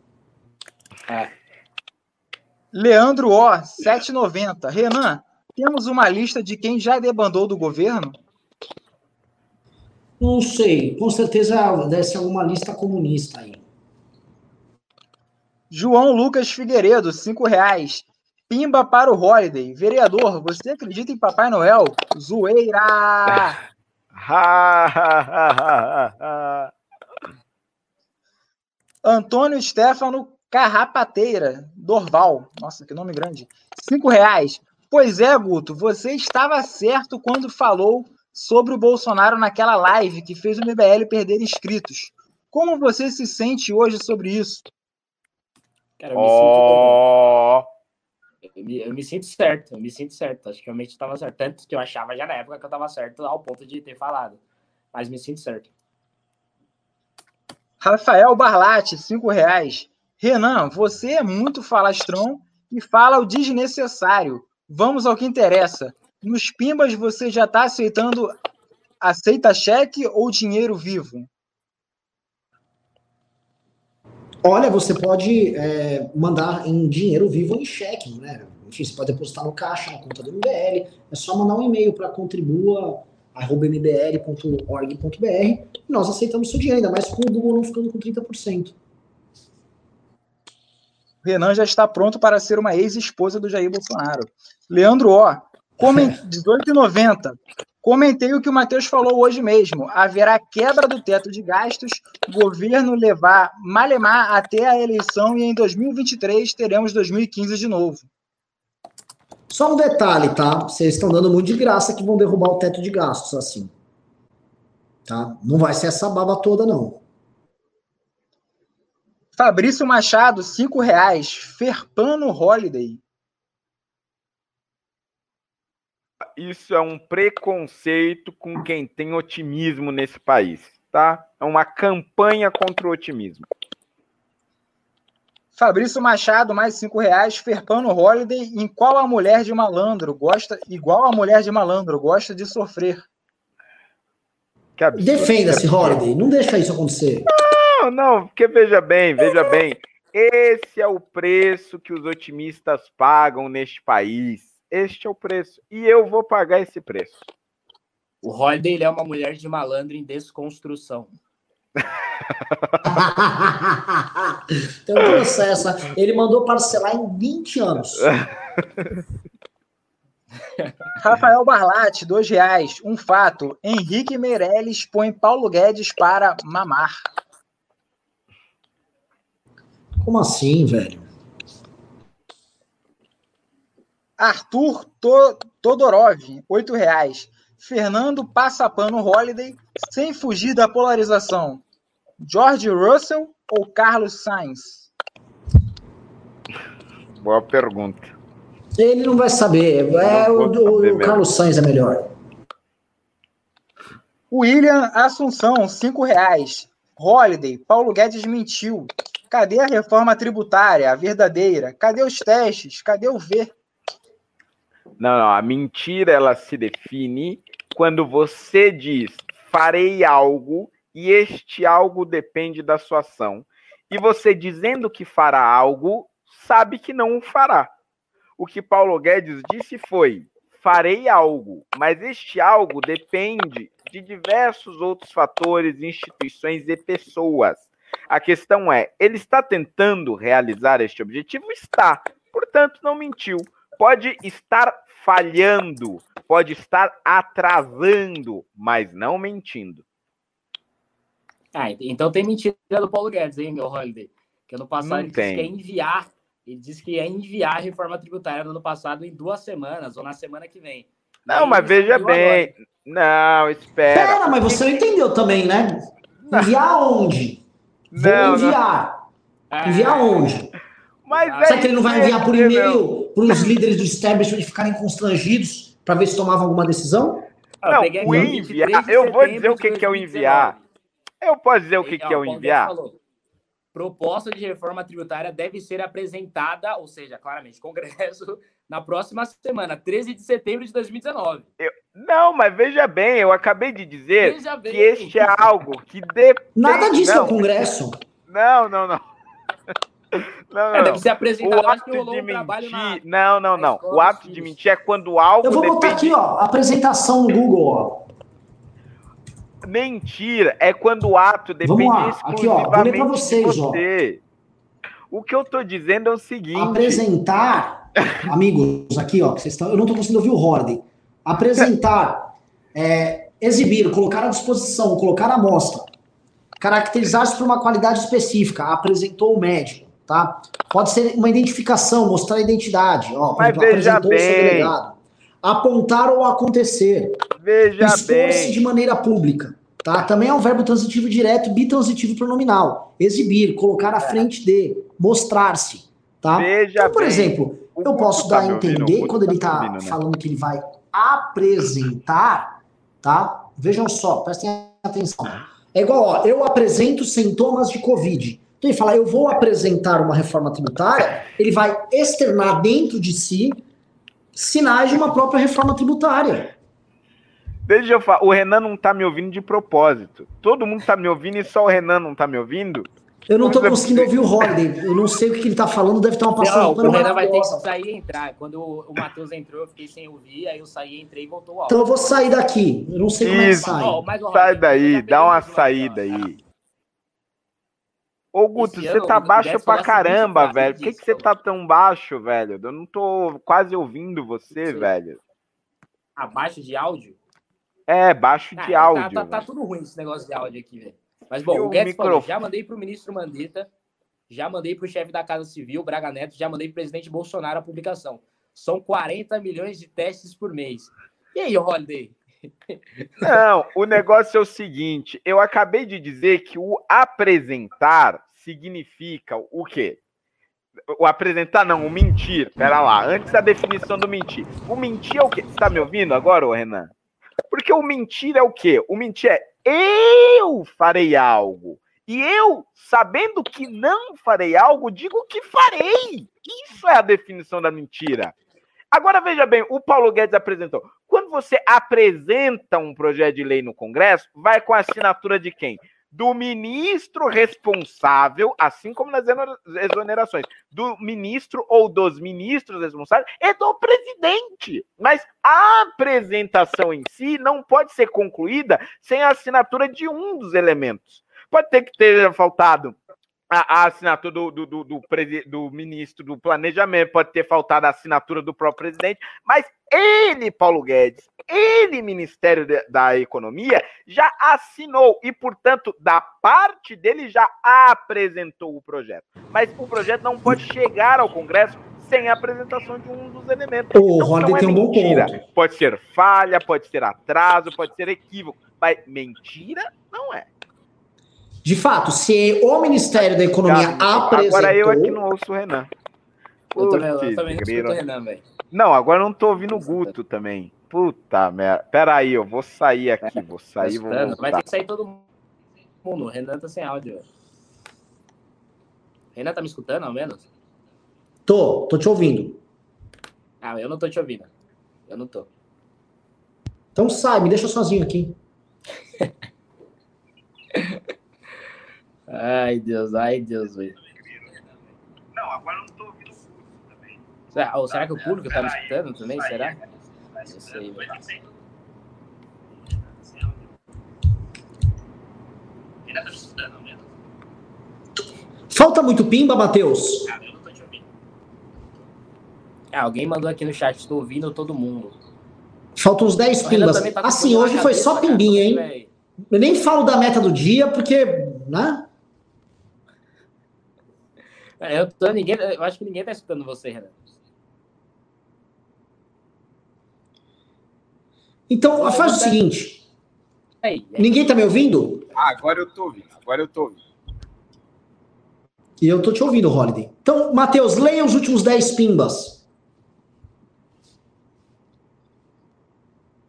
É. Leandro O, 7,90. Renan, temos uma lista de quem já debandou do governo? Não sei. Com certeza deve ser alguma lista comunista aí. João Lucas Figueiredo, cinco reais. Pimba para o Holiday. Vereador, você acredita em Papai Noel? Zoeira! Antônio Stefano Carrapateira, Dorval. Nossa, que nome grande. Cinco reais. Pois é, Guto, você estava certo quando falou sobre o Bolsonaro naquela live que fez o MBL perder inscritos. Como você se sente hoje sobre isso? Cara, eu me sinto. Eu me, eu me sinto certo, eu me sinto certo. Acho que realmente estava certo. Tanto que eu achava já na época que eu estava certo ao ponto de ter falado. Mas me sinto certo. Rafael Barlatti, cinco reais. Renan, você é muito falastrão e fala o desnecessário. Vamos ao que interessa. Nos Pimbas você já está aceitando aceita cheque ou dinheiro vivo? Olha, você pode é, mandar em dinheiro vivo ou em cheque, né? Enfim, você pode depositar no caixa, na conta do MBL. É só mandar um e-mail para contribua.mbl.org.br e nós aceitamos seu dinheiro, ainda mais com o Google não ficando com 30%. O Renan já está pronto para ser uma ex-esposa do Jair Bolsonaro. Leandro O, coment... 18,90. Comentei o que o Matheus falou hoje mesmo. Haverá quebra do teto de gastos, governo levar Malemar até a eleição e em 2023 teremos 2015 de novo. Só um detalhe, tá? Vocês estão dando muito de graça que vão derrubar o teto de gastos assim. Tá? Não vai ser essa baba toda, não. Fabrício Machado, cinco reais. Ferpano Holiday. isso é um preconceito com quem tem otimismo nesse país, tá? É uma campanha contra o otimismo. Fabrício Machado, mais cinco reais. Ferpano Holiday, em qual a mulher de malandro gosta, igual a mulher de malandro, gosta de sofrer? Defenda-se, Holiday. Não deixa isso acontecer. Não, não, porque veja bem, veja bem. Esse é o preço que os otimistas pagam neste país este é o preço. E eu vou pagar esse preço. O Holiday é uma mulher de malandro em desconstrução. Tem um processo. Ele mandou parcelar em 20 anos. Rafael Barlatti, dois reais. Um fato: Henrique Meirelles põe Paulo Guedes para mamar. Como assim, velho? Arthur Todorov, oito reais. Fernando Passapano Holiday, sem fugir da polarização. George Russell ou Carlos Sainz? Boa pergunta. Ele não vai saber. É, o, o, o Carlos Sainz é melhor. William Assunção, cinco reais. Holiday, Paulo Guedes mentiu. Cadê a reforma tributária, a verdadeira? Cadê os testes? Cadê o ver? Não, não, a mentira ela se define quando você diz farei algo e este algo depende da sua ação. E você dizendo que fará algo, sabe que não o fará. O que Paulo Guedes disse foi: farei algo, mas este algo depende de diversos outros fatores, instituições e pessoas. A questão é, ele está tentando realizar este objetivo? Está. Portanto, não mentiu pode estar falhando, pode estar atrasando, mas não mentindo. Ah, então tem mentira do Paulo Guedes, hein, meu Holiday? Que ano passado não ele tem. disse que ia enviar, ele disse que ia enviar a reforma tributária no ano passado em duas semanas, ou na semana que vem. Não, mas veja bem. Agora. Não, espera. Pera, mas você não entendeu também, né? Enviar onde? Não, Vou enviar. Não. Enviar onde? Mas Será é que ele não vai enviar por e-mail para os líderes do establishment ficarem constrangidos para ver se tomavam alguma decisão? Não, o enviar. Eu vou dizer o que, que é o enviar. Eu posso dizer o que, que é o enviar? proposta de reforma tributária deve ser apresentada, ou seja, claramente, Congresso, na próxima semana, 13 de setembro de 2019. Eu, não, mas veja bem, eu acabei de dizer que este é algo que depende. Nada disso não. é o Congresso. Não, não, não. Não, não, é, deve ser apresentado. O ato de mentir. Na, não, não, não. O ato de mentir é quando algo. Eu vou botar aqui, ó. Apresentação no Google, ó. Mentira é quando o ato depende Vamos lá. Aqui, ó. Vou ler pra vocês, ó. O que eu tô dizendo é o seguinte: apresentar amigos aqui, ó, que vocês estão, eu não estou conseguindo ouvir o Horden. Apresentar, é, exibir, colocar à disposição, colocar à mostra, caracterizar-se por uma qualidade específica, apresentou o médico, tá? Pode ser uma identificação, mostrar a identidade, ó, Mas veja apresentou o seu bem. delegado. Apontar ou acontecer, Veja bem. de maneira pública. Tá? Também é um verbo transitivo direto, bitransitivo pronominal. Exibir, colocar à frente de, mostrar-se. Tá? Veja então, por bem. exemplo, eu posso tá dar a? O entender quando tá ele está ouvindo, né? falando que ele vai apresentar, tá? Vejam só, prestem atenção. É igual, ó, eu apresento sintomas de Covid. Então ele fala, eu vou apresentar uma reforma tributária, ele vai externar dentro de si sinais de uma própria reforma tributária. Deixa eu falar, o Renan não tá me ouvindo de propósito. Todo mundo tá me ouvindo e só o Renan não tá me ouvindo? Eu não tô Como conseguindo ouvir o Holiday. Eu não sei o que ele tá falando, deve ter uma passagem Não, o Renan vai ter que sair e entrar. Quando o, Matheus entrou, eu fiquei sem ouvir, aí eu saí, entrei e voltou o áudio. Então eu vou sair daqui. Eu não sei como é que Isso. sai. Ó, mas o Sai Rodrigo, eu daí, dá uma saída aí. Ô, Guto, Esse você ano, tá baixo pra falou a seguinte caramba, frase, velho. Por que, que você tá tão baixo, velho? Eu não tô quase ouvindo você, Sim. velho. Abaixo de áudio? É, baixo Ah, de tá- áudio. Tá, tá velho. tudo ruim esse negócio de áudio aqui, velho. Mas bom, o o Guedes falou, microfone? já mandei pro ministro Mandetta, já mandei pro chefe da Casa Civil, Braga Neto, já mandei pro presidente Bolsonaro a publicação. São 40 milhões de testes por mês. E aí, Holiday? Não, o negócio é o seguinte: eu acabei de dizer que o apresentar significa o quê? O apresentar não, o mentir. Pera lá, antes da definição do mentir. O mentir é o quê? Você tá me ouvindo agora, ô Renan? Porque o mentir é o quê? O mentir é eu farei algo. E eu, sabendo que não farei algo, digo que farei. Isso é a definição da mentira. Agora veja bem, o Paulo Guedes apresentou. Quando você apresenta um projeto de lei no Congresso, vai com a assinatura de quem? Do ministro responsável, assim como nas exoner- exonerações, do ministro ou dos ministros responsáveis e do presidente. Mas a apresentação em si não pode ser concluída sem a assinatura de um dos elementos. Pode ter que ter faltado a, a assinatura do, do, do, do do ministro do Planejamento, pode ter faltado a assinatura do próprio presidente, mas ele, Paulo Guedes, ele, Ministério da Economia, já assinou e, portanto, da parte dele já apresentou o projeto. Mas o projeto não pode chegar ao Congresso sem a apresentação de um dos elementos. O Holiday tem um bom ponto. Pode ser falha, pode ser atraso, pode ser equívoco, mas mentira não é. De fato, se o Ministério da Economia apresentou... Agora eu aqui não ouço o Renan. Eu também, eu também não grilo. escuto o Renan, velho. Não, agora eu não tô ouvindo o Guto também. Puta merda. Pera aí, eu vou sair aqui, vou sair, vou escutando? Vai voltar. ter que sair todo mundo. O Renan tá sem áudio, velho. Renan tá me escutando, ao menos? Tô, tô te ouvindo. Ah, eu não tô te ouvindo. Eu não tô. Então sai, me deixa sozinho aqui. Ai, Deus, ai, Deus, velho. Não, agora eu não tô ouvindo o Guto também. Será, ou será que o público tá me escutando também? Será? Não sei, velho. Falta muito pimba, Matheus? Ah, alguém mandou aqui no chat, estou ouvindo todo mundo. Faltam uns 10 O Renan pimbas. tá Assim, hoje foi cabeça, só cara, pimbinha, hein? Eu nem falo da meta do dia, porque, né? É, Eu, tô, ninguém, eu acho que ninguém tá escutando você, Renan. Então, faz o você- seguinte. Aí, aí. Ninguém tá me ouvindo? Ah, agora eu tô ouvindo, agora eu tô ouvindo. E eu tô te ouvindo, Holiday. Então, Matheus, leia os últimos 10 pimbas.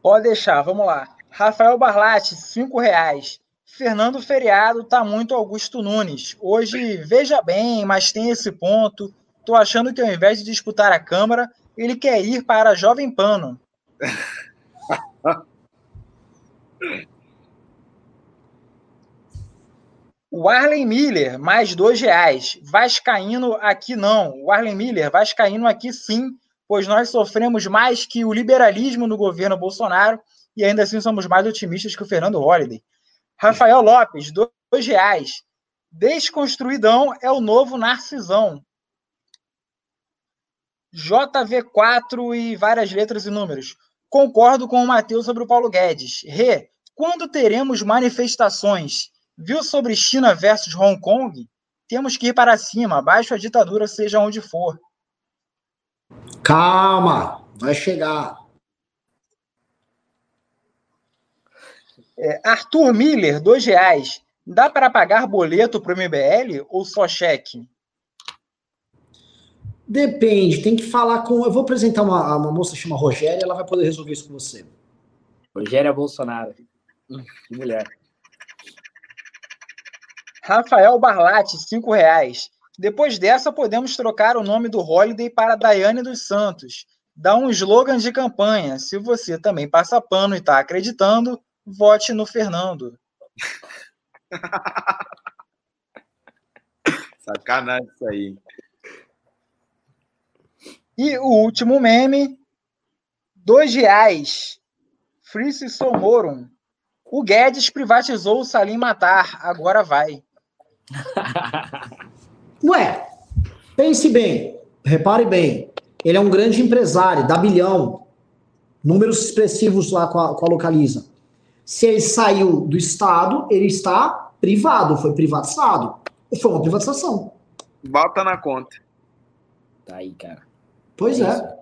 Pode deixar, vamos lá. Rafael Barlatti, cinco reais. Fernando Feriado tá muito Augusto Nunes. Hoje, veja bem, mas tem esse ponto. Tô achando que ao invés de disputar a Câmara, ele quer ir para a Jovem Pano. O Arlen Miller, mais dois reais. Vascaíno aqui não. O Arlen Miller, Vascaíno aqui sim, pois nós sofremos mais que o liberalismo no governo Bolsonaro e ainda assim somos mais otimistas que o Fernando Holliday. Rafael Lopes, dois reais. Desconstruidão é o novo narcisão. JV4 e várias letras e números. Concordo com o Matheus sobre o Paulo Guedes. Rê, quando teremos manifestações? Viu sobre China versus Hong Kong? Temos que ir para cima, abaixo a ditadura, seja onde for. Calma, vai chegar. É, Arthur Miller, dois reais. Dá para pagar boleto para o MBL ou só cheque? Depende, tem que falar com. Eu vou apresentar uma, uma moça que chama Rogéria, ela vai poder resolver isso com você. Rogéria Bolsonaro. Que mulher. Rafael Barlatti, cinco reais. Depois dessa, podemos trocar o nome do Holiday para Daiane dos Santos. Dá um slogan de campanha. Se você também passa pano e está acreditando, vote no Fernando. Sacanagem isso aí. E o último meme, dois reais. Frice Somorum. O Guedes privatizou o Salim Matar, agora vai. Ué, pense bem, repare bem. Ele é um grande empresário, dá bilhão. Números expressivos lá com a, com a Localiza. Se ele saiu do Estado, ele está privado, foi privatizado. Foi uma privatização. Bota na conta. Tá aí, cara. Pois é. é.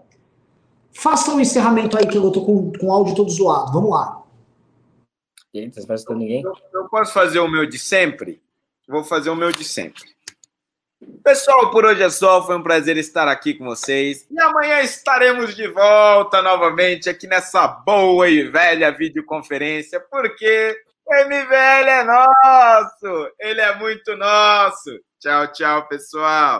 Faça um encerramento aí que eu tô com, com o áudio todo zoado. Vamos lá. E aí, você vai ninguém? Eu, eu posso fazer o meu de sempre? Vou fazer o meu de sempre. Pessoal, por hoje é só. Foi um prazer estar aqui com vocês. E amanhã estaremos de volta novamente aqui nessa boa e velha videoconferência, porque o MVL é nosso! Ele é muito nosso! Tchau, tchau, pessoal!